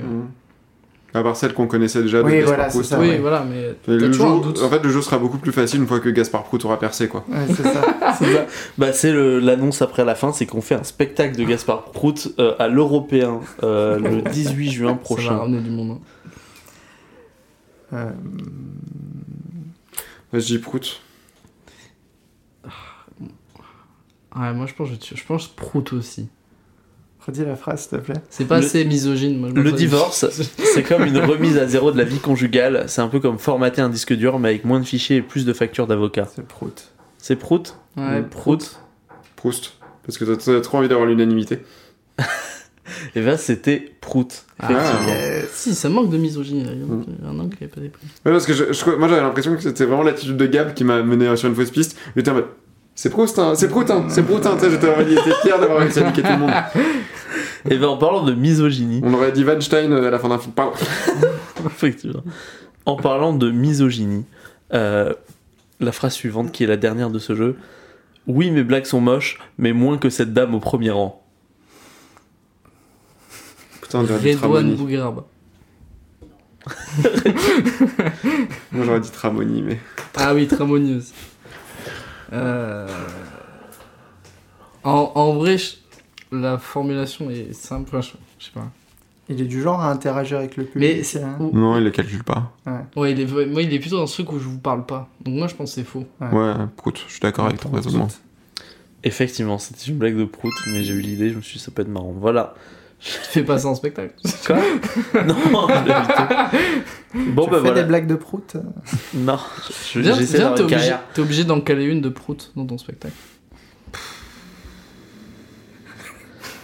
Speaker 8: À part celle qu'on connaissait déjà de
Speaker 9: Oui,
Speaker 8: Gaspard
Speaker 9: voilà, c'est
Speaker 8: Proust.
Speaker 9: ça,
Speaker 7: oui,
Speaker 9: ouais.
Speaker 7: voilà, mais
Speaker 8: le jeu-
Speaker 7: doute.
Speaker 8: en fait, le jeu sera beaucoup plus facile une fois que Gaspard Proust aura percé, quoi.
Speaker 9: Ouais, c'est ça. *laughs*
Speaker 7: C'est ça.
Speaker 6: Bah, c'est le- l'annonce après la fin, c'est qu'on fait un spectacle de Gaspard Prout euh, à l'Européen euh, le *laughs* 18 juin
Speaker 7: Ça va
Speaker 6: prochain.
Speaker 7: ramener du monde. hein.
Speaker 9: Euh,
Speaker 8: je dis Prout.
Speaker 7: Ouais, moi je pense, je, je pense Prout aussi.
Speaker 9: redis la phrase, s'il te plaît.
Speaker 7: C'est pas
Speaker 6: Le-
Speaker 7: assez misogyne. Moi, je
Speaker 6: Le divorce, *laughs* c'est comme une remise à zéro de la vie conjugale. C'est un peu comme formater un disque dur, mais avec moins de fichiers et plus de factures d'avocat.
Speaker 9: C'est Prout.
Speaker 6: C'est Prout
Speaker 7: Ouais, Prout.
Speaker 8: Proust. Parce que t'as- trop envie d'avoir l'unanimité. *laughs*
Speaker 6: Et ben c'était Prout.
Speaker 7: Ah,
Speaker 6: Effectivement.
Speaker 9: Yes.
Speaker 7: Si, ça manque de misogynie. Il y a
Speaker 8: Mm.
Speaker 7: un- un angle qui est pas dépris.
Speaker 8: Ouais, parce que je- je- moi j'avais l'impression que c'était vraiment l'attitude de Gab qui m'a mené sur une fausse piste. J'étais en mode. C'est Proust, hein, c'est Prout, hein, c'est Prout, hein. Tu j'étais fier d'avoir réussi à niquer tout le monde. *laughs*
Speaker 6: Et ben en parlant de misogynie,
Speaker 8: On aurait dit Weinstein euh, à la fin d'un film. Pardon. *laughs*
Speaker 6: effectivement. En parlant de misogynie, euh, la phrase suivante qui est la dernière de ce jeu. Oui, mes blagues sont moches, mais moins que cette dame au premier rang.
Speaker 8: Putain, on dirait du
Speaker 7: Redouane
Speaker 8: Tramoni.
Speaker 7: Bougueraba. *laughs*
Speaker 8: Moi j'aurais dit Tramoni, mais.
Speaker 7: Ah oui, Tramoni aussi. Euh, En, en vrai, je- la formulation est simple. enfin, je, sais pas.
Speaker 9: Il est du genre à interagir avec le public.
Speaker 7: Mais c'est-
Speaker 9: hein.
Speaker 8: Non, il les calcule pas.
Speaker 7: Ouais, il est, moi, il est plutôt dans ce truc où je vous parle pas. Donc moi, je pense que c'est faux.
Speaker 9: Ouais.
Speaker 8: Ouais, Prout, je suis d'accord avec ton raisonnement.
Speaker 6: Effectivement, c'était une blague de Prout, mais j'ai eu l'idée, je me suis dit ça peut être marrant. Voilà.
Speaker 7: Tu fais pas ça en spectacle.
Speaker 6: Quoi *laughs* Non, je. Bon
Speaker 9: tu
Speaker 6: bah
Speaker 9: fais
Speaker 6: voilà.
Speaker 9: des blagues de Prout
Speaker 6: Non, je-
Speaker 7: Viens,
Speaker 6: j'essaie
Speaker 7: viens, t'es obligé, t'es obligé d'en caler une de prout dans ton spectacle. *laughs*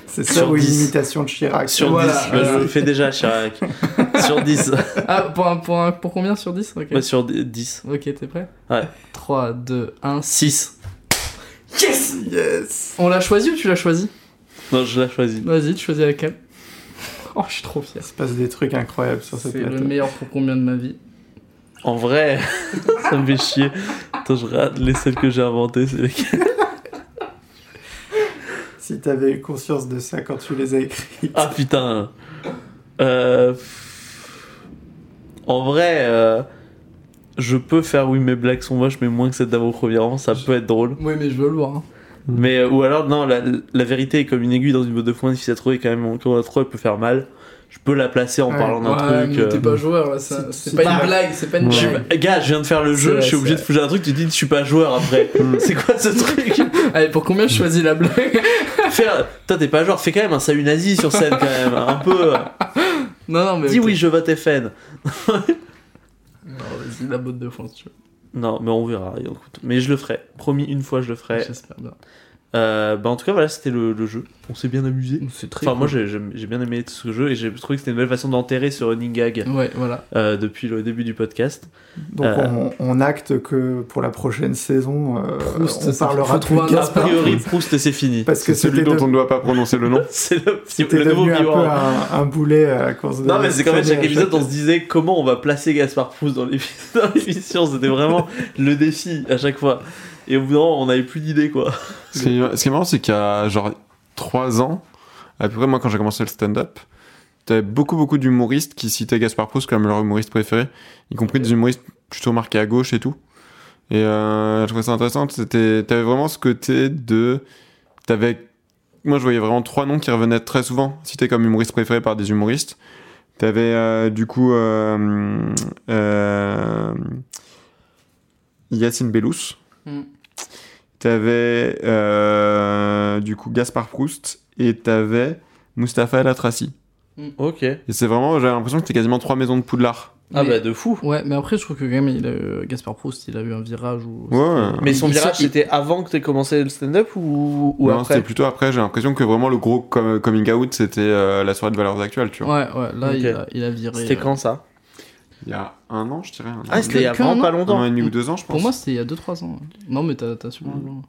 Speaker 9: C'est ça
Speaker 6: Sur
Speaker 9: ou une
Speaker 6: 10.
Speaker 9: imitation de Chirac
Speaker 6: Sur
Speaker 7: Voilà,
Speaker 6: 10, bah,
Speaker 7: voilà.
Speaker 6: je le fais déjà, Chirac. *laughs* sur 10.
Speaker 7: Ah, pour, un- pour, un- pour combien sur 10 Ok,
Speaker 6: Ouais, sur 10.
Speaker 7: Ok, t'es prêt?
Speaker 6: Ouais.
Speaker 7: 3, 2, 1.
Speaker 6: 6.
Speaker 7: Yes
Speaker 9: Yes
Speaker 7: On l'a choisi ou tu l'as choisi?
Speaker 6: Non, je l'ai choisi.
Speaker 7: Vas-y, tu choisis laquelle *laughs* Oh, je suis trop fier.
Speaker 9: Il se passe des trucs incroyables sur ce
Speaker 7: C'est le meilleur pour combien de ma vie
Speaker 6: En vrai, *laughs* ça me fait chier. Attends, je regarde les celles que j'ai inventées, c'est lesquelles *laughs*
Speaker 9: Si t'avais eu conscience de ça quand tu les as écrites.
Speaker 6: Ah putain. Euh... En vrai, euh, je peux faire oui, mes blagues sont moches, mais moins que cette dame au premier rang, ça peut être drôle.
Speaker 7: Oui, mais je veux le voir. hein.
Speaker 6: Mais, euh, ou alors, non, la, la vérité est comme une aiguille dans une botte de foin, difficile à trouver, quand même, quand on la trouve, elle peut faire mal. Je peux la placer en
Speaker 9: Ouais.
Speaker 6: parlant d'un
Speaker 7: Ouais,
Speaker 6: truc.
Speaker 7: mais
Speaker 6: euh,
Speaker 7: t'es pas joueur là, ça-
Speaker 9: C'est-
Speaker 7: pas
Speaker 9: pas-
Speaker 7: une blague, c'est pas une blague.
Speaker 6: Gars, je viens de faire le jeu,
Speaker 7: vrai,
Speaker 6: je suis obligé de foutre un truc, tu te dis je suis pas joueur après. *laughs* c'est quoi ce truc?
Speaker 7: Allez, pour combien je choisis la blague?
Speaker 6: Faire... Toi t'es pas joueur, fais quand même un salut nazi sur scène quand même, un peu.
Speaker 7: Non, non, mais.
Speaker 6: Dis oui, je vote FN.
Speaker 7: Non, vas-y, la botte de foin si tu veux.
Speaker 6: Non, mais on verra. Mais je le ferai. Promis, une fois je le ferai.
Speaker 7: J'espère bien.
Speaker 6: Euh, bah en tout cas, voilà, c'était le, le jeu. On s'est bien amusé.
Speaker 7: C'est très
Speaker 6: Enfin, moi j'ai j'ai bien aimé ce jeu et j'ai trouvé que c'était une belle façon d'enterrer ce running gag
Speaker 7: Ouais, voilà.
Speaker 6: euh, depuis le début du podcast.
Speaker 9: Donc
Speaker 6: Euh.
Speaker 9: on, on acte que pour la prochaine saison, euh,
Speaker 7: Proust,
Speaker 9: on parlera plus de
Speaker 6: A priori,
Speaker 9: Proust.
Speaker 6: C'est fini.
Speaker 9: Parce que
Speaker 8: C'est celui dont
Speaker 9: de-
Speaker 8: on ne doit pas prononcer le nom. *laughs*
Speaker 6: C'est le, le nouveau
Speaker 9: un peu un, un boulet à cause de...
Speaker 6: Non mais c'est qu'en fait chaque épisode
Speaker 9: chaque-
Speaker 6: on se disait comment on va placer Gaspard Proust dans *laughs* l'émission, c'était vraiment le défi à chaque fois. Et au bout d'un moment on n'avait plus d'idées quoi.
Speaker 8: Ce qui, est, ce qui est marrant, c'est qu'il y a genre 3 ans, à peu près moi quand j'ai commencé le stand-up, t'avais beaucoup beaucoup d'humoristes qui citaient Gaspard Proust comme leur humoriste préféré, y compris des humoristes plutôt marqués à gauche et tout. Et euh, je trouvais ça intéressant, c'était, t'avais vraiment ce côté de... T'avais, moi je voyais vraiment trois noms qui revenaient très souvent, cités comme humoristes préférés par des humoristes. T'avais euh, du coup euh, euh, Yacine Bellous.
Speaker 7: Mm.
Speaker 8: T'avais euh, du coup Gaspard Proust et t'avais Mustapha El Atrassi.
Speaker 6: Ok.
Speaker 8: Et c'est vraiment, j'avais l'impression que c'était quasiment trois maisons de Poudlard.
Speaker 6: Ah
Speaker 7: Mais-
Speaker 6: bah de fou.
Speaker 7: Ouais, mais après, je trouve que quand même, il a, eu- Gaspard Proust, il a eu un virage où.
Speaker 8: Ouais.
Speaker 6: Mais son
Speaker 7: Il
Speaker 6: virage c'était avant que t'aies commencé le stand-up ou, ou
Speaker 8: non,
Speaker 6: après
Speaker 8: c'était plutôt après. J'ai l'impression que vraiment le gros com- coming out, c'était euh, la soirée de valeurs actuelles, tu vois.
Speaker 7: Ouais, ouais, là, il, a, il a viré.
Speaker 6: C'était
Speaker 7: euh,
Speaker 6: quand ça?
Speaker 8: Il y a un an, je dirais. Un an.
Speaker 6: Ah c'était il y a vraiment
Speaker 7: un
Speaker 6: pas
Speaker 8: un
Speaker 6: longtemps.
Speaker 8: an et demi ou deux ans, je pense.
Speaker 7: Pour moi, c'était il y a 2-3 ans. Non, mais t'as t'as sûrement
Speaker 6: Mm.
Speaker 7: raison.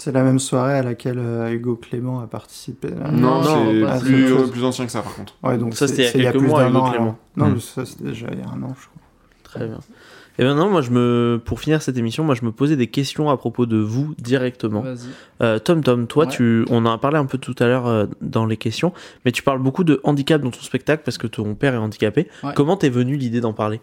Speaker 9: C'est la même soirée à laquelle euh, Hugo Clément a participé. là.
Speaker 8: non, c'est plus, plus ancien que ça, par contre.
Speaker 9: Ouais, donc
Speaker 6: Ça,
Speaker 9: c'est-
Speaker 6: c'était il y a quelques
Speaker 9: plus
Speaker 6: mois,
Speaker 9: d'un
Speaker 6: Hugo
Speaker 9: an.
Speaker 6: Clément.
Speaker 9: Non,
Speaker 8: Hmm.
Speaker 9: mais ça c'est déjà il y a un an, je crois.
Speaker 6: Très bien. Et maintenant, moi, je me, pour finir cette émission, moi, je me posais des questions à propos de vous directement. Euh, Tom, Tom, toi,
Speaker 7: Ouais.
Speaker 6: tu, on en a parlé un peu tout à l'heure euh, dans les questions, mais tu parles beaucoup de handicap dans ton spectacle parce que ton père est handicapé.
Speaker 7: Ouais.
Speaker 6: Comment t'es venu l'idée d'en parler?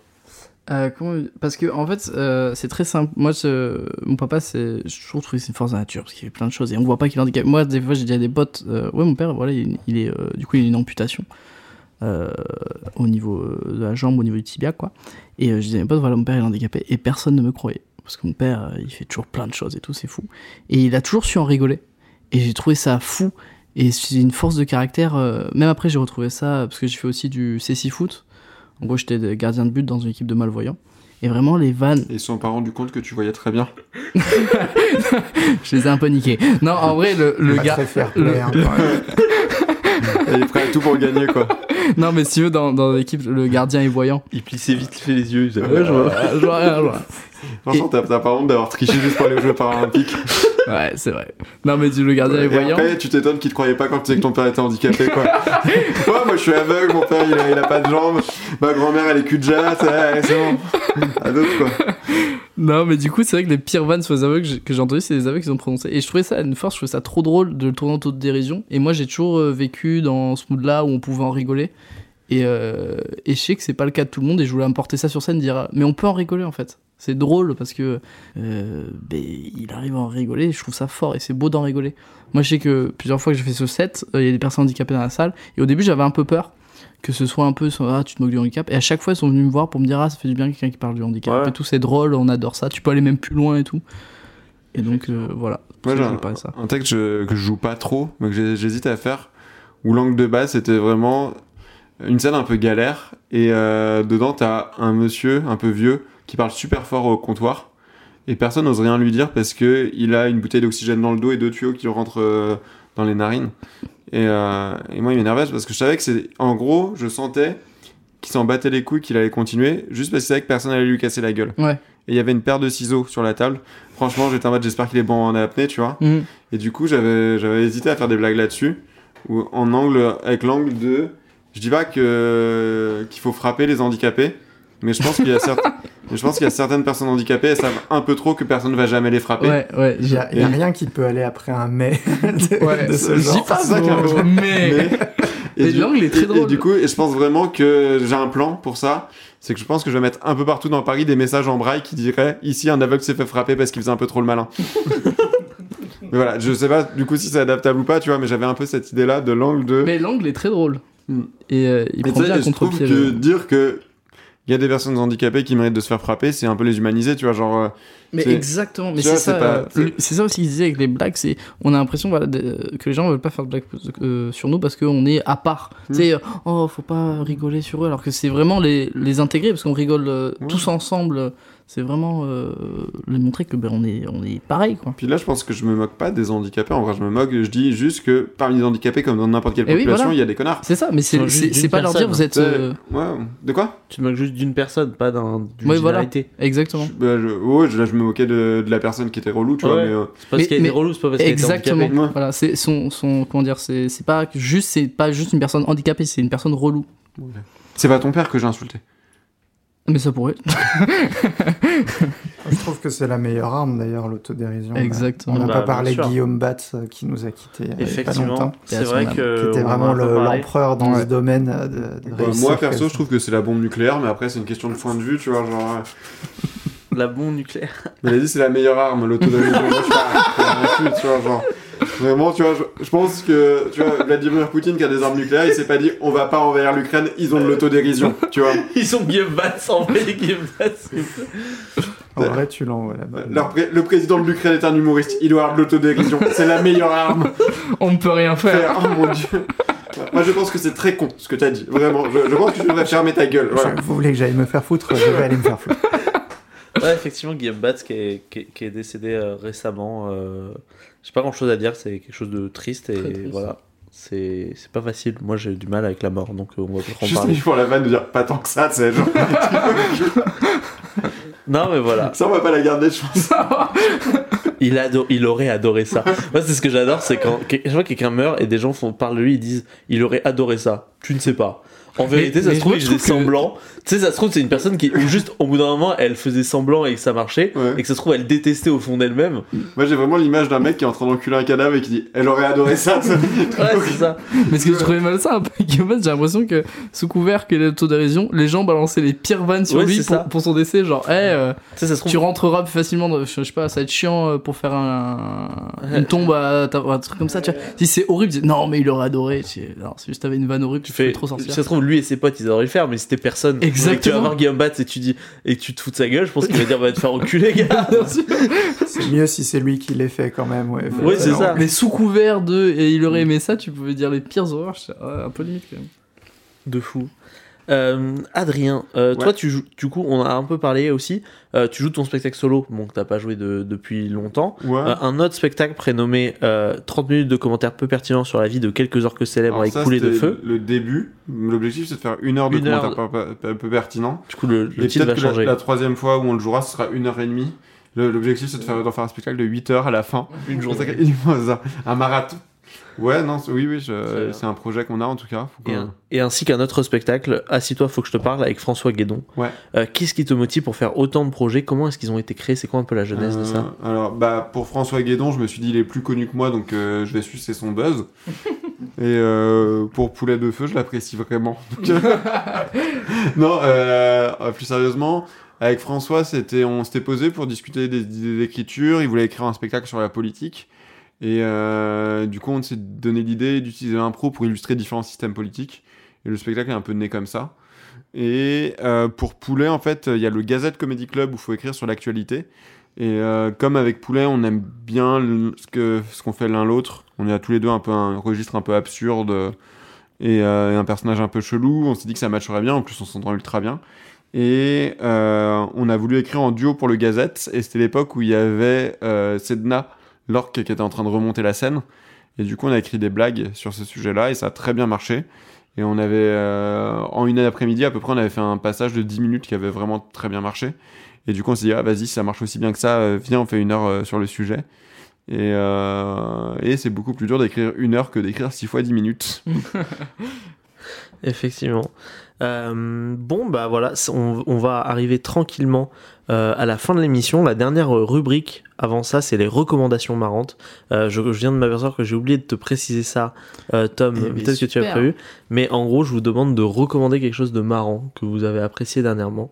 Speaker 7: Euh, comment- Parce que en fait, euh, c'est très simple. Moi, ce- mon papa, c'est, je trouve que c'est une force de la nature parce qu'il fait plein de choses et on voit pas qu'il est handicapé. Moi, des fois, j'ai dit à des potes, euh, ouais, mon père, voilà, il, il est, du coup, il a une amputation euh, au niveau euh, de la jambe, au niveau du tibia, quoi. Et euh, je disais à mes potes, voilà, mon père est handicapé et personne ne me croyait parce que mon père, euh, il fait toujours plein de choses et tout, c'est fou. Et il a toujours su en rigoler. Et j'ai trouvé ça fou. Et c'est une force de caractère. euh, même après, j'ai retrouvé ça parce que j'ai fait aussi du C6 foot. En gros, j'étais gardien de but dans une équipe de malvoyants. Et vraiment, les vannes,
Speaker 8: Et ils se sont pas rendu compte que tu voyais très bien. *laughs*
Speaker 7: je les ai un peu niqués. Non, en vrai, le, gars.
Speaker 9: très fair
Speaker 7: le-
Speaker 9: hein, quand même.
Speaker 8: Et *laughs* *laughs* il est prêt à tout pour gagner, quoi.
Speaker 7: Non, mais si tu veux, dans, dans l'équipe, le gardien est voyant.
Speaker 6: Il plissait vite fait les yeux. il
Speaker 7: Ouais, je vois, je vois rien, je vois.
Speaker 8: Franchement, t'as t'as pas honte d'avoir triché juste pour aller aux Jeux Paralympiques. *laughs*
Speaker 7: Ouais, c'est vrai. Non, mais du- le gardien est
Speaker 8: Et
Speaker 7: voyant.
Speaker 8: après, tu t'étonnes qu'ils te croyaient pas quand tu sais que ton père était handicapé, quoi. *laughs* ouais, moi je suis aveugle, mon père il a, il a pas de jambes, ma grand-mère elle est cul de ouais, c'est bon. À d'autres, quoi.
Speaker 7: Non, mais du coup, c'est vrai que les pires vannes sur les aveugles que j'ai- entendues, c'est les aveugles qui ont prononcé. Et je trouvais ça une force, je trouvais ça trop drôle de le tourner en taux de dérision. Et moi, j'ai toujours euh, vécu dans ce mood-là où on pouvait en rigoler. Et, euh, et je sais que c'est pas le cas de tout le monde. Et je voulais importer ça sur scène, dire, mais on peut en rigoler en fait. C'est drôle parce que euh, ben, il arrive à en rigoler. Je trouve ça fort et c'est beau d'en rigoler. Moi, je sais que plusieurs fois que j'ai fait ce set, euh, il y a des personnes handicapées dans la salle. Et au début, j'avais un peu peur que ce soit un peu ah tu te moques du handicap. Et à chaque fois ils sont venus me voir pour me dire ah ça fait du bien quelqu'un qui parle du handicap.
Speaker 6: Ouais.
Speaker 7: et tout c'est drôle on adore ça. Tu peux aller même plus loin et tout. Et donc euh, voilà. Ça que je ça.
Speaker 8: un texte que je joue pas trop, mais que j'hésite à faire, où l'angle de base c'était vraiment une scène un peu galère, et euh, dedans t'as un monsieur un peu vieux qui parle super fort au comptoir, et personne n'ose rien lui dire parce que il a une bouteille d'oxygène dans le dos et deux tuyaux qui rentrent euh, dans les narines. Et, euh, et moi il m'énervait parce que je savais que c'est. En gros, je sentais qu'il s'en battait les couilles, qu'il allait continuer, juste parce qu'il savait que personne allait lui casser la gueule.
Speaker 7: Ouais.
Speaker 8: Et il y avait une paire de ciseaux sur la table. Franchement, j'étais en mode j'espère qu'il est bon en apnée, tu vois.
Speaker 7: Mhm.
Speaker 8: Et du coup, j'avais, j'avais hésité à faire des blagues là-dessus, ou en angle, avec l'angle de, je dis pas que qu'il faut frapper les handicapés, mais je pense qu'il y a certes- mais *laughs* je pense qu'il y a certaines personnes handicapées, elles savent un peu trop que personne ne va jamais les frapper.
Speaker 7: ouais ouais
Speaker 9: Il y a, il y a rien qui peut aller après un mais *laughs* de,
Speaker 7: Ouais,
Speaker 9: de ce genre.
Speaker 8: C'est ça
Speaker 7: gros, *laughs* mais...
Speaker 8: Et du,
Speaker 7: l'angle est très drôle.
Speaker 8: et du coup, et je pense vraiment que j'ai un plan pour ça. C'est que je pense que je vais mettre un peu partout dans Paris des messages en braille qui diraient ici un aveugle s'est fait frapper parce qu'il faisait un peu trop le malin. mais voilà, je sais pas du coup si c'est adaptable ou pas, tu vois, mais j'avais un peu cette idée là de l'angle de.
Speaker 7: mais l'angle est très drôle
Speaker 8: Mm.
Speaker 7: et euh, il
Speaker 8: Mais
Speaker 7: prend bien
Speaker 8: je trouve que dire que il y a des personnes handicapées qui méritent de se faire frapper, c'est un peu les humaniser, tu vois, genre. euh,
Speaker 7: mais exactement mais c'est ça
Speaker 8: c'est pas-
Speaker 7: euh, c'est ça aussi qu'ils disaient avec les blagues c'est on a l'impression voilà, de- que les gens veulent pas faire de blagues euh, sur nous parce qu'on est à part
Speaker 8: Mm.
Speaker 7: tu sais euh, oh faut pas rigoler sur eux alors que c'est vraiment les, les intégrer parce qu'on rigole euh,
Speaker 8: Ouais.
Speaker 7: tous ensemble c'est vraiment euh, les montrer que ben on est on est pareil quoi
Speaker 8: Puis là, je pense que je me moque pas des handicapés. En vrai, je me moque. Je dis juste que parmi les handicapés, comme dans n'importe quelle
Speaker 7: Eh oui,
Speaker 8: population,
Speaker 7: voilà.
Speaker 8: il y a des connards.
Speaker 7: c'est ça mais c'est pas leur dire vous êtes
Speaker 8: Tu sais,
Speaker 7: euh,
Speaker 8: Ouais. De quoi?
Speaker 6: Tu te moques juste d'une personne, pas d'un, d'une
Speaker 7: Ouais, voilà. exactement
Speaker 8: Je- bah, je- ouais, je- là, je me moquais de, de la personne qui était relou, tu vois.
Speaker 6: Ouais.
Speaker 8: Mais, euh,
Speaker 6: C'est parce
Speaker 7: Mais-
Speaker 6: qu'il y a
Speaker 7: mais-
Speaker 6: des relous, c'est pas parce qu'elle était
Speaker 7: Exactement.
Speaker 6: handicapée.
Speaker 8: Ouais.
Speaker 7: Voilà, c'est son, son comment dire, c'est c'est pas juste c'est pas juste une personne handicapée, c'est une personne relou.
Speaker 8: c'est pas ton père que j'ai insulté.
Speaker 7: Mais ça pourrait.
Speaker 9: Je trouve que c'est la meilleure arme d'ailleurs, l'autodérision.
Speaker 7: Exactement.
Speaker 9: On n'a
Speaker 6: Bah,
Speaker 9: pas parlé de. Guillaume Batz euh, qui nous a quittés il y a pas
Speaker 6: Effectivement,
Speaker 9: longtemps.
Speaker 6: c'est
Speaker 7: Et à son
Speaker 6: vrai que.
Speaker 9: Qui était vraiment le- l'empereur dans
Speaker 7: Ouais.
Speaker 9: ce domaine euh, de, de
Speaker 8: Bah, moi, perso, je trouve que c'est la bombe nucléaire, mais après, c'est une question de point de vue, tu vois. Genre, euh,
Speaker 6: La bombe nucléaire. *laughs*
Speaker 8: il a dit c'est la meilleure arme, tu vois. Genre, vraiment, tu vois, je, je pense que, tu vois, Vladimir Poutine qui a des armes nucléaires, il s'est pas dit on va pas envahir l'Ukraine, ils ont de l'autodérision, tu vois. *laughs*
Speaker 6: Ils sont Guillaume Batz, en vrai, Guillaume Batz.
Speaker 9: En vrai, tu l'envoies là-bas.
Speaker 8: Pré- le président de l'Ukraine est un humoriste, il doit avoir de l'autodérision. C'est la meilleure arme. *laughs*
Speaker 7: On ne peut rien faire.
Speaker 8: Faire. Oh mon dieu. Moi, je pense que c'est très con ce que t'as dit. Vraiment, je, je pense que tu devrais fermer ta gueule. Voilà.
Speaker 9: Vous voulez que j'aille me faire foutre Je vais aller me faire foutre.
Speaker 6: Ouais, effectivement, Guillaume Batz qui est, qui est, qui est décédé euh, récemment. euh, J'ai pas grand chose à dire, c'est quelque chose de triste et
Speaker 7: triste.
Speaker 6: voilà. C'est c'est pas facile. Moi, j'ai du mal avec la mort, donc euh, on va pas en
Speaker 8: Juste
Speaker 6: parler.
Speaker 8: mis pour la vanne de dire pas tant que ça, c'est genre. *laughs*
Speaker 6: Non, mais voilà.
Speaker 8: ça, on va pas la garder, je pense.
Speaker 6: Il, ado- il aurait adoré ça. Moi, c'est ce que j'adore, c'est quand que- chaque fois que quelqu'un meurt et des gens font, parlent de lui, ils disent il aurait adoré ça. Tu ne sais pas. En vérité,
Speaker 7: Mais-
Speaker 6: ça se trouve, il faisait
Speaker 7: que-
Speaker 6: semblant. Tu sais, ça se trouve, c'est une personne qui, juste, au bout d'un moment, elle faisait semblant et que ça marchait,
Speaker 8: Ouais.
Speaker 6: et que ça se trouve, elle détestait au fond d'elle-même.
Speaker 8: Moi, j'ai vraiment l'image d'un mec qui est en train d'enculer un cadavre et qui dit Elle aurait adoré ça.
Speaker 6: Ouais, c'est ça.
Speaker 7: Mais ce que je trouvais peu, Guillaume, *laughs* j'ai l'impression que sous couvert qu'il est l'autodérision, les gens balançaient les pires vannes sur
Speaker 6: Ouais,
Speaker 7: lui pour,
Speaker 6: ça.
Speaker 7: pour son décès, genre, hey, euh,
Speaker 6: Tu sais, ça se trouve.
Speaker 7: tu rentreras plus facilement, dans- je sais pas, ça va être chiant euh, pour faire un, une tombe à, ta- un truc comme ça, tu vois. Si c'est horrible, tu dis, non, mais il aurait adoré, tu non, c'est juste t'avais une vanne horrible,
Speaker 6: Tu
Speaker 7: fais trop
Speaker 6: ça se trouve, lui et ses potes, ils adoraient le faire, mais si t'es personne, et que tu vas
Speaker 7: Exactement.
Speaker 6: voir Guillaume Batz et tu dis, et que tu te fous de sa gueule, je pense qu'il va dire, va te faire enculer, gars. *laughs*
Speaker 9: C'est mieux si c'est lui qui l'ait fait quand même, ouais.
Speaker 6: Oui, c'est ça.
Speaker 7: Mais sous couvert de, et il aurait aimé ça, tu pouvais dire les pires horreurs, ouais, un peu limite quand même.
Speaker 6: De fou. Euh, Adrien, euh, toi, tu joues, du coup, on a un peu parlé aussi. euh, tu joues ton spectacle solo, bon, que t'as pas joué de- depuis longtemps.
Speaker 8: Ouais.
Speaker 6: Euh, un autre spectacle prénommé euh, 30 minutes de commentaires peu pertinents sur la vie de quelques orques célèbres avec coulée de feu.
Speaker 8: Le début. L'objectif, c'est de faire une heure de
Speaker 6: Une
Speaker 8: commentaires peu pertinent.
Speaker 6: Du coup, le, le titre va
Speaker 8: peut-être que la,
Speaker 6: changer.
Speaker 8: la troisième fois où on le jouera, ce sera une heure et demie. L'objectif, c'est de faire, d'en faire un spectacle de 8 heures à la fin.
Speaker 6: Une journée. *laughs*
Speaker 8: Un marathon. Ouais, non, oui, oui, c'est un projet qu'on a en tout cas. Faut
Speaker 6: Et,
Speaker 8: qu'on-
Speaker 6: un- et ainsi qu'un autre spectacle, Assis-toi, faut que je te parle, avec François Guédon.
Speaker 8: Ouais.
Speaker 6: Euh, Qu'est-ce qui te motive pour faire autant de projets? Comment est-ce qu'ils ont été créés? C'est quoi un peu la genèse de ça?
Speaker 8: Euh, Alors, bah, pour François Guédon, je me suis dit, il est plus connu que moi, donc euh, je vais sucer son buzz. *laughs* Et pour Poulet de Feu, je l'apprécie vraiment. *laughs* Non, plus sérieusement, avec François, c'était, on s'était posé pour discuter des idées d'écriture. Il voulait écrire un spectacle sur la politique. Et euh, du coup, on s'est donné l'idée d'utiliser l'impro pour illustrer différents systèmes politiques. Et le spectacle est un peu né comme ça. Et euh, pour Poulet, en fait, il y a le Gazette Comedy Club où il faut écrire sur l'actualité. Et euh, comme avec Poulet, on aime bien ce que ce qu'on fait l'un l'autre. On est à tous les deux un peu un registre un peu absurde et, et un personnage un peu chelou. On s'est dit que ça matcherait bien. En plus, on s'entend ultra bien. Et on a voulu écrire en duo pour le Gazette. Et c'était l'époque où il y avait Sedna, l'orque qui était en train de remonter la scène. Et du coup, on a écrit des blagues sur ce sujet-là et ça a très bien marché. Et on avait, euh, en une après-midi à peu près, on avait fait un passage de 10 minutes qui avait vraiment très bien marché. Et du coup, on s'est dit, ah, vas-y, si ça marche aussi bien que ça, euh, viens, on fait une heure euh, sur le sujet. Et, euh, et c'est beaucoup plus dur d'écrire une heure que d'écrire 6 fois 10 minutes. *laughs*
Speaker 6: Effectivement. Euh, bon, bah voilà, on va arriver tranquillement euh, à la fin de l'émission. La dernière rubrique avant ça, c'est les recommandations marrantes. Euh, je, je viens de m'apercevoir que j'ai oublié de te préciser ça, euh, Tom.
Speaker 7: Eh ben,
Speaker 6: Peut-être que tu as prévu. Mais en gros, je vous demande de recommander quelque chose de marrant que vous avez apprécié dernièrement.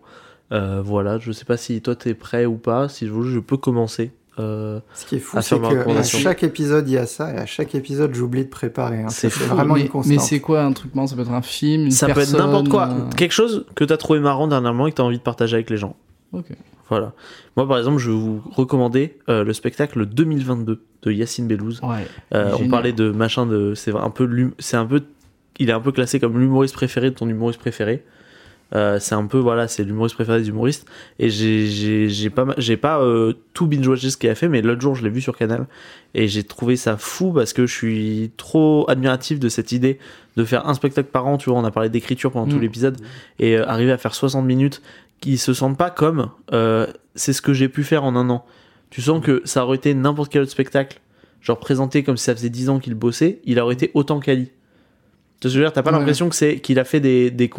Speaker 6: Euh, voilà, je sais pas si toi t'es prêt ou pas. Si je veux, je peux commencer. Euh,
Speaker 9: Ce qui est fou, c'est qu'à chaque épisode, il y a ça, et à chaque épisode, j'oublie de préparer. hein.
Speaker 6: C'est
Speaker 9: vraiment
Speaker 7: mais,
Speaker 9: une constante.
Speaker 7: mais c'est quoi un truc marrant? Ça peut être un film, une
Speaker 6: ça peut être
Speaker 7: personne,
Speaker 6: n'importe quoi.
Speaker 7: euh,
Speaker 6: Quelque chose que t'as trouvé marrant dernièrement et que t'as envie de partager avec les gens. Voilà. Moi, par exemple, je vais vous recommander euh, le spectacle 2022 de Yacine Bellouz.
Speaker 7: Ouais.
Speaker 6: Euh, on parlait de machin de. C'est un peu. C'est un peu. Il est un peu classé comme l'humoriste préféré de ton humoriste préféré. Euh, c'est un peu voilà, c'est l'humoriste préféré des humoristes. Et j'ai pas j'ai pas euh, tout binge watché ce qu'il a fait, mais l'autre jour je l'ai vu sur Canal et j'ai trouvé ça fou parce que je suis trop admiratif de cette idée de faire un spectacle par an. Tu vois, on a parlé d'écriture pendant tout
Speaker 7: Mm.
Speaker 6: l'épisode et euh, arriver à faire 60 minutes qui se sentent pas comme euh, c'est ce que j'ai pu faire en un an. Tu sens que ça aurait été n'importe quel autre spectacle, genre présenté comme si ça faisait 10 ans qu'il bossait, il aurait été autant quali. Tu veux dire? T'as pas
Speaker 7: Ouais.
Speaker 6: l'impression que c'est qu'il a fait des, des,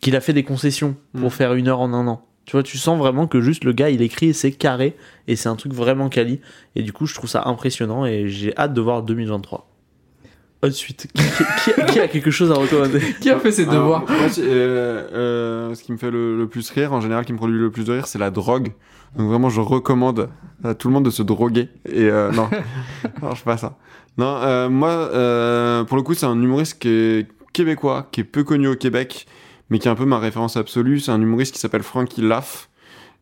Speaker 6: qu'il a fait des concessions pour
Speaker 8: Mm.
Speaker 6: faire une heure en un an. Tu vois, tu sens vraiment que juste le gars il écrit et c'est carré et c'est un truc vraiment quali. Et du coup, je trouve ça impressionnant et j'ai hâte de voir 2023. Ensuite, qui, qui- qui a, quelque chose à recommander?
Speaker 7: Qui a fait ses
Speaker 8: Alors,
Speaker 7: devoirs
Speaker 8: moi, euh, euh, ce qui me fait le, le plus rire, en général, qui me produit le plus de rire, c'est la drogue. Donc vraiment, je recommande à tout le monde de se droguer. Et euh, non, *laughs* non, je fais pas ça. Non, euh, moi, euh, pour le coup, c'est un humoriste qui est québécois, qui est peu connu au Québec, mais qui est un peu ma référence absolue. C'est un humoriste qui s'appelle Frankie Laff,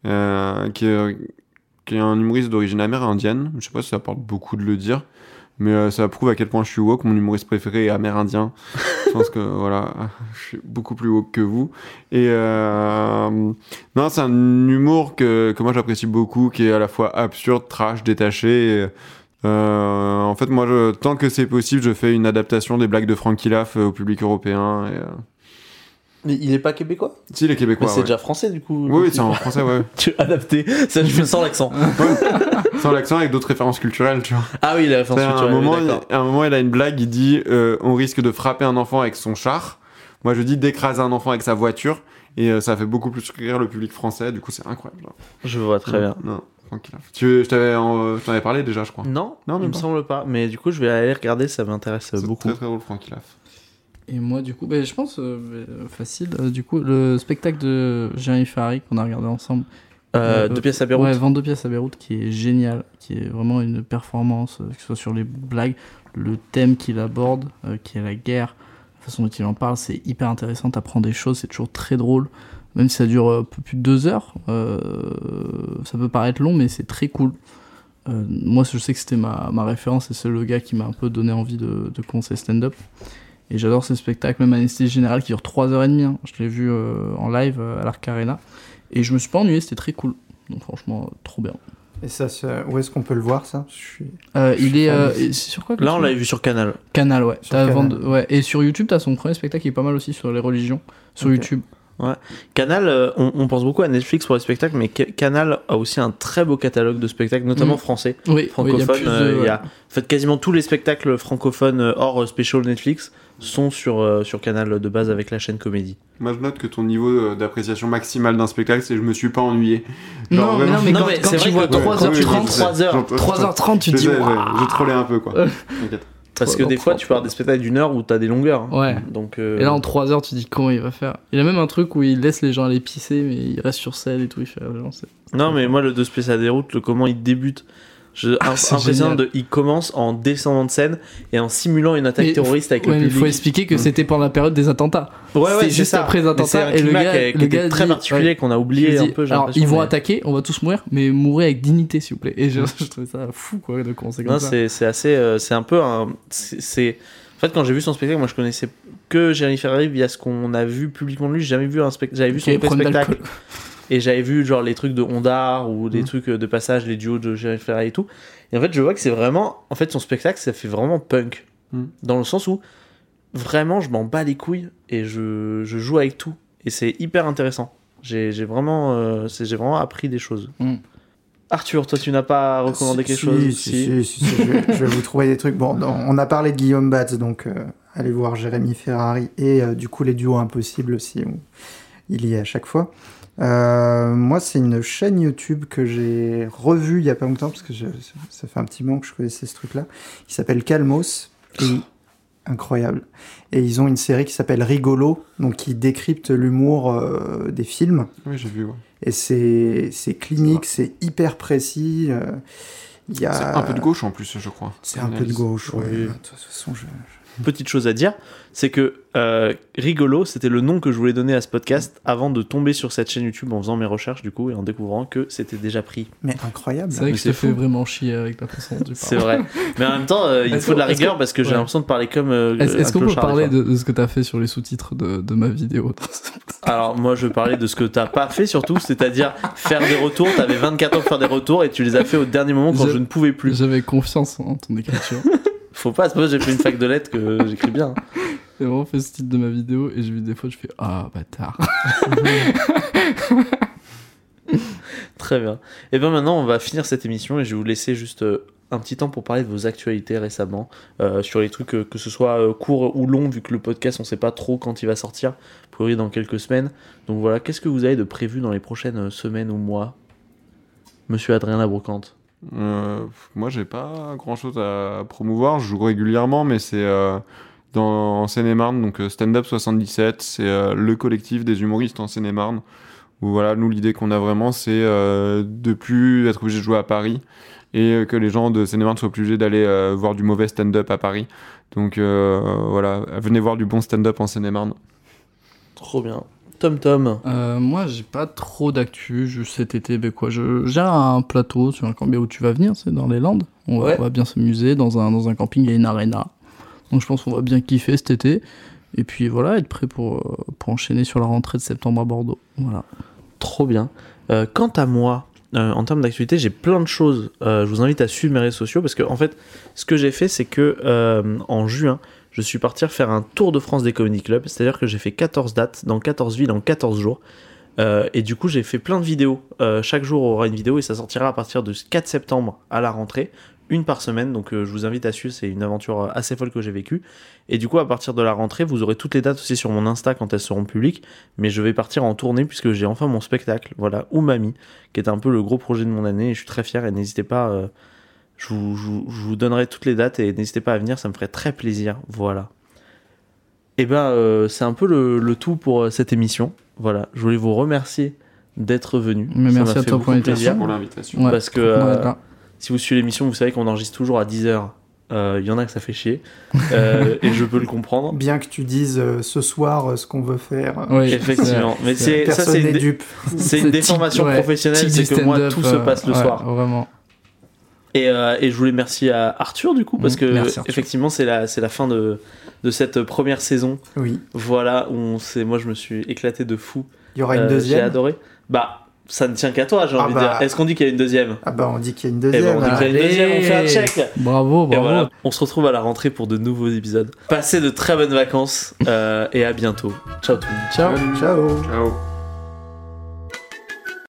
Speaker 8: euh, qui, est, qui est un humoriste d'origine amérindienne. Je sais pas si ça porte beaucoup de le dire. Mais euh, ça prouve à quel point je suis woke. Mon humoriste préféré est amérindien. je pense que *laughs* voilà, je suis beaucoup plus woke que vous. Et euh, non, c'est un humour que, que moi j'apprécie beaucoup, qui est à la fois absurde, trash, détaché. Euh, en fait, moi, je- tant que c'est possible, je fais une adaptation des blagues de Frankie Laff euh, au public européen. Euh,
Speaker 6: Mais il est pas québécois
Speaker 8: Si, les Québécois.
Speaker 6: Mais c'est
Speaker 8: ouais.
Speaker 6: déjà français du coup.
Speaker 8: Oui, oui, c'est en français, ouais. *laughs*
Speaker 6: Tu as adapté. Ça, je sans l'accent. *laughs*
Speaker 8: Sans l'accent, avec d'autres références culturelles, tu vois.
Speaker 6: Ah oui, il a la référence
Speaker 8: à, un
Speaker 6: culturelle,
Speaker 8: moment, il, à un moment, il a une blague, il dit euh, On risque de frapper un enfant avec son char. Moi, je dis d'écraser un enfant avec sa voiture, et euh, ça fait beaucoup plus rire le public français. Du coup, c'est incroyable.
Speaker 6: Je vois très bien.
Speaker 8: Non, Franck Pilaf. Tu, je t'avais, en- je t'en avais parlé déjà, je crois.
Speaker 6: Non,
Speaker 8: Non,
Speaker 6: il me
Speaker 8: pas.
Speaker 6: semble pas. Mais du coup, je vais aller regarder, ça m'intéresse
Speaker 8: C'est
Speaker 6: beaucoup.
Speaker 8: très très drôle, Franck Pilaf.
Speaker 7: Et moi, du coup, ben, je pense, euh, euh, facile, euh, du coup, le spectacle de Jérémy Ferrari qu'on a regardé ensemble.
Speaker 6: Euh,
Speaker 7: Euh,
Speaker 6: deux pièces à Beyrouth.
Speaker 7: Ouais, 22 pièces à Beyrouth, qui est génial, qui est vraiment une performance, que ce soit sur les blagues, le thème qu'il aborde, qui est la guerre, la façon dont il en parle, c'est hyper intéressant, t'apprends des choses, c'est toujours très drôle, même si ça dure un peu plus de deux heures, ça peut paraître long, mais c'est très cool. Moi, je sais que c'était ma, ma référence et c'est le gars qui m'a un peu donné envie de, de commencer stand-up. Et j'adore ce spectacle, même Anesthésie Générale, qui dure 3h30. hein. Je l'ai vu euh, en live euh, à l'Arc Arena. Et je me suis pas ennuyé, c'était très cool. Donc franchement, euh, trop bien.
Speaker 9: Et ça, où est-ce qu'on peut le voir ça? Je suis...
Speaker 7: Euh,
Speaker 9: Je
Speaker 7: il
Speaker 9: suis
Speaker 7: est, euh, sur quoi
Speaker 6: Là, on
Speaker 7: tu-
Speaker 6: l'avait vu sur Canal.
Speaker 7: Canal, ouais.
Speaker 9: Sur
Speaker 7: T'as
Speaker 9: Canal.
Speaker 7: Vend- ouais. Et sur YouTube, t'as son premier spectacle qui est pas mal aussi sur les religions. Sur. YouTube.
Speaker 6: Canal, euh, on, on pense beaucoup à Netflix pour les spectacles, mais Ca- Canal a aussi un très beau catalogue de spectacles, notamment
Speaker 7: Mm.
Speaker 6: français,
Speaker 7: Oui, de-
Speaker 6: euh, il y a,
Speaker 7: ouais.
Speaker 6: en fait, quasiment tous les spectacles francophones hors euh, special Netflix sont sur, euh, sur Canal de base avec la chaîne Comédie.
Speaker 8: Moi, je note que ton niveau euh, d'appréciation maximale d'un spectacle, c'est je me suis pas ennuyé.
Speaker 7: Non, mais non, mais quand, quand
Speaker 6: c'est
Speaker 7: tu
Speaker 6: vrai
Speaker 7: vois
Speaker 6: que- ouais,
Speaker 7: 3h30,
Speaker 8: oui, oui, je sais.
Speaker 6: 3h,
Speaker 8: J'entends-
Speaker 7: 3h30, tu
Speaker 8: Je
Speaker 7: te dis,
Speaker 8: j'ai trollé un peu, quoi. *laughs* T'inquiète.
Speaker 6: Parce que des fois, tu pars des spectacles d'une heure où t'as des longueurs. hein.
Speaker 7: Ouais.
Speaker 6: Donc, euh,
Speaker 7: Et là, en 3 heures, tu dis comment il va faire? Il a même un truc où il laisse les gens aller pisser, mais il reste sur scène et tout. Il fait, ah, genre, c'est-
Speaker 6: Non, mais moi, le deux spécial des routes, le comment il débute. Je,
Speaker 7: Ah,
Speaker 6: impressionnant de, il commence en descendant de scène et en simulant une attaque
Speaker 7: Mais-
Speaker 6: terroriste avec
Speaker 7: Ouais,
Speaker 6: le
Speaker 7: il faut expliquer que c'était pendant la période des attentats.
Speaker 6: Ouais, ouais,
Speaker 7: c'est juste
Speaker 6: ça.
Speaker 7: après les attentats, et le gars-
Speaker 6: qui,
Speaker 7: le
Speaker 6: très
Speaker 7: dit-
Speaker 6: particulier
Speaker 7: ouais.
Speaker 6: qu'on a oublié un peu.
Speaker 7: alors, ils vont
Speaker 6: mais-
Speaker 7: attaquer, on va tous mourir, mais mourir avec dignité, s'il vous plaît. Et je, *laughs* je trouvais ça fou, quoi, de ça.
Speaker 6: c'est assez. euh, c'est un peu un. c'est-. En fait, quand j'ai vu son spectacle, moi je connaissais que Jérémy Ferrari via ce qu'on a vu publiquement de lui. J'ai jamais vu un spectacle. J'avais vu son
Speaker 7: Ok,
Speaker 6: vrai
Speaker 7: problème
Speaker 6: spectacle. Et j'avais vu genre les trucs de Ondar ou des
Speaker 7: Mhm.
Speaker 6: trucs de passage, les duos de Jérémy Ferrari et tout. Et en fait, je vois que c'est vraiment. En fait, son spectacle, ça fait vraiment punk.
Speaker 8: Mhm.
Speaker 6: Dans le sens où vraiment, je m'en bats les couilles et je, je joue avec tout. Et c'est hyper intéressant. J'ai j'ai vraiment, euh, c'est- j'ai vraiment appris des choses.
Speaker 7: Mhm.
Speaker 6: Arthur, toi, tu n'as pas recommandé
Speaker 9: Si,
Speaker 6: quelque
Speaker 9: si,
Speaker 6: chose
Speaker 9: si, si, si, si, je, vais, je vais vous trouver des trucs. Bon, on a parlé de Guillaume Batz, donc euh, allez voir Jérémy Ferrari et euh, du coup les duos impossibles aussi, où il y est à chaque fois. Euh, moi, c'est une chaîne YouTube que j'ai revue il y a pas longtemps parce que je- ça fait un petit moment que je connaissais ce truc-là. qui s'appelle Calmos. Et, incroyable. Et ils ont une série qui s'appelle Rigolo, donc qui décrypte l'humour euh, des films.
Speaker 8: Oui, j'ai vu, ouais.
Speaker 9: Et c'est c'est clinique, c'est hyper précis. euh, Il y a...
Speaker 8: C'est un peu de gauche en plus, je crois.
Speaker 9: C'est un peu de gauche, ouais.
Speaker 6: Oui.
Speaker 9: De toute façon, je...
Speaker 6: petite chose à dire, c'est que euh, Rigolo, c'était le nom que je voulais donner à ce podcast avant de tomber sur cette chaîne YouTube en faisant mes recherches du coup et en découvrant que c'était déjà pris.
Speaker 9: Mais incroyable.
Speaker 7: C'est vrai
Speaker 6: Mais
Speaker 7: que je
Speaker 6: c'est
Speaker 7: te fais vraiment chier avec la façon tu
Speaker 6: C'est vrai. *laughs* Mais en même temps, euh, il faut de la rigueur parce que j'ai
Speaker 7: ouais.
Speaker 6: l'impression de parler comme. euh,
Speaker 7: Est-ce
Speaker 6: un
Speaker 7: est-ce qu'on peut parler de, de ce que t'as fait sur les sous-titres de, de ma vidéo
Speaker 6: Alors moi, je parlais de ce que t'as pas fait surtout, c'est-à-dire faire des retours. T'avais 24 ans pour faire des retours et tu les as fait au dernier moment quand
Speaker 7: Je-
Speaker 6: je, ne pouvais plus.
Speaker 7: J'avais confiance en ton écriture. *laughs*
Speaker 6: Faut pas, c'est pas j'ai fait une fac de lettres que j'écris bien. *laughs*
Speaker 7: J'ai vraiment fait ce titre de ma vidéo et j'ai vu des fois, je fais Ah, bâtard. *laughs*
Speaker 6: Très bien. Et bien maintenant, on va finir cette émission et je vais vous laisser juste euh, un petit temps pour parler de vos actualités récemment, euh, sur les trucs euh, que ce soit euh, court ou long, vu que le podcast, on sait pas trop quand il va sortir, priori dans quelques semaines. Donc voilà, qu'est-ce que vous avez de prévu dans les prochaines semaines ou mois? Monsieur Adrien Labrocante.
Speaker 8: Euh, moi, j'ai pas grand chose à promouvoir. Je joue régulièrement, mais c'est euh, en Seine-et-Marne, donc Stand Up 77. C'est euh, le collectif des humoristes en Seine-et-Marne. Où voilà, nous, l'idée qu'on a vraiment, c'est euh, de plus être obligé de jouer à Paris et que les gens de Seine-et-Marne soient obligés d'aller voir du mauvais stand-up à Paris. Donc voilà, venez voir du bon stand-up en Seine-et-Marne.
Speaker 6: Trop bien. Tom Tom.
Speaker 7: Euh, moi, j'ai pas trop d'actu. Cet été, ben quoi, je j'ai un plateau sur un camping où tu vas venir, c'est dans les Landes. On va,
Speaker 6: Ouais.
Speaker 7: on va bien s'amuser. Dans un, dans un camping, il y a une arena. Donc je pense qu'on va bien kiffer cet été. Et puis voilà, être prêt pour, euh, pour enchaîner sur la rentrée de septembre à Bordeaux. Voilà.
Speaker 6: Trop bien. Euh, quant à moi, euh, en termes d'actualité, j'ai plein de choses. Euh, je vous invite à suivre mes réseaux sociaux parce que, en fait, ce que j'ai fait, c'est que euh, en juin, je suis parti faire un tour de France des comedy clubs. C'est-à-dire que j'ai fait 14 dates dans 14 villes en 14 jours. Euh, et du coup, j'ai fait plein de vidéos. Euh, chaque jour aura une vidéo et ça sortira à partir de 4 septembre à la rentrée. une par semaine, donc euh, je vous invite à suivre, c'est une aventure assez folle que j'ai vécue. Et du coup, à partir de la rentrée, vous aurez toutes les dates aussi sur mon Insta quand elles seront publiques, mais je vais partir en tournée puisque j'ai enfin mon spectacle, voilà, ou Mamie, qui est un peu le gros projet de mon année, et je suis très fier, et n'hésitez pas, je, vous, je vous- je vous donnerai toutes les dates, et n'hésitez pas à venir, ça me ferait très plaisir, voilà. Et ben, euh, c'est un peu le, le tout pour euh, cette émission, voilà, je voulais vous remercier d'être venu.
Speaker 7: Mais
Speaker 6: Ça
Speaker 7: merci à toi pour l'invitation.
Speaker 8: pour l'invitation.
Speaker 7: Ouais,
Speaker 6: Parce que, euh. Si vous suivez l'émission, vous savez qu'on enregistre toujours à 10h. Il y en a que ça fait chier. Euh, *laughs* et je peux le comprendre.
Speaker 9: Bien que tu dises euh, ce soir euh, ce qu'on veut faire,
Speaker 7: Oui,
Speaker 6: Effectivement. Mais
Speaker 7: c'est-
Speaker 6: ça, c'est une,
Speaker 9: n'est
Speaker 6: dé-
Speaker 9: dupe.
Speaker 6: c'est une déformation
Speaker 7: ouais,
Speaker 6: professionnelle, c'est que moi, tout se passe le
Speaker 7: ouais,
Speaker 6: soir.
Speaker 7: Vraiment.
Speaker 6: Et, euh, et je voulais merci à Arthur, du coup, parce
Speaker 7: Mm,
Speaker 6: que
Speaker 7: merci,
Speaker 6: effectivement, c'est la, c'est la fin de, de cette première saison.
Speaker 9: Oui.
Speaker 6: Voilà, où on s'est- moi, je me suis éclaté de fou.
Speaker 9: Il y aura une
Speaker 6: Euh, J'ai
Speaker 9: deuxième.
Speaker 6: adoré. Bah, ça ne tient qu'à toi, j'ai
Speaker 9: Ah
Speaker 6: envie de
Speaker 9: bah.
Speaker 6: dire. Est-ce qu'on dit qu'il y a une deuxième?
Speaker 9: Ah bah on dit qu'il y a une
Speaker 6: Eh ben,
Speaker 9: deuxième.
Speaker 6: on dit qu'il y a une deuxième, on fait un check.
Speaker 7: Bravo,
Speaker 6: Et
Speaker 7: bravo.
Speaker 6: voilà, on se retrouve à la rentrée pour de nouveaux épisodes. Passez de très bonnes vacances euh, et à bientôt. Ciao tout le monde.
Speaker 7: Ciao.
Speaker 9: Ciao.
Speaker 8: Ciao.